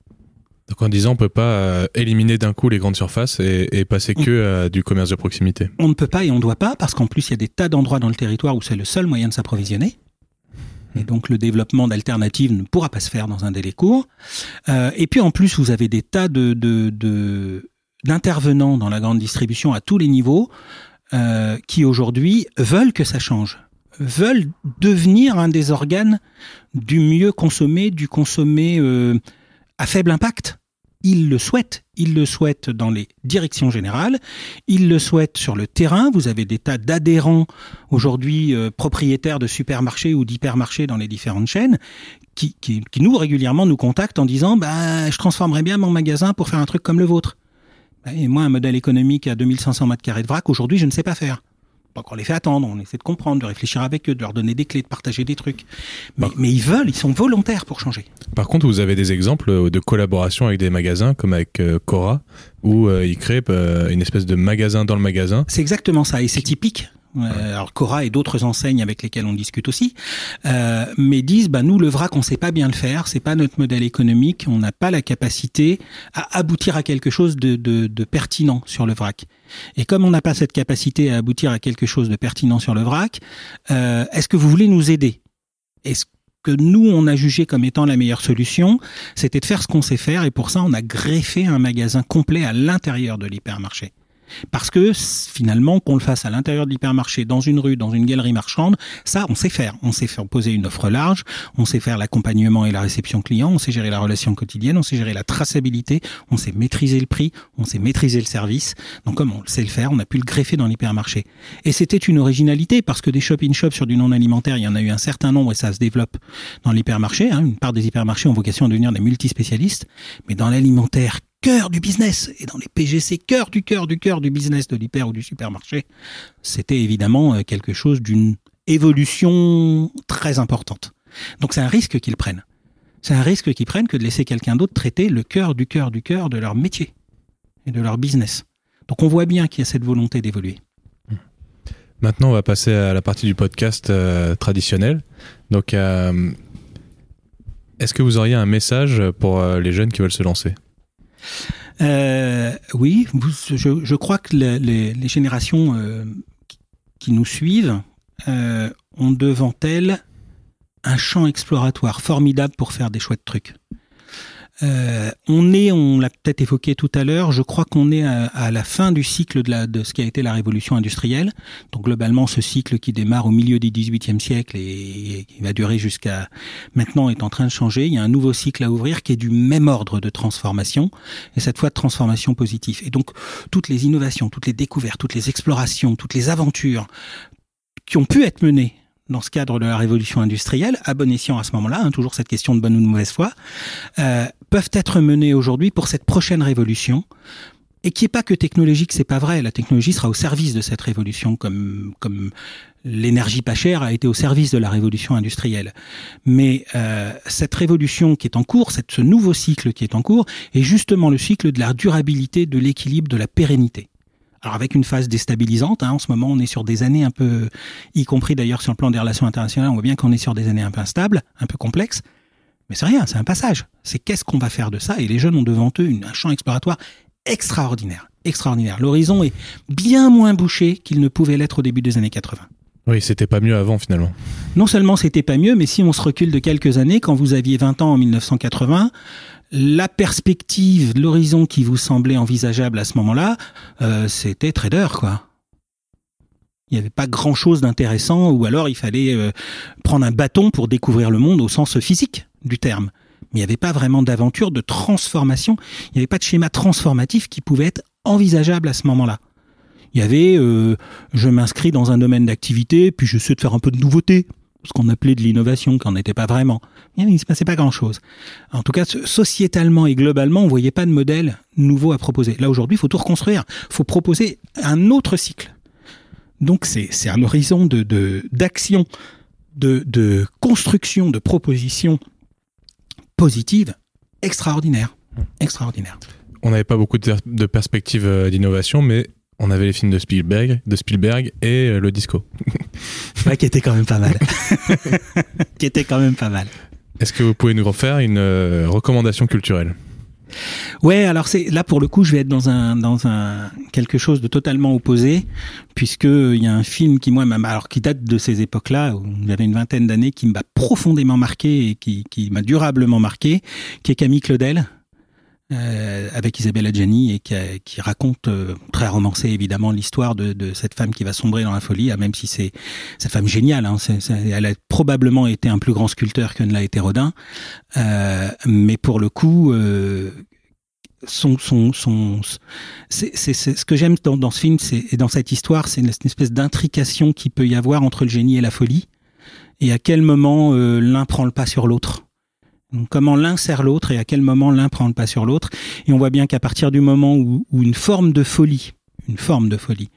Donc en disant on peut pas euh, éliminer d'un coup les grandes surfaces et, et passer que à du commerce de proximité.
On ne peut pas et on ne doit pas, parce qu'en plus, il y a des tas d'endroits dans le territoire où c'est le seul moyen de s'approvisionner. Et donc, le développement d'alternatives ne pourra pas se faire dans un délai court. Euh, et puis, en plus, vous avez des tas de, de, de- d'intervenants dans la grande distribution à tous les niveaux euh, qui, aujourd'hui, veulent que ça change, veulent devenir un des organes du mieux consommé, du consommé euh, à faible impact. Ils le souhaitent. Ils le souhaitent dans les directions générales. Ils le souhaitent sur le terrain. Vous avez des tas d'adhérents aujourd'hui euh, propriétaires de supermarchés ou d'hypermarchés dans les différentes chaînes qui, nous régulièrement nous contactent en disant bah, je transformerais bien mon magasin pour faire un truc comme le vôtre. Bah, Et moi, un modèle économique à 2500 mètres carrés de vrac, aujourd'hui, je ne sais pas faire. Donc on les fait attendre, on essaie de comprendre, de réfléchir avec eux, de leur donner des clés, de partager des trucs. Mais, mais ils veulent, ils sont volontaires pour changer.
Par contre, vous avez des exemples euh, de collaboration avec des magasins comme avec euh, Cora où euh, ils créent euh, une espèce de magasin dans le magasin.
C'est exactement ça, et c'est typique. Euh, alors Cora et d'autres enseignes avec lesquelles on discute aussi, euh, mais disent bah nous le vrac on sait pas bien le faire, c'est pas notre modèle économique, on n'a pas la capacité à aboutir à quelque chose de, de, de pertinent sur le vrac. Et comme on n'a pas cette capacité à aboutir à quelque chose de pertinent sur le vrac, euh, est-ce que vous voulez nous aider? Est-ce que nous, on a jugé comme étant la meilleure solution, c'était de faire ce qu'on sait faire, et pour ça, on a greffé un magasin complet à l'intérieur de l'hypermarché. Parce que finalement, qu'on le fasse à l'intérieur de l'hypermarché, dans une rue, dans une galerie marchande, ça, on sait faire. On sait faire poser une offre large, on sait faire l'accompagnement et la réception client, on sait gérer la relation quotidienne, on sait gérer la traçabilité, on sait maîtriser le prix, on sait maîtriser le service. Donc comme on sait le faire, on a pu le greffer dans l'hypermarché. Et c'était une originalité parce que des shop-in-shop sur du non alimentaire, il y en a eu un certain nombre et ça se développe dans l'hypermarché. Hein. Une part des hypermarchés ont vocation à devenir des multispécialistes, mais dans l'alimentaire, cœur du business et dans les PGC cœur du cœur du cœur du business de l'hyper ou du supermarché, c'était évidemment euh, quelque chose d'une évolution très importante. Donc c'est un risque qu'ils prennent. C'est un risque qu'ils prennent que de laisser quelqu'un d'autre traiter le cœur du cœur du cœur de leur métier et de leur business. Donc on voit bien qu'il y a cette volonté d'évoluer.
Maintenant, on va passer à la partie du podcast euh, traditionnel. Donc, euh, est-ce que vous auriez un message pour les jeunes qui veulent se lancer?
Euh, oui, je, crois que les, les, générations euh, qui nous suivent euh, ont devant elles un champ exploratoire formidable pour faire des chouettes trucs. Euh, on est, on l'a peut-être évoqué tout à l'heure, je crois qu'on est à, la fin du cycle de, la, de ce qui a été la révolution industrielle. Donc globalement, ce cycle qui démarre au milieu du XVIIIe siècle et, qui va durer jusqu'à maintenant est en train de changer. Il y a un nouveau cycle à ouvrir qui est du même ordre de transformation et cette fois de transformation positive. Et donc toutes les innovations, toutes les découvertes, toutes les explorations, toutes les aventures qui ont pu être menées dans ce cadre de la révolution industrielle, à bon escient à ce moment-là, hein, toujours cette question de bonne ou de mauvaise foi, euh, peuvent être menées aujourd'hui pour cette prochaine révolution, et qui est pas que technologique, c'est pas vrai. La technologie sera au service de cette révolution, comme comme l'énergie pas chère a été au service de la révolution industrielle. Mais euh, cette révolution qui est en cours, ce nouveau cycle qui est en cours, est justement le cycle de la durabilité, de l'équilibre, de la pérennité. Alors avec une phase déstabilisante, hein, en ce moment on est sur des années un peu, y compris d'ailleurs sur le plan des relations internationales, on voit bien qu'on est sur des années un peu instables, un peu complexes, mais c'est rien, c'est un passage. C'est qu'est-ce qu'on va faire de ça? Et les jeunes ont devant eux une, un champ exploratoire extraordinaire, extraordinaire. L'horizon est bien moins bouché qu'il ne pouvait l'être au début des années 80.
Oui, c'était pas mieux avant finalement.
Non seulement c'était pas mieux, mais si on se recule de quelques années, quand vous aviez 20 ans en 1980, la perspective, l'horizon qui vous semblait envisageable à ce moment-là, euh, c'était trader, quoi. Il n'y avait pas grand-chose d'intéressant, ou alors il fallait euh, prendre un bâton pour découvrir le monde au sens physique du terme. Mais il n'y avait pas vraiment d'aventure, de transformation. Il n'y avait pas de schéma transformatif qui pouvait être envisageable à ce moment-là. Il y avait, euh, je m'inscris dans un domaine d'activité, puis je sais de faire un peu de nouveauté, ce qu'on appelait de l'innovation, qui n'en était pas vraiment. Il ne se passait pas grand-chose. En tout cas, sociétalement et globalement, on voyait pas de modèle nouveau à proposer. Là, aujourd'hui, il faut tout reconstruire. Il faut proposer un autre cycle. Donc, c'est un horizon de d'action, de, de, construction, de propositions positives extraordinaire. Extraordinaire.
On n'avait pas beaucoup de, de perspectives euh, d'innovation, mais on avait les films de Spielberg, de Spielberg et euh, le disco. [laughs]
ouais, qui était quand même pas mal. [laughs] qui était quand même pas mal.
Est-ce que vous pouvez nous refaire une euh, recommandation culturelle?
Ouais, alors c'est là pour le coup, je vais être dans un dans un quelque chose de totalement opposé, puisque il y a un film qui moi, alors qui date de ces époques-là, où j'avais une vingtaine d'années, qui m'a profondément marqué et qui qui m'a durablement marqué, qui est Camille Claudel. Euh, avec Isabelle Adjani et qui, qui raconte euh, très romancé évidemment l'histoire de, de, cette femme qui va sombrer dans la folie, hein, même si c'est cette femme géniale. Hein, elle a probablement été un plus grand sculpteur que ne l'a été Rodin, euh, mais pour le coup. Euh, son, son, son, c'est, ce que j'aime dans, dans ce film, et dans cette histoire, c'est une, une espèce d'intrication qui peut y avoir entre le génie et la folie, et à quel moment l'un prend le pas sur l'autre comment l'un sert l'autre et à quel moment l'un prend le pas sur l'autre. Et on voit bien qu'à partir du moment où, une forme de folie, une forme de folie,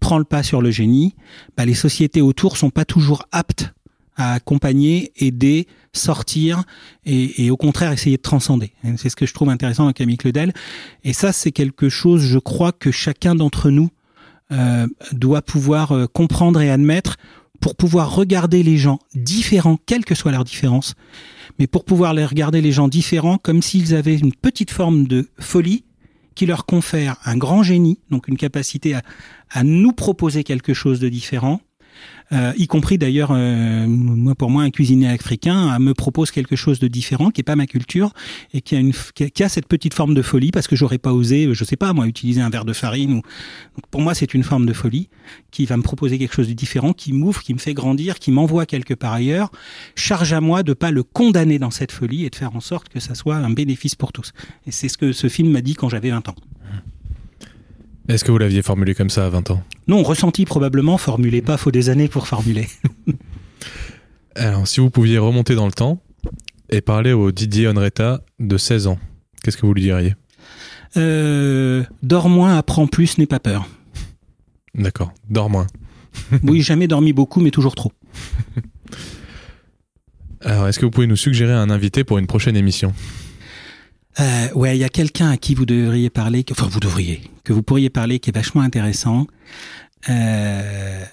prend le pas sur le génie, bah, les sociétés autour sont pas toujours aptes à accompagner, aider, sortir et, au contraire essayer de transcender. C'est ce que je trouve intéressant dans Camille Claudel. Et ça, c'est quelque chose, je crois, que chacun d'entre nous euh, doit pouvoir euh, comprendre et admettre pour pouvoir regarder les gens différents, quelle que soit leur différence, mais pour pouvoir les regarder les gens différents comme s'ils avaient une petite forme de folie qui leur confère un grand génie, donc une capacité à, à nous proposer quelque chose de différent, euh, y compris d'ailleurs, euh, moi pour moi, un cuisinier africain me propose quelque chose de différent, qui est pas ma culture, et qui a, une, qui a, cette petite forme de folie, parce que j'aurais pas osé, je sais pas, moi, utiliser un verre de farine. Ou... pour moi, c'est une forme de folie qui va me proposer quelque chose de différent, qui m'ouvre, qui me fait grandir, qui m'envoie quelque part ailleurs. Charge à moi de pas le condamner dans cette folie et de faire en sorte que ça soit un bénéfice pour tous. Et c'est ce que ce film m'a dit quand j'avais 20 ans.
Est-ce que vous l'aviez formulé comme ça à 20 ans?
Non, ressenti probablement, formulé pas, faut des années pour formuler. [laughs]
Alors, si vous pouviez remonter dans le temps et parler au Didier Onreta de 16 ans, qu'est-ce que vous lui diriez?
Euh, Dors moins, apprends plus, n'aie pas peur.
D'accord, dors moins. [laughs]
oui, jamais dormi beaucoup, mais toujours trop. [laughs]
Alors, est-ce que vous pouvez nous suggérer un invité pour une prochaine émission?
Euh, ouais, il y a quelqu'un à qui vous devriez parler, enfin vous devriez, que vous pourriez parler, qui est vachement intéressant. Euh,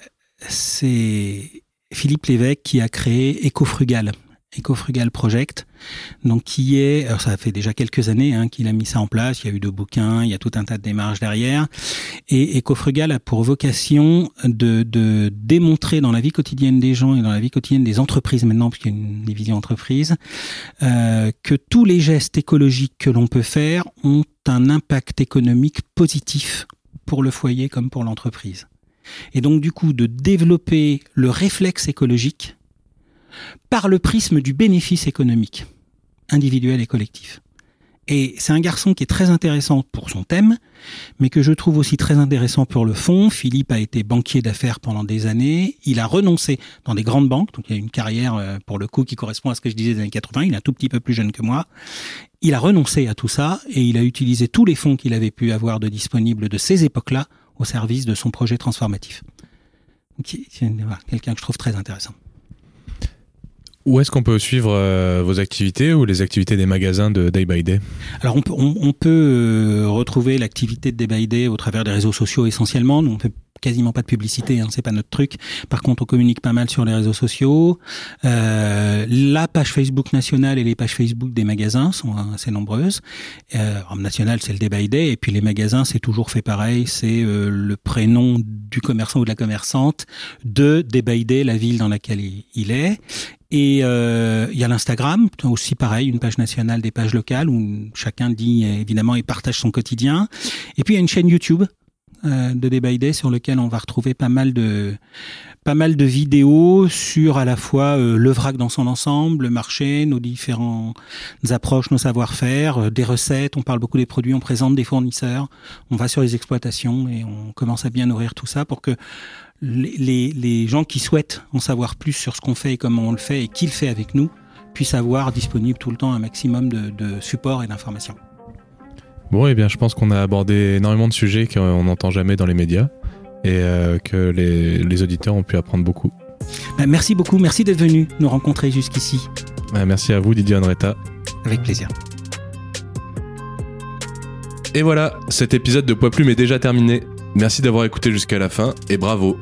c'est Philippe Lévesque qui a créé Ecofrugal. Ecofrugal Project, donc qui est, alors ça fait déjà quelques années hein, qu'il a mis ça en place. Il y a eu deux bouquins, il y a tout un tas de démarches derrière. Et Ecofrugal a pour vocation de, de démontrer dans la vie quotidienne des gens et dans la vie quotidienne des entreprises maintenant, puisqu'il y a une division entreprise, euh, que tous les gestes écologiques que l'on peut faire ont un impact économique positif pour le foyer comme pour l'entreprise. Et donc du coup de développer le réflexe écologique par le prisme du bénéfice économique, individuel et collectif. Et c'est un garçon qui est très intéressant pour son thème, mais que je trouve aussi très intéressant pour le fond. Philippe a été banquier d'affaires pendant des années. Il a renoncé dans des grandes banques, donc il a une carrière euh, pour le coup qui correspond à ce que je disais des années 80. Il est un tout petit peu plus jeune que moi. Il a renoncé à tout ça et il a utilisé tous les fonds qu'il avait pu avoir de disponibles de ces époques-là au service de son projet transformatif. Quelqu'un que je trouve très intéressant.
Où est-ce qu'on peut suivre euh, vos activités ou les activités des magasins de Day by Day?
Alors on peut, euh, retrouver l'activité de Day by Day au travers des réseaux sociaux essentiellement. on fait quasiment pas de publicité, hein, c'est pas notre truc. Par contre, on communique pas mal sur les réseaux sociaux. Euh, la page Facebook nationale et les pages Facebook des magasins sont assez nombreuses. Euh, national, c'est le Day by Day, et puis les magasins, c'est toujours fait pareil. C'est le prénom du commerçant ou de la commerçante de Day by Day, la ville dans laquelle il est. Et euh, il y a l'Instagram, aussi pareil, une page nationale, des pages locales où chacun dit évidemment et partage son quotidien. Et puis il y a une chaîne YouTube euh, de Day Day sur lequel on va retrouver pas mal de pas mal de vidéos sur à la fois euh, le vrac dans son ensemble, le marché, nos différentes approches, nos savoir-faire, euh, des recettes. On parle beaucoup des produits, on présente des fournisseurs, on va sur les exploitations et on commence à bien nourrir tout ça pour que les, les, gens qui souhaitent en savoir plus sur ce qu'on fait et comment on le fait et qui le fait avec nous puissent avoir disponible tout le temps un maximum de, de support et d'informations.
Bon, eh bien, je pense qu'on a abordé énormément de sujets qu'on n'entend jamais dans les médias et euh, que les, les, auditeurs ont pu apprendre beaucoup.
Bah, merci beaucoup, merci d'être venu nous rencontrer jusqu'ici.
Bah, merci à vous, Didier Andretta.
Avec plaisir.
Et voilà, cet épisode de Poids Plume est déjà terminé. Merci d'avoir écouté jusqu'à la fin et bravo.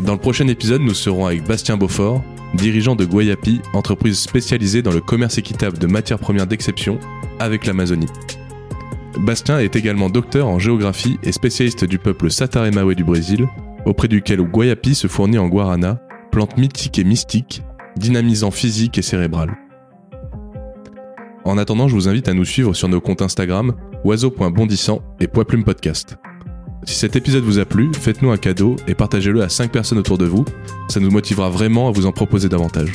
Dans le prochain épisode, nous serons avec Bastien Beaufort, dirigeant de Guayapi, entreprise spécialisée dans le commerce équitable de matières premières d'exception avec l'Amazonie. Bastien est également docteur en géographie et spécialiste du peuple Sataremawe du Brésil, auprès duquel Guayapi se fournit en guarana, plante mythique et mystique, dynamisant physique et cérébral. En attendant, je vous invite à nous suivre sur nos comptes Instagram, oiseau.bondissant et Poiplume Podcast. Si cet épisode vous a plu, faites-nous un cadeau et partagez-le à 5 personnes autour de vous, ça nous motivera vraiment à vous en proposer davantage.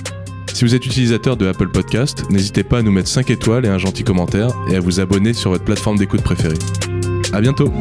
Si vous êtes utilisateur de Apple Podcast, n'hésitez pas à nous mettre 5 étoiles et un gentil commentaire et à vous abonner sur votre plateforme d'écoute préférée. À bientôt!